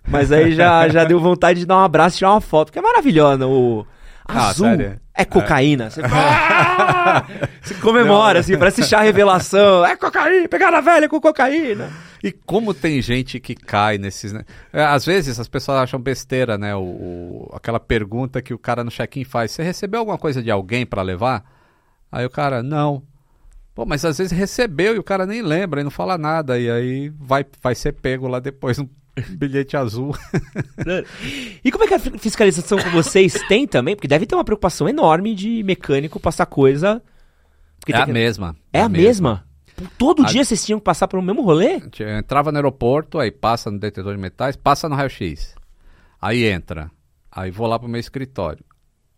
Mas aí já, já deu vontade de dar um abraço e tirar uma foto, porque é maravilhosa. O azul sério? é cocaína. Você, Ah! Você comemora, assim, parece chá revelação. É cocaína, pegada velha com cocaína. E como tem gente que cai nesses. né? É, às vezes as pessoas acham besteira, né? O, o- aquela pergunta que o cara no check-in faz: Você recebeu alguma coisa de alguém pra levar? Aí o cara, não. Pô, mas às vezes recebeu e o cara nem lembra e não fala nada. E aí vai, vai ser pego lá depois no bilhete azul. E como é que é a fi- fiscalização com vocês tem também? Porque deve ter uma preocupação enorme de mecânico passar coisa. É a que- mesma. É a mesma? Todo A- dia vocês tinham que passar pelo mesmo rolê? Gente entrava no aeroporto, aí passa no detetor de metais, passa no raio-x. Aí entra. Aí vou lá pro meu escritório.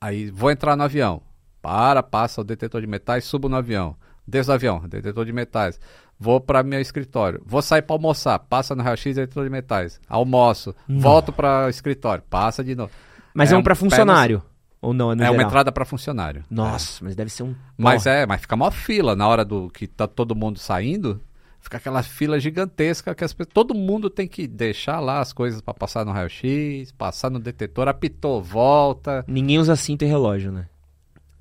Aí vou entrar no avião. Para, passa o detetor de metais, subo no avião. Desço do avião, detetor de metais. Vou para meu escritório. Vou sair para almoçar, passa no raio-x, de metais. Almoço, volto para o escritório, passa de novo. Mas é, um pra pé no- funcionário. Ou não, é É uma entrada para funcionário. Nossa, mas deve ser um. Mas Ó, é, mas fica mó fila na hora do que tá todo mundo saindo. Fica aquela fila gigantesca que as pessoas, todo mundo tem que deixar lá as coisas pra passar no raio-x, passar no detetor, apitou, volta. Ninguém usa cinto e relógio, né?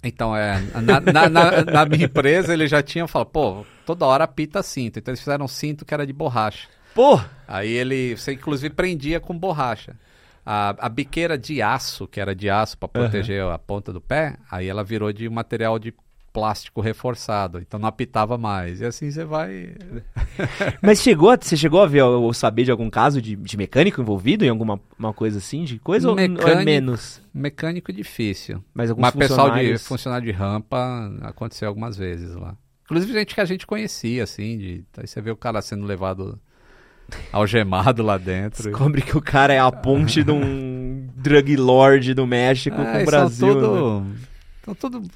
Então, é, na, na- na- na minha empresa eles já tinham falado, pô, toda hora apita cinto. Então eles fizeram um cinto que era de borracha. Pô! Aí ele, você inclusive prendia com borracha. A, a biqueira de aço, que era de aço para proteger a ponta do pé, aí ela virou de material de plástico reforçado, então não apitava mais. E assim você vai. Mas chegou, você chegou a ver ou saber de algum caso de, de mecânico envolvido em alguma uma coisa assim, de coisa ou- ou é Mecânico. menos? Mecânico difícil. Mas alguns Mas pessoal de funcionários- funcionário de rampa aconteceu algumas vezes lá. Inclusive gente que a gente conhecia, assim, de, aí você vê o cara sendo levado algemado lá dentro. Descobre que o cara é a ponte de um drug lord do México com É, o Brasil. São né? tudo, são tudo.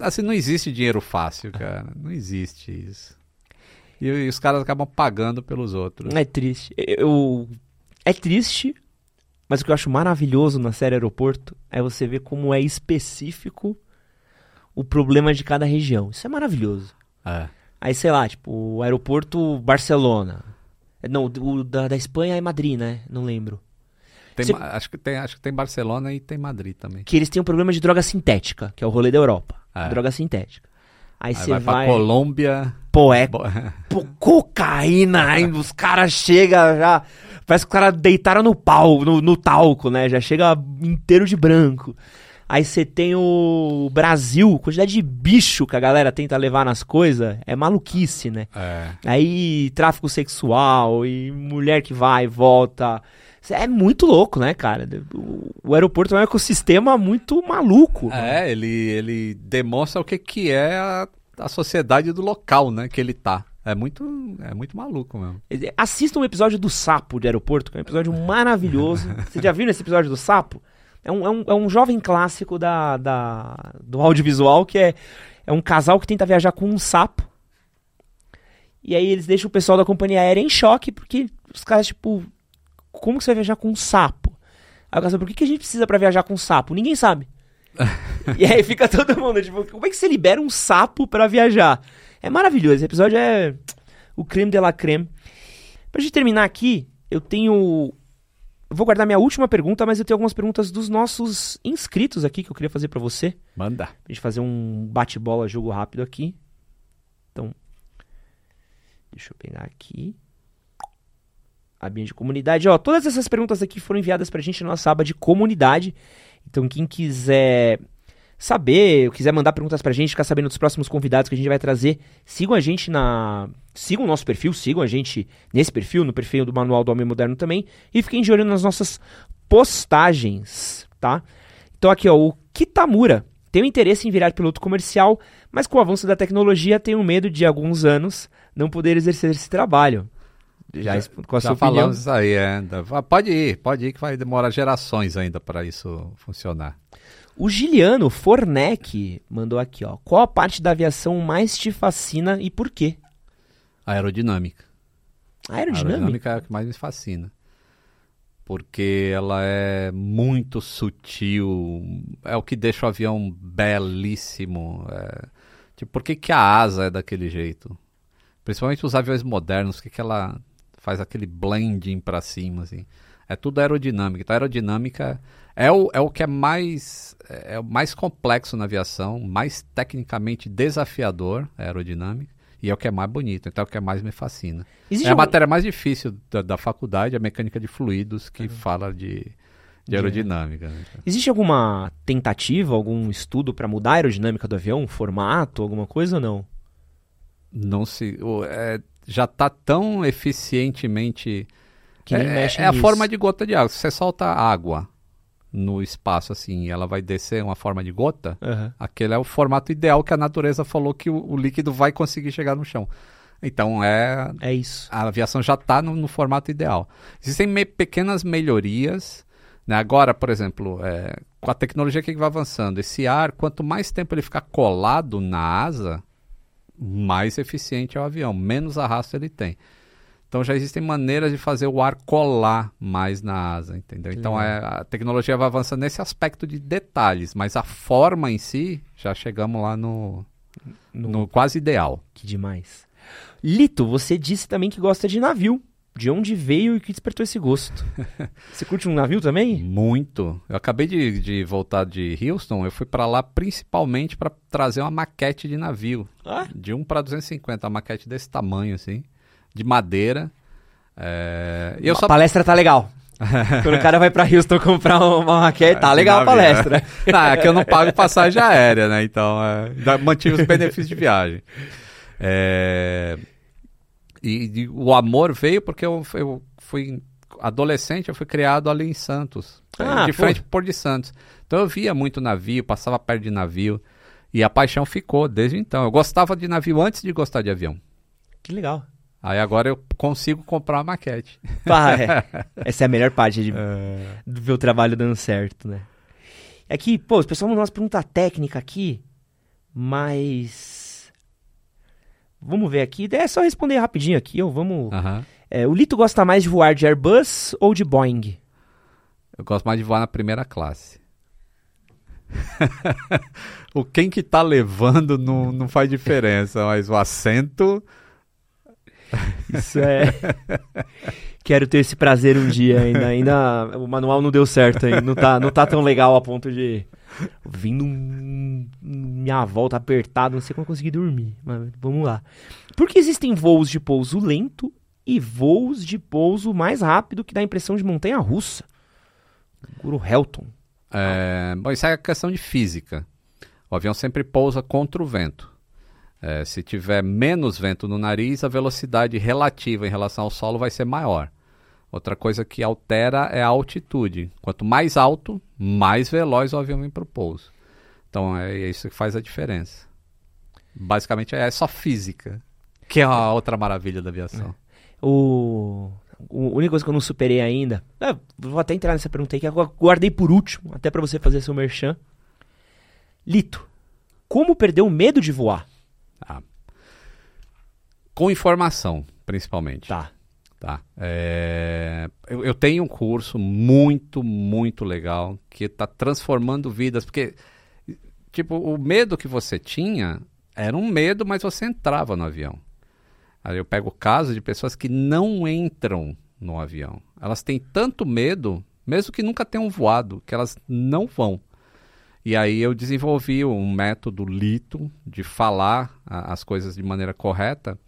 Assim, não existe dinheiro fácil, cara. Não existe isso. E, e os caras acabam pagando pelos outros. É triste. Eu... É triste, mas o que eu acho maravilhoso na série Aeroporto é você ver como é específico o problema de cada região. Isso é maravilhoso. É. Aí, sei lá, tipo, o aeroporto Barcelona. Não, o da, da Espanha é Madrid, né? Não lembro. Tem ma- acho, que tem, acho que tem Barcelona e tem Madrid também. Que eles têm um problema de droga sintética, que é o rolê da Europa. É. Droga sintética. Aí Aí você vai, vai. pra Colômbia. Pô, é Bo- pô, cocaína ainda. Os caras chegam já. Parece que os caras deitaram no pau, no, no talco, né? Já chega inteiro de branco. Aí você tem o Brasil, quantidade de bicho que a galera tenta levar nas coisas, é maluquice, né? É. Aí tráfico sexual e mulher que vai e volta. É muito louco, né, cara? O, o aeroporto é um ecossistema muito maluco. É, ele, ele demonstra o que, que é a, a sociedade do local, né? Que ele tá. É muito, é muito maluco mesmo. Assista um episódio do Sapo de aeroporto, que é um episódio maravilhoso. Você já viu esse episódio do Sapo? É um, é um, é um jovem clássico da, da, do audiovisual que é, é um casal que tenta viajar com um sapo. E aí eles deixam o pessoal da companhia aérea em choque, porque os caras, tipo, como que você vai viajar com um sapo? Aí o cara por que, que a gente precisa pra viajar com um sapo? Ninguém sabe. e aí fica todo mundo, tipo, como é que você libera um sapo pra viajar? É maravilhoso, esse episódio é o creme de la creme. Pra gente terminar aqui, eu tenho. Eu vou guardar minha última pergunta, mas eu tenho algumas perguntas dos nossos inscritos aqui que eu queria fazer pra você. Manda. Pra gente fazer um bate-bola, jogo rápido aqui. Então, deixa eu pegar aqui. Abinha de comunidade. Ó, todas essas perguntas aqui foram enviadas pra gente na nossa aba de comunidade. Então, quem quiser saber, quiser mandar perguntas pra gente, ficar sabendo dos próximos convidados que a gente vai trazer, sigam a gente na. Sigam o nosso perfil, sigam a gente nesse perfil, no perfil do Manual do Homem Moderno também. E fiquem de olho nas nossas postagens, tá? Então aqui, ó, o Kitamura tem interesse em virar piloto comercial, mas com o avanço da tecnologia tem um medo de, alguns anos, não poder exercer esse trabalho. Já, Já- com a Já sua falamos isso aí, é. Da- Pode ir, pode ir que vai demorar gerações ainda para isso funcionar. O Giliano Fornec mandou aqui, ó. Qual a parte da aviação mais te fascina e por quê? Aerodinâmica. Aerodinâmica? é o que mais me fascina. Porque ela é muito sutil, é o que deixa o avião belíssimo. é. Tipo, por que, que a asa é daquele jeito? Principalmente os aviões modernos, que, que ela faz aquele blending pra cima, assim? É tudo aerodinâmica. Então, a aerodinâmica é o, é o que é mais, é o mais complexo na aviação, mais tecnicamente desafiador, a aerodinâmica, e é o que é mais bonito, então é o que mais me fascina. Existe É a algum- matéria mais difícil da, da faculdade, a mecânica de fluidos, que fala de, de aerodinâmica. né? Existe alguma tentativa, algum estudo pra mudar a aerodinâmica do avião, um formato, alguma coisa ou não? Não se. é, já está tão eficientemente. Que é, mexe é a nisso. forma de gota de água. Se você solta água no espaço assim e ela vai descer uma forma de gota, Aham. aquele é o formato ideal que a natureza falou que o, o líquido vai conseguir chegar no chão. Então é É isso. a aviação já está no, no formato ideal. Existem me- pequenas melhorias. né? Agora, por exemplo, é, com a tecnologia que vai avançando, esse ar, quanto mais tempo ele ficar colado na asa, mais eficiente é o avião, menos arrasto ele tem. Então já existem maneiras de fazer o ar colar mais na asa, entendeu? Que Então é, a tecnologia vai avançando nesse aspecto de detalhes, mas a forma em si, já chegamos lá no, No- no quase ideal. Que demais. Lito, você disse também que gosta de navio. De onde veio e que despertou esse gosto? você curte um navio também? Muito. Eu acabei de, de voltar de Houston, eu fui pra lá principalmente para trazer uma maquete de navio, Ah, de 1 para 250, uma maquete desse tamanho assim, de madeira. É, e eu a só palestra tá legal. Quando o cara vai pra Houston comprar uma maquete, tá legal a navio, palestra. Não, é que eu não pago passagem aérea, né? Então, é, mantive os benefícios de viagem. É, e, e o amor veio porque eu, eu fui adolescente, eu fui criado ali em Santos, Ah, de pô. frente pro Porto de Santos. Então eu via muito navio, passava perto de navio. E a paixão ficou desde então. Eu gostava de navio antes de gostar de avião. Que legal. Aí agora eu consigo comprar uma maquete. Pá, é. Essa é a melhor parte de de ver o trabalho dando certo, né? É que, pô, os pessoal mandou umas perguntas técnicas aqui, mas. Vamos ver aqui. É só responder rapidinho aqui, ó. Vamos. É, o Lito gosta mais de voar de Airbus ou de Boeing? Eu gosto mais de voar na primeira classe. o quem que tá levando não, não faz diferença, mas o assento. Isso é. Quero ter esse prazer um dia ainda. Ainda o manual não deu certo ainda. Não tá, não tá tão legal a ponto de. Vindo um, minha volta apertada, não sei como eu consegui dormir. Mas vamos lá. Por que existem voos de pouso lento e voos de pouso mais rápido que dá a impressão de montanha russa? Guru Helton. É, bom, isso é questão de física. O avião sempre pousa contra o vento. É, se tiver menos vento no nariz, a velocidade relativa em relação ao solo vai ser maior. Outra coisa que altera é a altitude. Quanto mais alto, mais veloz o avião vem para o pouso. Então é isso que faz a diferença. Basicamente é só física, que é a outra maravilha da aviação. O... o- a única coisa que eu não superei ainda. é, vou até entrar nessa pergunta aí que eu guardei por último, até pra você fazer seu merchan. Lito, como perder o medo de voar? Com informação, principalmente. Tá. Tá. É, Eu, eu tenho um curso muito, muito legal que está transformando vidas, porque, tipo, o medo que você tinha era um medo, mas você entrava no avião. Aí eu pego o caso de pessoas que não entram no avião. Elas têm tanto medo, mesmo que nunca tenham voado, que elas não vão. E aí eu desenvolvi um método lito de falar a- as coisas de maneira correta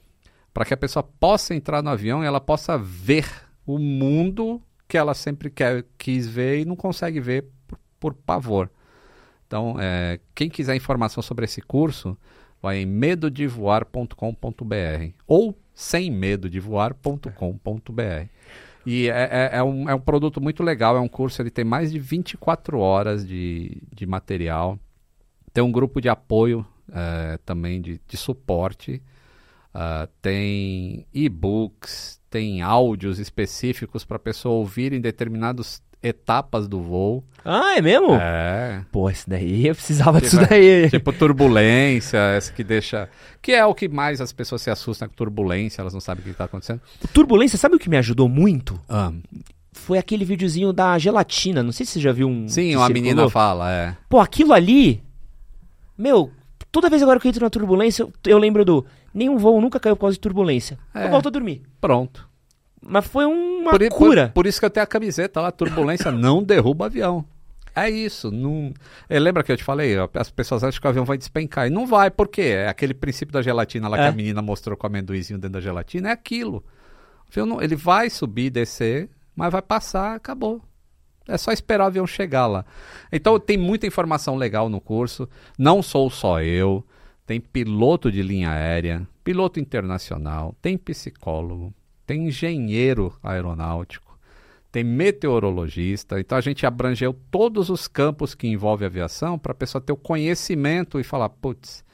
para que a pessoa possa entrar no avião e ela possa ver o mundo que ela sempre quer, quis ver e não consegue ver por, por pavor. Então, é, quem quiser informação sobre esse curso, vai em medodevoar.com.br ou semmedodevoar.com.br. E é, é, é um, é um produto muito legal, é um curso, ele tem mais de 24 horas de, de material. Tem um grupo de apoio eh, também, de, de suporte. Ah, tem e-books, tem áudios específicos para a pessoa ouvir em determinadas etapas do voo. Ah, é mesmo? É. Pô, esse daí eu precisava disso daí. Tipo turbulência, essa que deixa. Que é o que mais as pessoas se assustam com turbulência, elas não sabem o que está acontecendo. Turbulência, sabe o que me ajudou muito? Ah, Foi aquele videozinho da gelatina. Não sei se você já viu um. sim, uma circulou. menina fala, é. Pô, aquilo ali. Meu, toda vez agora que eu entro na turbulência, eu, eu lembro do. Nenhum voo nunca caiu por causa de turbulência. É. Eu volto a dormir. Pronto. Mas foi uma Por, cura. por- por isso que eu tenho a camiseta lá, turbulência não derruba avião. É isso. Não... É, lembra que eu te falei? As pessoas acham que o avião vai despencar. E não vai, por quê? É aquele princípio da gelatina lá que É. a menina mostrou com o amendoizinho dentro da gelatina. É aquilo. Não- ele vai subir, descer, mas vai passar, acabou. É só esperar o avião chegar lá. Então tem muita informação legal no curso. Não sou só eu. Tem piloto de linha aérea, piloto internacional, tem psicólogo, tem engenheiro aeronáutico, tem meteorologista. Então a gente abrangeu todos os campos que envolvem aviação para a pessoa ter o conhecimento e falar, putz,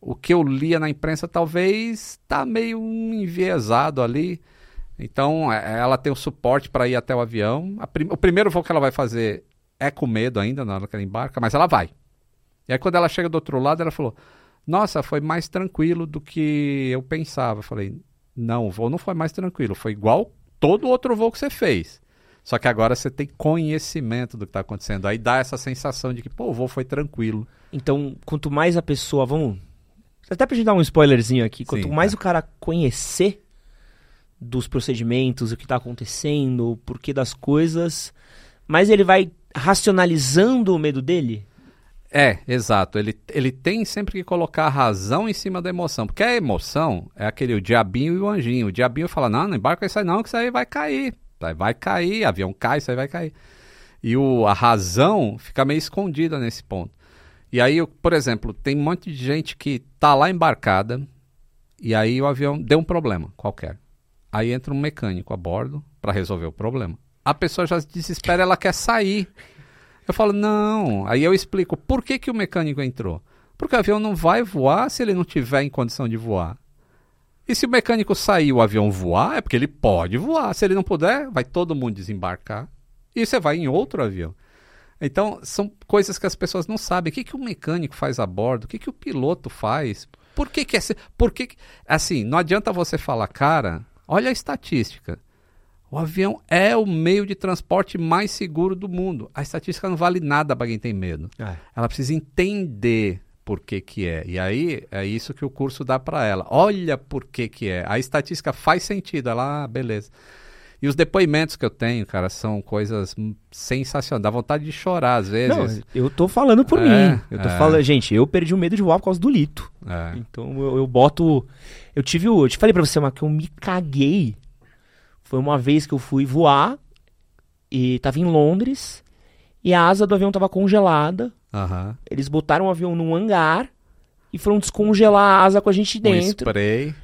o que eu lia na imprensa talvez está meio enviesado ali. Então é- ela tem o suporte para ir até o avião. Prim- o primeiro voo que ela vai fazer é com medo ainda na hora que ela embarca, mas ela vai. E aí quando ela chega do outro lado, ela falou: Nossa, foi mais tranquilo do que eu pensava. Eu falei: Não, o voo não foi mais tranquilo, foi igual todo outro voo que você fez. Só que agora você tem conhecimento do que está acontecendo. Aí dá essa sensação de que, pô, o voo foi tranquilo. Então, quanto mais a pessoa. Vamos. Até pra gente dar um spoilerzinho aqui. Quanto Sim, mais tá. o cara conhecer dos procedimentos, o que tá acontecendo, o porquê das coisas, mais ele vai racionalizando o medo dele. É, exato. Ele, ele tem sempre que colocar a razão em cima da emoção. Porque a emoção é aquele o diabinho e o anjinho. O diabinho fala: Não, não embarca isso aí, não, que isso aí vai cair. Vai- Vai cair, avião cai, isso aí vai cair. E o, a razão fica meio escondida nesse ponto. E aí, por exemplo, tem um monte de gente que tá lá embarcada e aí o avião deu um problema qualquer. Aí entra um mecânico a bordo para resolver o problema. A pessoa já se desespera, ela quer sair. Eu falo, não. Aí eu explico por que, que o mecânico entrou. Porque o avião não vai voar se ele não tiver em condição de voar. E se o mecânico sair e o avião voar, é porque ele pode voar. Se ele não puder, vai todo mundo desembarcar e você vai em outro avião. Então, são coisas que as pessoas não sabem. O que, que o mecânico faz a bordo? O que, que o piloto faz? Por que, que é. Por que- Assim, não adianta você falar, cara, olha a estatística. O avião é o meio de transporte mais seguro do mundo. A estatística não vale nada para quem tem medo. Ela precisa entender por que que é. E aí é isso que o curso dá para ela. Olha por que que é. A estatística faz sentido. Ela, ah, beleza. E os depoimentos que eu tenho, cara, são coisas sensacionais. Dá vontade de chorar às vezes. Não, eu tô falando por É, mim. Eu tô é. falando, gente, eu perdi o medo de voar por causa do lito. É. Então eu, eu boto. Eu tive o. Eu te falei pra você, mas que eu me caguei. Foi uma vez que eu fui voar e tava em Londres e a asa do avião tava congelada. Aham. Eles botaram o avião num hangar e foram descongelar a asa com a gente Um dentro. spray.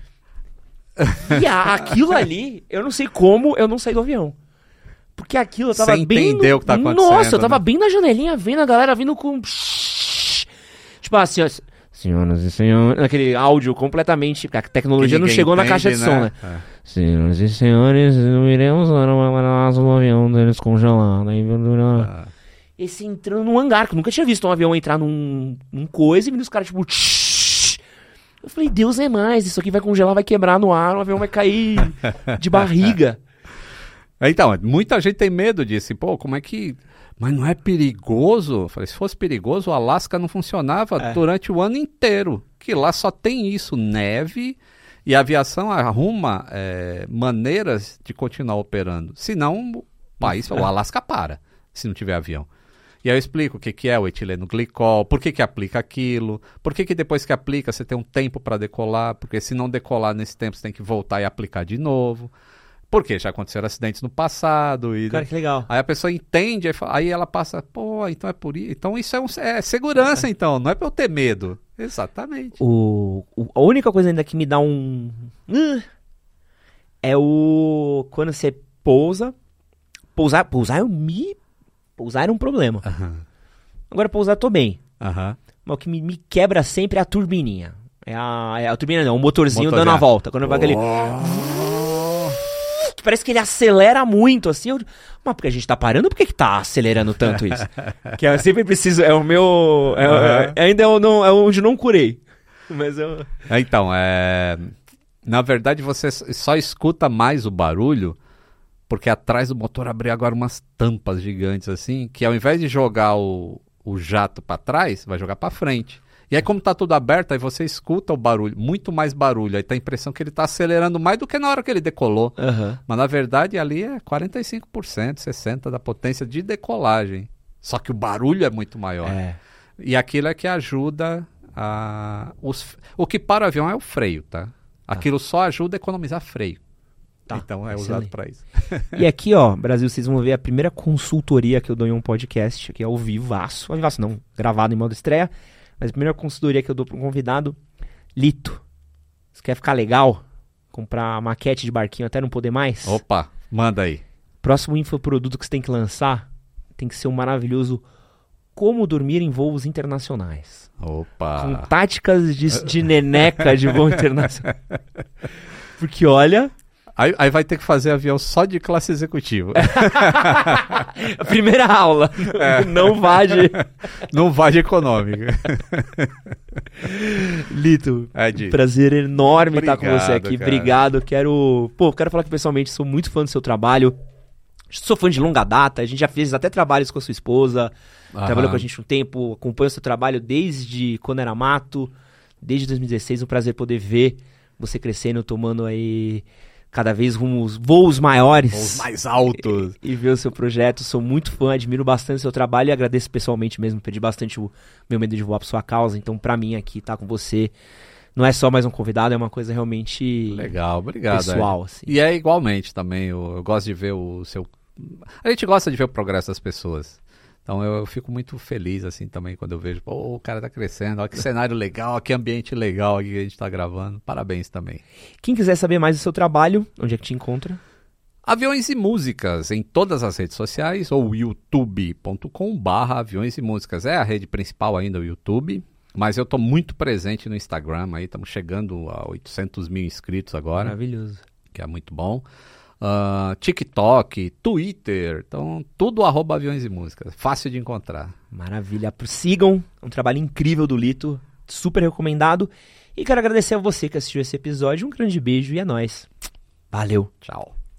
E a- aquilo ali, eu não sei como eu não saí do avião. Porque aquilo eu tava Você bem. entendeu no- o que tá acontecendo, Nossa, eu tava né? bem na janelinha vendo a galera vindo com. Tipo assim, ó. Senhoras e senhores. Aquele áudio completamente. porque A tecnologia não chegou na entende, caixa de som, né? É. Senhoras e senhores, iremos usar uma do avião deles congelada. Aí, Ah. Esse entrando num hangar, que eu nunca tinha visto um avião entrar num, num coisa e vindo os caras, tipo. Eu falei, Deus é mais, isso aqui vai congelar, vai quebrar no ar, o avião vai cair de barriga. Então, muita gente tem medo disso. E, Pô, como é que. Mas não é perigoso? Eu falei, se fosse perigoso, o Alasca não funcionava É. durante o ano inteiro. Que lá só tem isso, neve, e a aviação arruma é, maneiras de continuar operando. Senão, o país, o Alasca para, se não tiver avião. E aí eu explico o que, que é o etileno glicol, por que, que aplica aquilo, por que, que depois que aplica você tem um tempo para decolar, porque se não decolar nesse tempo você tem que voltar e aplicar de novo. Porque já aconteceram acidentes no passado e Cara, que legal. Aí a pessoa entende, aí, fa- aí ela passa, pô, então é por isso. Então isso é, um, é segurança, então, não é pra eu ter medo. Exatamente. O, o- a única coisa ainda que me dá um. "Ugh", é o. Quando você pousa. Pousar, pousar eu me. Pousar era um problema. Aham. Agora pousar tô bem. Aham. Mas o que me, me quebra sempre é a turbininha. É a, é a turbina, não, o motorzinho Motorzinho. dando a volta. Quando vai aquele. que Parece que ele acelera muito, assim. Eu... Mas porque a gente tá parando, por que, que tá acelerando tanto isso? que eu sempre preciso. É o meu. é- Aham. é- ainda eu não, é onde não curei. Mas eu. É, Então, é... na verdade você só escuta mais o barulho porque atrás do motor abriu agora umas tampas gigantes assim, que ao invés de jogar o, o jato pra trás, vai jogar pra frente. E aí como tá tudo aberto, aí você escuta o barulho, muito mais barulho, aí tá a impressão que ele tá acelerando mais do que na hora que ele decolou. Aham. Mas na verdade ali é 45%, 60% da potência de decolagem. Só que o barulho é muito maior. É. E aquilo é que ajuda a. Os... O que para o avião é o freio, tá? Aquilo só ajuda a economizar freio. Tá, então é excelente. usado para isso. E aqui, ó, Brasil, vocês vão ver a primeira consultoria que eu dou em um podcast, que é ao vivaço. Ao vivaço não, gravado em modo estreia. Mas a primeira consultoria que eu dou para um convidado, Lito. Você quer ficar legal? Comprar maquete de barquinho até não poder mais? Opa, manda aí. Próximo infoproduto que você tem que lançar tem que ser um maravilhoso Como Dormir em Voos Internacionais. Com Opa. táticas de, de neneca de voo internacional. Porque olha, Aí, aí vai ter que fazer avião só de classe executiva. primeira aula. Não vá de. Não vai de econômica. Lito, Ed. prazer enorme estar com Obrigado, você aqui. cara. Obrigado. Quero, pô, quero falar que pessoalmente sou muito fã do seu trabalho. Sou fã de longa data. A gente já fez até trabalhos com a sua esposa. Trabalhou Aham. com a gente um tempo. Acompanho o seu trabalho desde quando era mato, desde 2016. Um prazer poder ver você crescendo, tomando aí cada vez rumos voos maiores. Os mais altos. e ver o seu projeto. Sou muito fã, admiro bastante o seu trabalho e agradeço pessoalmente mesmo. Perdi bastante o meu medo de voar por sua causa. Então, pra mim, aqui estar com você não é só mais um convidado, é uma coisa realmente Legal, obrigado. pessoal. Ed. Assim. E é igualmente também. Eu, eu gosto de ver o seu. A gente gosta de ver o progresso das pessoas. Então eu, eu fico muito feliz assim também quando eu vejo, pô, o cara tá crescendo, olha que cenário legal, olha que ambiente legal aqui que a gente tá gravando. Parabéns também. Quem quiser saber mais do seu trabalho, onde é que te encontra? Aviões e músicas em todas as redes sociais ou youtube.com barra aviões e músicas. É a rede principal ainda, o YouTube. Mas eu tô muito presente no Instagram aí, estamos chegando a 800 mil inscritos agora. Maravilhoso. que é muito bom. Ah, TikTok, Twitter, então tudo arroba aviões e músicas. Fácil de encontrar. Maravilha. Sigam, é um trabalho incrível do Lito, super recomendado. E quero agradecer a você que assistiu esse episódio. Um grande beijo e é nóis. Valeu. Tchau.